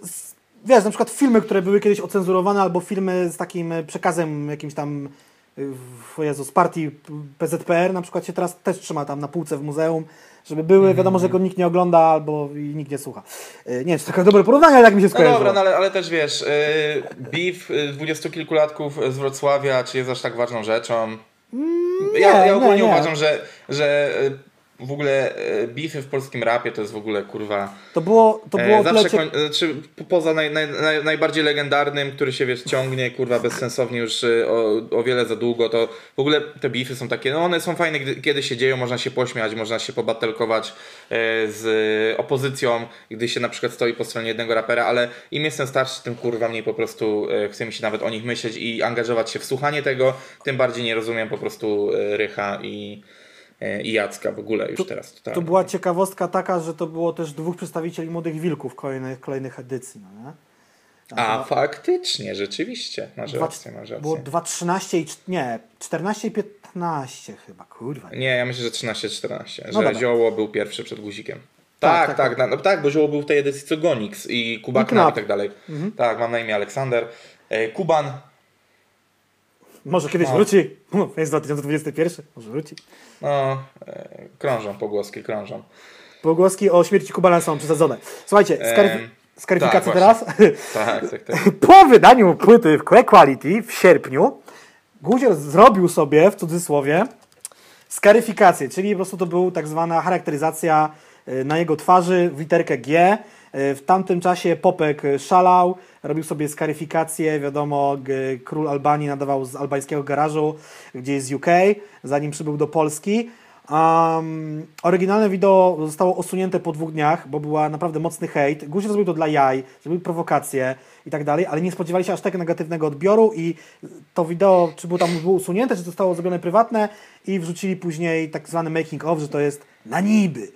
wiesz, na przykład filmy, które były kiedyś ocenzurowane, albo filmy z takim e, przekazem jakimś tam, w- o Jezu, z partii PZPR na przykład się teraz też trzyma tam na półce w muzeum, żeby były, Mhm. wiadomo, że go nikt nie ogląda albo i nikt nie słucha. Y, Nie wiem, czy to takie dobre porównanie, ale tak mi się No skojarzyło. dobra, no ale, ale też wiesz, yy, beef yy, dwudziestokilkulatków z Wrocławia, czy jest aż tak ważną rzeczą? ja, ja Mm, nie, ogólnie nie. uważam, że, że w ogóle yy, beefy w polskim rapie to jest w ogóle kurwa... To było, to było E, o tyle Zawsze, koń, znaczy, po- poza naj, naj, naj, najbardziej legendarnym, który się wiesz, ciągnie, kurwa, bezsensownie już y, o, o wiele za długo, to w ogóle te beefy są takie, no one są fajne, gdy, kiedy się dzieją, można się pośmiać, można się pobatelkować e, z opozycją, gdy się na przykład stoi po stronie jednego rapera, ale im jestem starszy, tym kurwa mniej po prostu e, chce mi się nawet o nich myśleć i angażować się w słuchanie tego, tym bardziej nie rozumiem po prostu e, Rycha i, e, i Jacka w ogóle już teraz. To totalnie. była ciekawostka taka, że to było też dwóch przedstawicieli Młodych Wilków kolejnych, kolejnych edycji, no nie? A faktycznie, rzeczywiście, masz Dwa- rację, masz rację. Było 2.13 i... Nie, 14 i 15 chyba, kurwa. Nie, ja myślę, że 13-14, No że dobra. Zioło był pierwszy przed guzikiem. Tak, Tak, tak, tak, tak, no, tak, bo Zioło był w tej edycji co Gonix i Kuba I i tak dalej. Tak, mam na imię Aleksander. E, Kuban, Może kiedyś No. wróci. Jest 2021, może wróci. No, e, krążą pogłoski, krążą. Pogłoski o śmierci Kubana są przesadzone. Słuchajcie, skaryf- Em, skaryfikacja tak, teraz. Tak, tak, tak. po wydaniu płyty w Core Quality w sierpniu Guzior zrobił sobie, w cudzysłowie, skaryfikację, czyli po prostu to była tak zwana charakteryzacja y, na jego twarzy w literkę G. W tamtym czasie Popek szalał, robił sobie skaryfikację, wiadomo, król Albanii nadawał z albańskiego garażu, gdzie jest UK, zanim przybył do Polski. Um, oryginalne wideo zostało usunięte po dwóch dniach, bo była naprawdę mocny hejt. Guzik zrobił to dla jaj, zrobił prowokacje i tak dalej, ale nie spodziewali się aż tak negatywnego odbioru i to wideo, czy było tam było usunięte, czy zostało zrobione prywatne i wrzucili później tak zwany making of, że to jest na niby.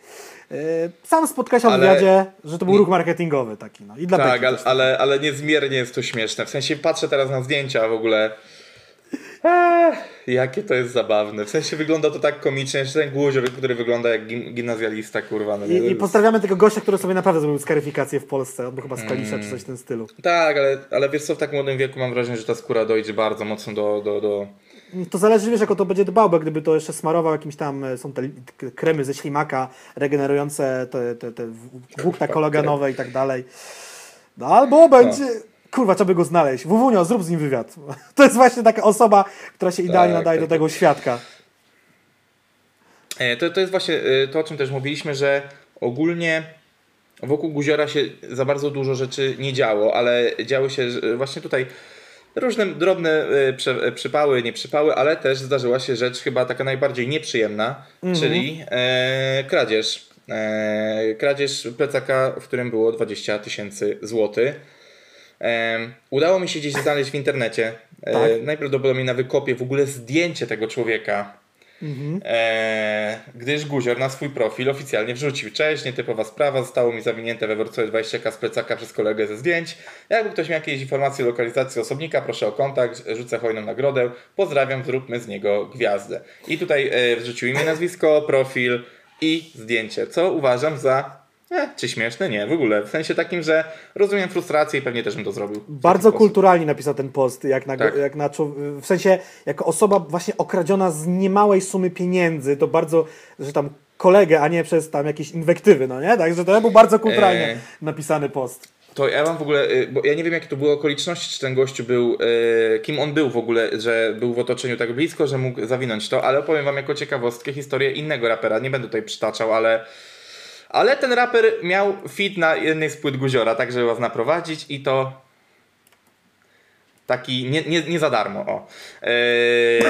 Yy, Sam podkreślał w Ale- wywiadzie, że to był ruch marketingowy taki, no i dla Tak, ale, też. ale, ale niezmiernie jest to śmieszne. W sensie patrzę teraz na zdjęcia w ogóle. Eee, jakie to jest zabawne. W sensie wygląda to tak komicznie, że ten guzior, który wygląda jak gim, gimnazjalista, kurwa. No? I, I pozdrawiamy tego gościa, który sobie naprawdę zrobił skaryfikację w Polsce. Był chyba z Kalisza Mm. czy coś w tym stylu. Tak, ale, ale wiesz co, w tak młodym wieku mam wrażenie, że ta skóra dojdzie bardzo mocno do... do, do... To zależy, wiesz, jak on to będzie dbał, bo gdyby to jeszcze smarował jakimś tam, e, są te kremy ze ślimaka regenerujące te, te, te włókna kolagenowe i tak dalej. No albo będzie... Kurwa, trzeba by go znaleźć. Wuwunio, zrób z nim wywiad. To jest właśnie taka osoba, która się idealnie Tak, nadaje tak, do tego świadka. E, To, to jest właśnie e, to, o czym też mówiliśmy, że ogólnie wokół Guziora się za bardzo dużo rzeczy nie działo, ale działy się właśnie tutaj różne drobne e, prze, e, przypały, nie przypały, ale też zdarzyła się rzecz chyba taka najbardziej nieprzyjemna, czyli e, kradzież. E, kradzież plecaka, w którym było 20 tysięcy złotych. Em, udało mi się gdzieś znaleźć w internecie, e, Tak. najprawdopodobniej na wykopie, w ogóle zdjęcie tego człowieka. E, gdyż Guzior na swój profil oficjalnie wrzucił. Cześć, nietypowa sprawa, zostało mi zawinięte we Wrocławiu 20 z plecaka przez kolegę ze zdjęć. Jakby ktoś miał jakieś informacje o lokalizacji osobnika, proszę o kontakt, rzucę hojną nagrodę. Pozdrawiam, zróbmy z niego gwiazdę. I tutaj e, wrzucił imię, nazwisko, profil i zdjęcie, co uważam za... E, czy śmieszne? Nie, w ogóle. W sensie takim, że rozumiem frustrację i pewnie też bym to zrobił. Bardzo kulturalnie napisał ten post, jak na, Tak. jak na w sensie jako osoba właśnie okradziona z niemałej sumy pieniędzy, to bardzo, że tam kolegę, a nie przez tam jakieś inwektywy, no nie? Także to był bardzo kulturalnie Eee. napisany post. To ja mam w ogóle, y, bo ja nie wiem jakie to były okoliczności, czy ten gościu był, y, kim on był w ogóle, że był w otoczeniu tak blisko, że mógł zawinąć to, ale opowiem wam jako ciekawostkę historię innego rapera, nie będę tutaj przytaczał, ale ale ten raper miał fit na jednej z płyt Guziora, tak żeby was naprowadzić i to taki nie, nie, nie za darmo, o. Eee,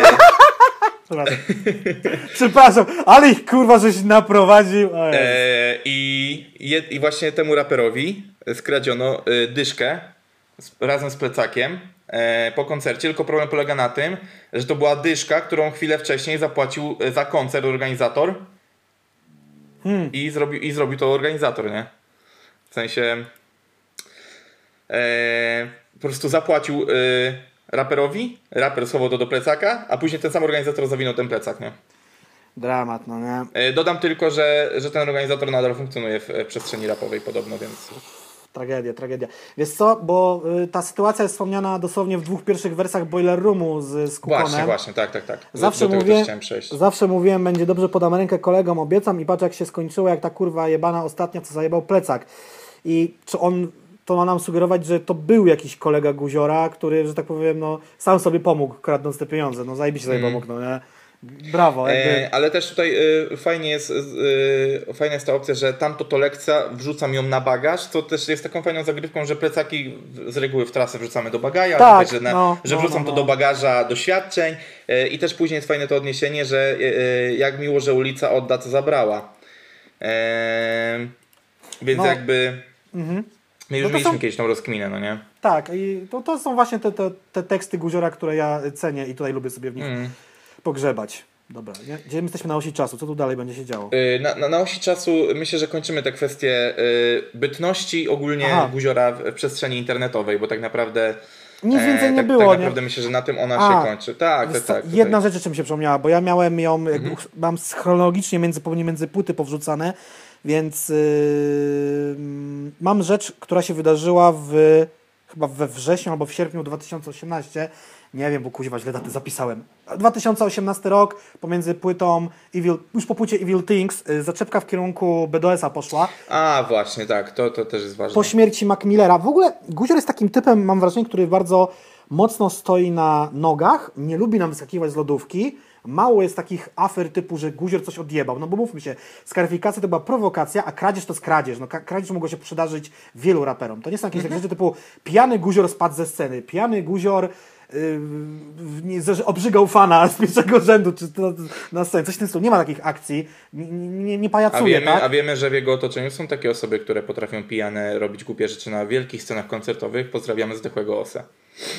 Przepraszam. Ale ich kurwa żeś naprowadził. O Jezu. E, i, je, I właśnie temu raperowi skradziono e, dyszkę z, razem z plecakiem e, po koncercie, tylko problem polega na tym, że to była dyszka, którą chwilę wcześniej zapłacił e, za koncert organizator i, zrobił, i zrobił to organizator, nie? W sensie e, po prostu zapłacił e, raperowi, raper schował to do plecaka, a później ten sam organizator zawinął ten plecak, nie? Dramat, no nie? E, Dodam tylko, że, że ten organizator nadal funkcjonuje w, w przestrzeni rapowej podobno, więc Tragedia, tragedia. Wiesz co, bo y, ta sytuacja jest wspomniana dosłownie w dwóch pierwszych wersach Boiler Roomu z, z Kukonem. właśnie, właśnie, tak, tak, tak. Zawsze, mówię, zawsze mówiłem, będzie dobrze, podam rękę kolegom, obiecam i patrz jak się skończyło, jak ta kurwa jebana ostatnia, co zajebał plecak. I czy on, to ma nam sugerować, że to był jakiś kolega Guziora, który, że tak powiem, no, sam sobie pomógł, kradnąc te pieniądze. No zajebiście sobie pomógł, no nie? Brawo, jakby. E, ale też tutaj y, fajnie jest, y, fajna jest ta opcja, że tamto to lekcja, wrzucam ją na bagaż, co też jest taką fajną zagrywką, że plecaki z reguły w trasę wrzucamy do bagaja, Tak, że, na, no, że no, wrzucam no, to no. do bagaża doświadczeń i też później jest fajne to odniesienie, że jak miło, że ulica odda, co zabrała. E, więc No. jakby my już No to mieliśmy są- kiedyś tą rozkminę, no nie? Tak, i to, to są właśnie te, te, te teksty Guziora, które ja cenię i tutaj lubię sobie w nich Mm. Pogrzebać. Dobra, nie? gdzie my jesteśmy na osi czasu? Co tu dalej będzie się działo? Y, Na, na, na osi czasu myślę, że kończymy te kwestie y, bytności ogólnie Aha. Guziora w, w przestrzeni internetowej, bo tak naprawdę. Nic więcej nie tak, było, Tak nie? naprawdę myślę, że na tym ona A, się kończy. Tak, tak, tak. tutaj. jedna rzecz jeszcze mi się przypomniała, bo ja miałem ją, Mhm. mam chronologicznie między, między płyty powrzucane, więc yy, mam rzecz, która się wydarzyła w chyba we wrześniu albo w sierpniu 2018, nie wiem, bo kuźwa źle daty zapisałem. 2018 rok, pomiędzy płytą Evil, już po płycie Evil Things, y, zaczepka w kierunku BDS-a poszła. A, właśnie, tak, to, to też jest ważne. Po śmierci Mac Millera. W ogóle Guzior jest takim typem, mam wrażenie, który bardzo mocno stoi na nogach, nie lubi nam wyskakiwać z lodówki. Mało jest takich afer typu, że Guzior coś odjebał. No bo mówmy się, skaryfikacja to była prowokacja, a kradzież to jest kradzież. No kradzież mogło się przydarzyć wielu raperom. To nie są jakieś takie rzeczy typu pijany Guzior spadł ze sceny, pijany Guzior nie, że obrzygał fana z pierwszego rzędu, czy to, na scenie. Coś w tym stylu. Nie ma takich akcji. Nie, nie, nie A pajacuje, wiemy, tak? a wiemy, że w jego otoczeniu są takie osoby, które potrafią pijane robić głupie rzeczy na wielkich scenach koncertowych. Pozdrawiamy zdechłego osa.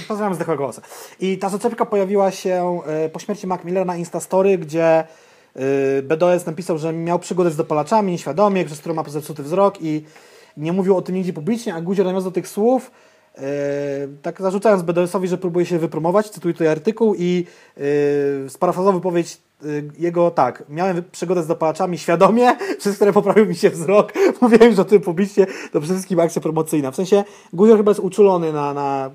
Pozdrawiam zdechłego głosa. I ta zaczepka pojawiła się e, po śmierci Mac Millera na Instastory, gdzie e, BDS napisał, że miał przygodę z dopalaczami, nieświadomie, przez którą ma zepsuty wzrok i nie mówił o tym nigdzie publicznie, a Guzior nawiązał do tych słów, tak zarzucając BDS-owi, że próbuje się wypromować, cytuję tutaj artykuł i e, sparafrazował wypowiedź e, jego tak, miałem przygodę z dopalaczami świadomie, przez które poprawił mi się wzrok, mówiłem już o tym publicznie, to przede wszystkim akcja promocyjna. W sensie Guzior chyba jest uczulony na, na,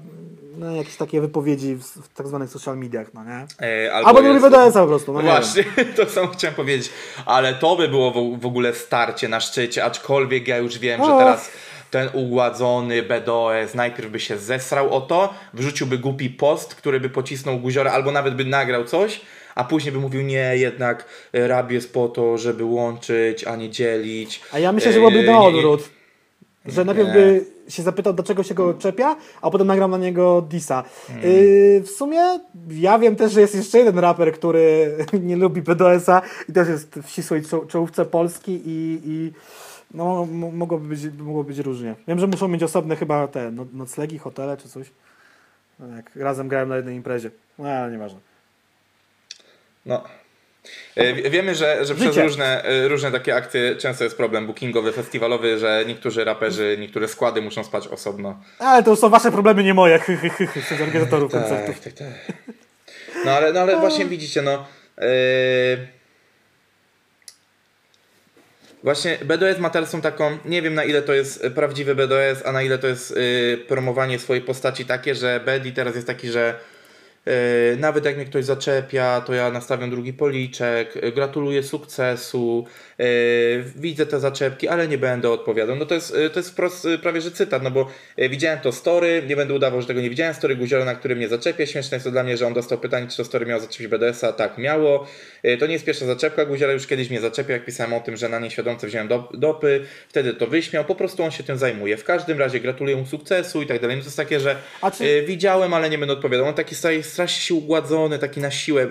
na jakieś takie wypowiedzi w, w tak zwanych social mediach, no nie? E, Albo nie lubi BDS-a po prostu, no wiem. Właśnie, to samo chciałem powiedzieć. Ale to by było w, w ogóle starcie na szczycie, aczkolwiek ja już wiem, że teraz ten ugładzony BDOS najpierw by się zesrał o to, wrzuciłby głupi post, który by pocisnął guziora, albo nawet by nagrał coś, a później by mówił, nie, jednak rap jest po to, żeby łączyć, a nie dzielić. A ja myślę, że byłoby na nie- odwrót. Że najpierw by się zapytał, do czego się go czepia, a potem nagrał na niego disa. Hmm. Yy, w sumie ja wiem też, że jest jeszcze jeden raper, który nie lubi BDS-a i też jest w ścisłej czo- czołówce Polski i, i no, mogłoby, być, mogłoby być różnie. Wiem, że muszą mieć osobne chyba te no, noclegi, hotele czy coś. No, Jak razem grałem na jednej imprezie. No ale nieważne. No. E, wie- Wiemy, że, że przez różne, e, różne takie akty często jest problem bookingowy, festiwalowy, że niektórzy raperzy, niektóre składy muszą spać osobno. Ale to już są wasze problemy, nie moje. Przez organizatorów koncertów. tak, tak. No ale, no, ale właśnie widzicie, no. Yy... Właśnie BDS ma teraz taką, nie wiem na ile to jest prawdziwy BDS, a na ile to jest yy, promowanie swojej postaci takie, że Bedi teraz jest taki, że nawet jak mnie ktoś zaczepia, to ja nastawiam drugi policzek, yy, gratuluję sukcesu, yy, widzę te zaczepki, ale nie będę odpowiadał. No to jest, to jest wprost prawie że cytat, no bo widziałem to story, nie będę udawał, że tego nie widziałem, story Guziora, na którym mnie zaczepia. Śmieszne jest to dla mnie, że on dostał pytanie, czy to story miało zaczepić BDS-a. Tak, miało. To nie jest pierwsza zaczepka, Guziora już kiedyś mnie zaczepiał, jak pisałem o tym, że na nieświadomce wziąłem do, dopy, wtedy to wyśmiał, po prostu on się tym zajmuje. W każdym razie gratuluję mu sukcesu i tak dalej. No to jest takie, że czy- widziałem, ale nie będę odpowiadał. On taki staje strasznie się ugładzony, taki na siłę.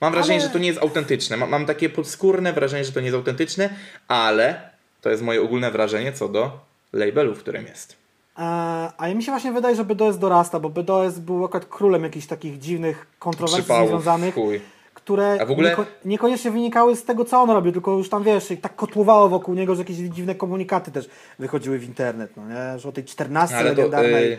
Mam wrażenie, Ale- że to nie jest autentyczne. Mam, mam takie podskórne wrażenie, że to nie jest autentyczne, ale to jest moje ogólne wrażenie co do labelu, w którym jest. A, a mi się właśnie wydaje, że BDS dorasta, bo BDS był akurat królem jakichś takich dziwnych kontrowersji Przypałów, związanych, chuj. które ogóle- nieko, niekoniecznie wynikały z tego, co on robił, tylko już tam, wiesz, tak kotłowało wokół niego, że jakieś dziwne komunikaty też wychodziły w internet, no nie? Że o tej 14 Ale to, legendarnej... yy,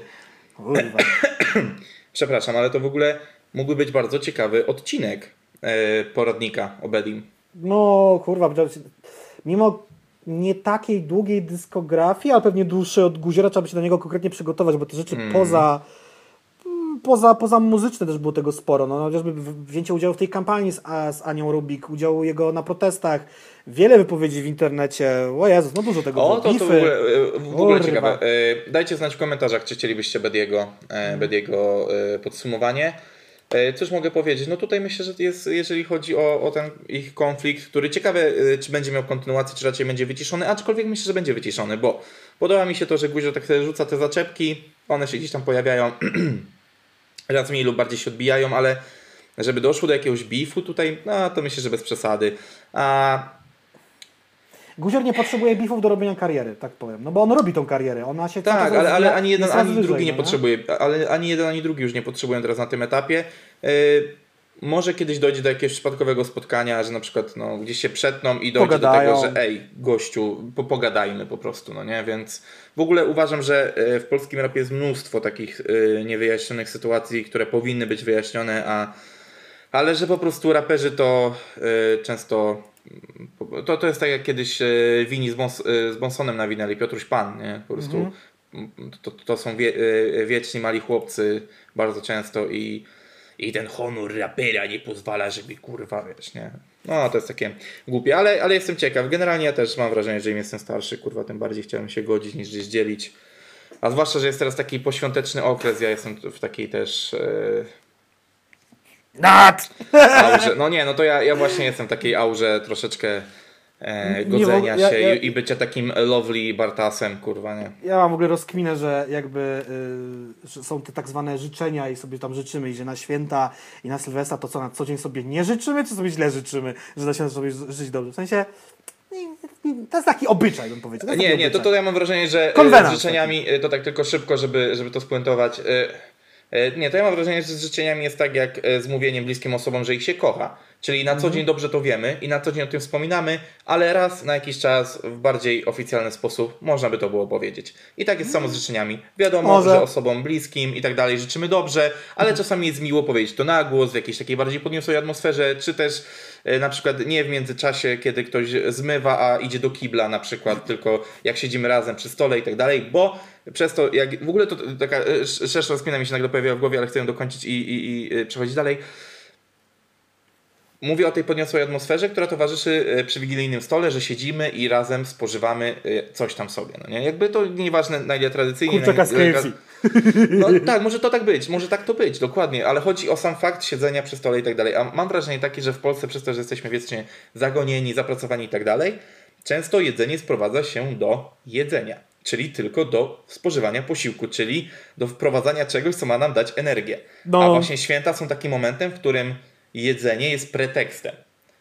Kurwa. Przepraszam, ale to w ogóle mógłby być bardzo ciekawy odcinek e, poradnika o Bedim. No, kurwa, mimo nie takiej długiej dyskografii, ale pewnie dłuższej od Guziora, trzeba by się do niego konkretnie przygotować, bo te rzeczy Mm. poza, poza, poza muzyczne też było tego sporo. No, chociażby wzięcie udziału w tej kampanii z, z Anią Rubik, udział jego na protestach, wiele wypowiedzi w internecie. O Jezus, no dużo tego O, było. to, to w ogóle, e, w ogóle ciekawe. E, Dajcie znać w komentarzach, czy chcielibyście Bediego, Mhm. e, Bediego e, podsumowanie. Cóż mogę powiedzieć? No tutaj myślę, że jest, jeżeli chodzi o, o ten ich konflikt, który ciekawe, czy będzie miał kontynuację, czy raczej będzie wyciszony, aczkolwiek myślę, że będzie wyciszony, bo podoba mi się to, że Guzio tak sobie rzuca te zaczepki, one się gdzieś tam pojawiają, raz mniej lub bardziej się odbijają, ale żeby doszło do jakiegoś bifu tutaj, no to myślę, że bez przesady. A Guzior nie potrzebuje bifów do robienia kariery, tak powiem. No bo on robi tą karierę, ona się Tak, ale, ale ani jeden, ani drugi nie no potrzebuje, ale ani jeden, ani drugi już nie potrzebują teraz na tym etapie. Yy, może kiedyś dojdzie do jakiegoś przypadkowego spotkania, że na przykład no, gdzieś się przetną i dojdzie Pogadają. do tego, że ej, gościu, po, pogadajmy po prostu, no nie? Więc w ogóle uważam, że yy, w polskim rapie jest mnóstwo takich yy, niewyjaśnionych sytuacji, które powinny być wyjaśnione, a ale że po prostu raperzy to yy, często mm, to, to jest tak jak kiedyś Wini z, Bons, z Bonsonem nawinęli, Piotruś Pan, nie? Po prostu Mhm. mm, to, to są wie, wieczni mali chłopcy bardzo często i i ten honor rapera nie pozwala, żeby kurwa, wiesz, nie? No, to jest takie głupie, ale, ale jestem ciekaw. Generalnie ja też mam wrażenie, że im jestem starszy, kurwa, tym bardziej chciałem się godzić niż gdzieś dzielić. A zwłaszcza, że jest teraz taki poświąteczny okres, ja jestem w takiej też... E, Nad! aurze. No nie, no to ja, ja właśnie jestem w takiej aurze troszeczkę e, Nie, godzenia bo ja- się ja- I, i bycia takim lovely Bartasem, kurwa, nie? Ja mam w ogóle rozkminę, że jakby y, że są te tak zwane życzenia i sobie tam życzymy i że na święta i na Sylwestra to co, na co dzień sobie nie życzymy, czy sobie źle życzymy, że da się sobie żyć dobrze? W sensie, nie, nie, to jest taki obyczaj, bym powiedział. Nie, nie, to, obyczaj. to ja mam wrażenie, że e, Konwenans z życzeniami, e, to tak tylko szybko, żeby, żeby to spuentować. e, Nie, to ja mam wrażenie, że z życzeniami jest tak jak e, z mówieniem bliskim osobom, że ich się kocha. Czyli na co Mhm. dzień dobrze to wiemy i na co dzień o tym wspominamy, ale raz na jakiś czas w bardziej oficjalny sposób można by to było powiedzieć. I tak jest samo z życzeniami. Wiadomo, Może. że osobom bliskim i tak dalej życzymy dobrze, ale czasami jest miło powiedzieć to na głos, w jakiejś takiej bardziej podniosłej atmosferze, czy też e, na przykład nie w międzyczasie, kiedy ktoś zmywa, a idzie do kibla na przykład, tylko jak siedzimy razem przy stole i tak dalej, bo przez to, jak w ogóle to taka e, sz- szersza rozkmina mi się nagle pojawiła w głowie, ale chcę ją dokończyć i, i, i e, przechodzić dalej. Mówię o tej podniosłej atmosferze, która towarzyszy e, przy wigilijnym stole, że siedzimy i razem spożywamy coś tam sobie. No nie? Jakby to nieważne na ile tradycyjnie. Kurczaka z KFC. No tak, może to tak być, może tak to być, dokładnie, ale chodzi o sam fakt siedzenia przy stole i tak dalej. A mam wrażenie takie, że w Polsce przez to, że jesteśmy wiecznie zagonieni, zapracowani i tak dalej, często jedzenie sprowadza się do jedzenia, czyli tylko do spożywania posiłku, czyli do wprowadzania czegoś, co ma nam dać energię. No. A właśnie święta są takim momentem, w którym jedzenie jest pretekstem.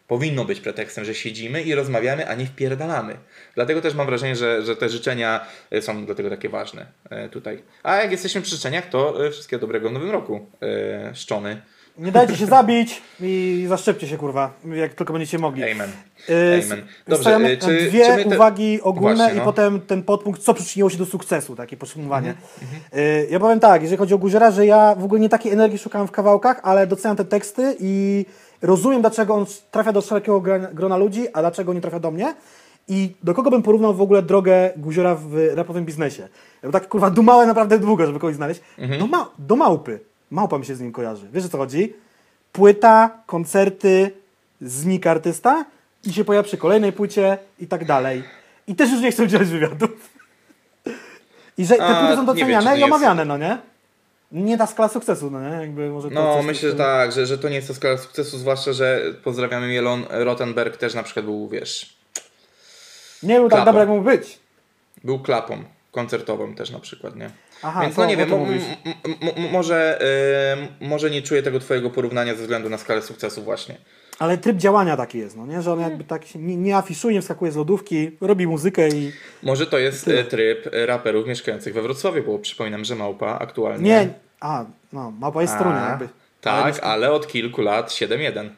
Powinno być pretekstem, że siedzimy i rozmawiamy, a nie wpierdalamy. Dlatego też mam wrażenie, że, że te życzenia e, są dlatego takie ważne e, tutaj. A jak jesteśmy przy życzeniach, to e, wszystkiego dobrego w nowym roku. Szczony. Nie dajcie się zabić i zaszczepcie się, kurwa, jak tylko będziecie mogli. Amen. Yy, Amen. Dobrze, yy, czy- dwie czy te- uwagi ogólne Właśnie, i no. potem ten podpunkt, co przyczyniło się do sukcesu, takie podsumowanie. Mhm, Yy, ja powiem tak, jeżeli chodzi o Guziora, że ja w ogóle nie takiej energii szukałem w kawałkach, ale doceniam te teksty i rozumiem, dlaczego on trafia do szerokiego grona ludzi, a dlaczego nie trafia do mnie. I do kogo bym porównał w ogóle drogę Guziora w rapowym biznesie? Ja bym tak kurwa dumałem naprawdę długo, żeby kogoś znaleźć. Mhm. Do, ma- do małpy. Małpa mi się z nim kojarzy. Wiesz o co chodzi? Płyta, koncerty, znika artysta i się pojawia przy kolejnej płycie i tak dalej. I też już nie chcę udzielać wywiadów. I że te płyty są doceniane i omawiane, no nie? Nie ta skala sukcesu, no nie? Jakby może No, myślę, że tak, że, że to nie jest to skala sukcesu, zwłaszcza, że pozdrawiamy Mielon Rottenberg też na przykład był, wiesz, Nie był tak klapą. dobry, jak mógł być. był klapą koncertową też na przykład, nie? Aha, Więc to- no nie wiem, może, y, może nie czuję tego twojego porównania ze względu na skalę sukcesu właśnie. Ale tryb działania taki jest, no nie? Że on jakby tak się nie, nie afiszuje, nie wskakuje z lodówki, robi muzykę i... Może to jest y, tryb y, raperów mieszkających we Wrocławiu, bo przypominam, że Małpa aktualnie... Nie, a, no, małpa jest z Torunia A, jakby. Ale Tak, nie- ale od kilku lat 7-1.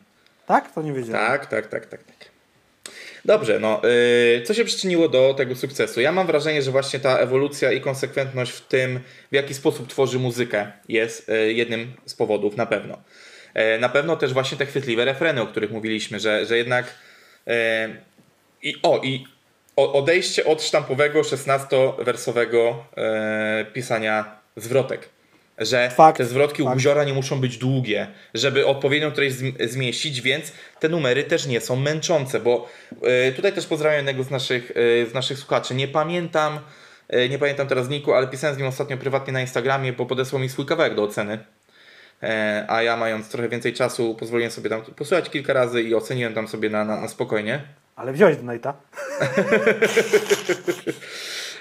Tak? To nie wiedziałem. Tak, tak, tak, tak, tak. Dobrze, no, yy, co się przyczyniło do tego sukcesu? Ja mam wrażenie, że właśnie ta ewolucja i konsekwentność w tym, w jaki sposób tworzy muzykę, jest yy, jednym z powodów na pewno. Yy, na pewno też właśnie te chwytliwe refreny, o których mówiliśmy, że, że jednak. Yy, I o, i odejście od sztampowego 16-wersowego yy, pisania zwrotek. Że Fakt, te zwrotki u fakt. Guziora nie muszą być długie, żeby odpowiednią treść zm- zmieścić, więc te numery też nie są męczące, bo y, tutaj też pozdrawiam jednego z naszych, y, z naszych słuchaczy. Nie pamiętam, y, nie pamiętam teraz Niku, ale pisałem z nim ostatnio prywatnie na Instagramie, bo podesłał mi swój kawałek do oceny. E, a ja mając trochę więcej czasu, pozwoliłem sobie tam posłuchać kilka razy i oceniłem tam sobie na, na, na spokojnie. Ale wziąłeś Donate'a.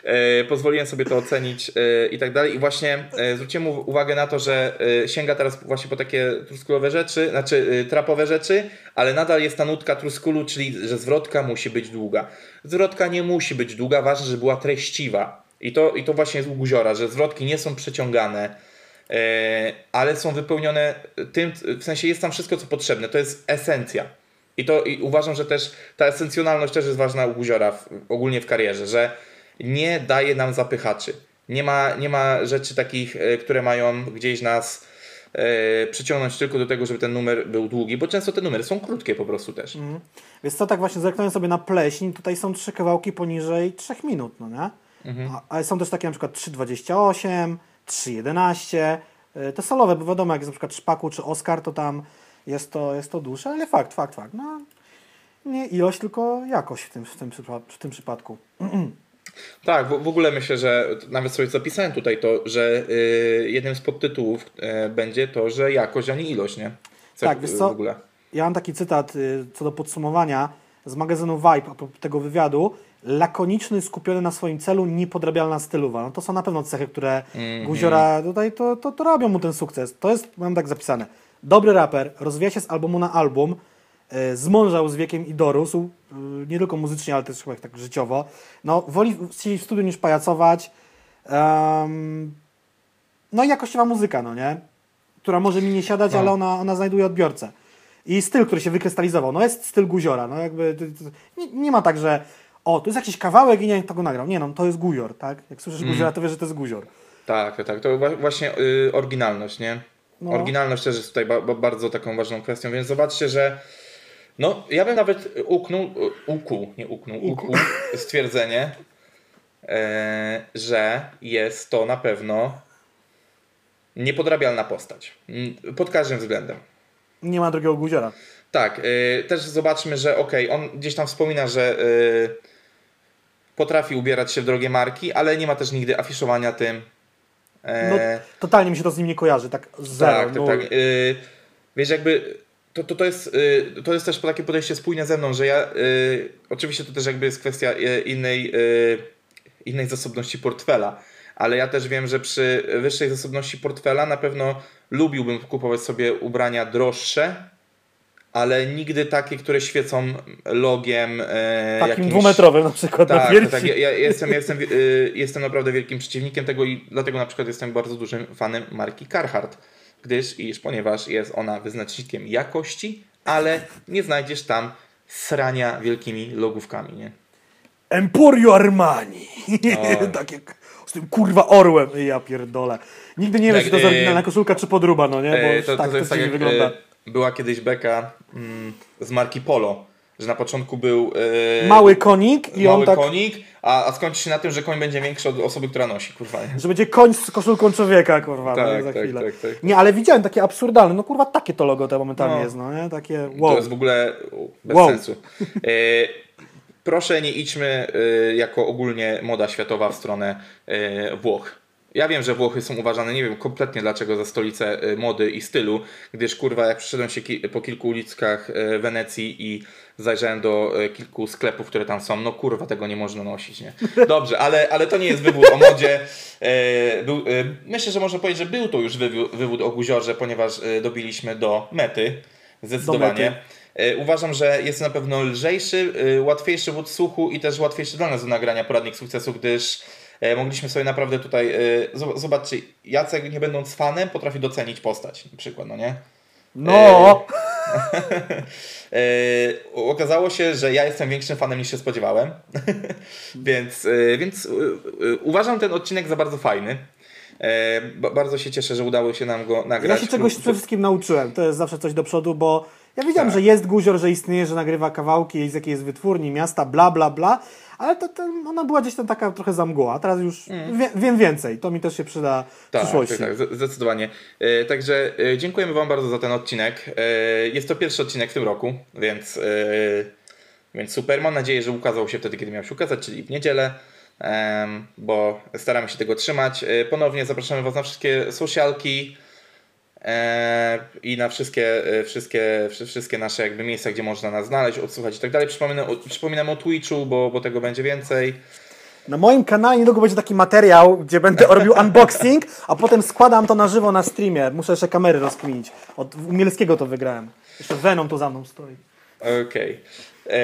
E, pozwoliłem sobie to ocenić e, i tak dalej. I właśnie e, zwróciłem uw- uwagę na to, że sięga teraz właśnie po takie truskulowe rzeczy, znaczy trapowe rzeczy, ale nadal jest ta nutka truskulu, czyli że zwrotka musi być długa. Zwrotka nie musi być długa, ważne, żeby była treściwa. I to, I to właśnie jest u Guziora, że zwrotki nie są przeciągane, ale są wypełnione tym, w sensie jest tam wszystko, co potrzebne. To jest esencja. I to i uważam, że też ta esencjonalność też jest ważna u Guziora w, ogólnie w karierze, że nie daje nam zapychaczy. Nie ma, nie ma rzeczy takich, e, które mają gdzieś nas e, przyciągnąć tylko do tego, żeby ten numer był długi, bo często te numery są krótkie po prostu też. Więc co, tak właśnie zerknąłem sobie na pleśń, tutaj są trzy kawałki poniżej 3 minut, no nie? Mhm. A, ale są też takie na przykład 3.28, 3.11, E, Te solowe, bo wiadomo, jak jest na przykład Szpaku czy Oscar, to tam jest to, jest to dłuższe, ale fakt, fakt, fakt. No, nie ilość, tylko jakość w tym, w tym, w tym przypadku. Tak, w, w ogóle myślę, że nawet sobie zapisałem tutaj to, że y, jednym z podtytułów y, będzie to, że jakość, a nie ilość, nie? Co, Tak, wiesz co? W ogóle. Ja mam taki cytat y, co do podsumowania z magazynu Vibe a propos tego wywiadu. Lakoniczny, skupiony na swoim celu, niepodrabialna stylowa. No to są na pewno cechy, które Mhm. Guziora tutaj to, to, to robią mu ten sukces. To jest, mam tak zapisane. Dobry raper, rozwija się z albumu na album, zmążał z wiekiem i dorósł, y, nie tylko muzycznie, ale też chyba tak życiowo. No, woli siedzieć w studiu niż pajacować. Em, no i jakościowa muzyka, no nie? Która może mi nie siadać, No. ale ona, ona znajduje odbiorcę. I styl, który się wykrystalizował, no jest styl Guziora, no jakby to, to, nie, nie ma tak, że o, tu jest jakiś kawałek i nie, to go nagrał. Nie no, to jest Guzior, tak? Jak słyszysz Mm. Guziora, to wiesz, że to jest Guzior. Tak, tak, tak. To właśnie y, oryginalność, nie? No. Oryginalność też jest tutaj ba- bardzo taką ważną kwestią, więc zobaczcie, że no, ja bym nawet uknął, ukuł, nie uknął, ukuł stwierdzenie, e, że jest to na pewno niepodrabialna postać. Mm, Pod każdym względem. Nie ma drugiego Guziora. Tak, y, też zobaczmy, że okej, on gdzieś tam wspomina, że y, potrafi ubierać się w drogie marki, ale nie ma też nigdy afiszowania tym. E, No, totalnie mi się to z nim nie kojarzy, tak zero. tak, tak, nul. tak. Wiesz, jakby to, to, to, jest, y, to jest też takie podejście spójne ze mną, że ja y, oczywiście to też jakby jest kwestia y, innej, y, innej zasobności portfela, ale ja też wiem, że przy wyższej zasobności portfela na pewno lubiłbym kupować sobie ubrania droższe, ale nigdy takie, które świecą logiem e, Takim jakimś- dwumetrowym na przykład na tak, piersi. tak. Ja, ja jestem, ja jestem, y, jestem naprawdę wielkim przeciwnikiem tego i dlatego na przykład jestem bardzo dużym fanem marki Carhartt, gdyż iż ponieważ jest ona wyznacznikiem jakości, ale nie znajdziesz tam srania wielkimi logówkami, nie? Emporio Armani. Tak jak z tym kurwa orłem. Ja pierdolę. Nigdy nie wiem, Tak, czy to jest e, oryginalna koszulka, czy podruba, no nie? Bo E, to, tak, to, to, jest tak jak wygląda. była kiedyś beka mm, z marki Polo, że na początku był e, Mały konik i mały on tak... konik, a, a skończy się na tym, że koń będzie większy od osoby, która nosi, kurwa. nie? Że będzie koń z koszulką człowieka, kurwa, no, Tak, za tak, chwilę. tak, tak. Nie, ale widziałem takie absurdalne, no kurwa, takie to logo to momentalnie No. jest, no nie? Takie, To wow. jest w ogóle bez Wow. sensu. E, proszę nie idźmy e, jako ogólnie moda światowa w stronę Włoch. Ja wiem, że Włochy są uważane, nie wiem kompletnie dlaczego za stolicę e, mody i stylu, gdyż kurwa jak przyszedłem się ki- po kilku uliczkach e, Wenecji i zajrzałem do e, kilku sklepów, które tam są, no kurwa tego nie można nosić, nie? Dobrze, ale, ale to nie jest wywód o modzie. E, był, e, myślę, że można powiedzieć, że był to już wywód, o guziorze, ponieważ e, dobiliśmy do mety, zdecydowanie. mety. E, Uważam, że jest na pewno lżejszy, łatwiejszy w odsłuchu i też łatwiejszy dla nas do nagrania poradnik sukcesu, gdyż mogliśmy sobie naprawdę tutaj, e, zob- zobaczcie, Jacek nie będąc fanem potrafi docenić postać na przykład, no nie? No! E, okazało się, że ja jestem większym fanem niż się spodziewałem, więc, e, więc e, e, uważam ten odcinek za bardzo fajny. E, ba- bardzo się cieszę, że udało się nam go nagrać. Ja się czegoś przede wszystkim nauczyłem. To jest zawsze coś do przodu, bo ja wiedziałem, Tak. że jest guzior, że istnieje, że nagrywa kawałki z jakiej jest wytwórni, miasta, bla, bla, bla, ale to, to ona była gdzieś tam taka trochę za mgła, a teraz już wie, wiem więcej. To mi też się przyda w Mm. Tak, przyszłości. tak, tak, zdecydowanie. E, Także e, dziękujemy Wam bardzo za ten odcinek. E, Jest to pierwszy odcinek w tym roku, więc, e, więc super. Mam nadzieję, że ukazał się wtedy, kiedy miał się ukazać, czyli w niedzielę, bo staramy się tego trzymać. E, Ponownie zapraszamy Was na wszystkie socialki i na wszystkie, e, wszystkie, wszy- wszystkie nasze jakby miejsca, gdzie można nas znaleźć, odsłuchać i tak dalej. Przypominam, o- przypominam o Twitchu, bo, bo tego będzie więcej. Na moim kanale niedługo będzie taki materiał, gdzie będę robił unboxing, a potem składam to na żywo na streamie. Muszę jeszcze kamery rozkminić. Od Umielskiego to wygrałem. Jeszcze Venom tu za mną stoi. Okej. E,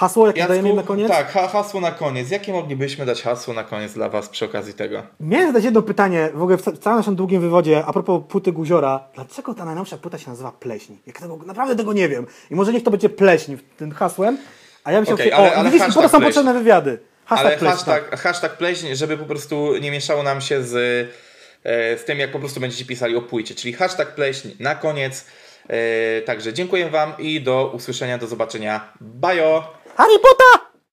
Hasło, jakie Jacku, dajemy na koniec? Tak, ha, hasło na koniec. Jakie moglibyśmy dać hasło na koniec dla Was przy okazji tego? Miałem zadać jedno pytanie, w ogóle w ca- w całym naszym długim wywodzie, a propos płyty Guziora. Dlaczego ta najnowsza płyta się nazywa Pleśń? Jak tego, naprawdę tego nie wiem. I może niech to będzie Pleśń w tym hasłem, a ja bym się... Okej, o, ale- ale widzisz, po to są potrzebne wywiady. Hashtag Ale Pleśń, hashtag, tak. hashtag pleśń, żeby po prostu nie mieszało nam się z, e, z tym, jak po prostu będziecie pisali o płycie. Czyli hashtag pleśń na koniec. E, Także dziękuję Wam i do usłyszenia, do zobaczenia. Bajo! Harry Potter!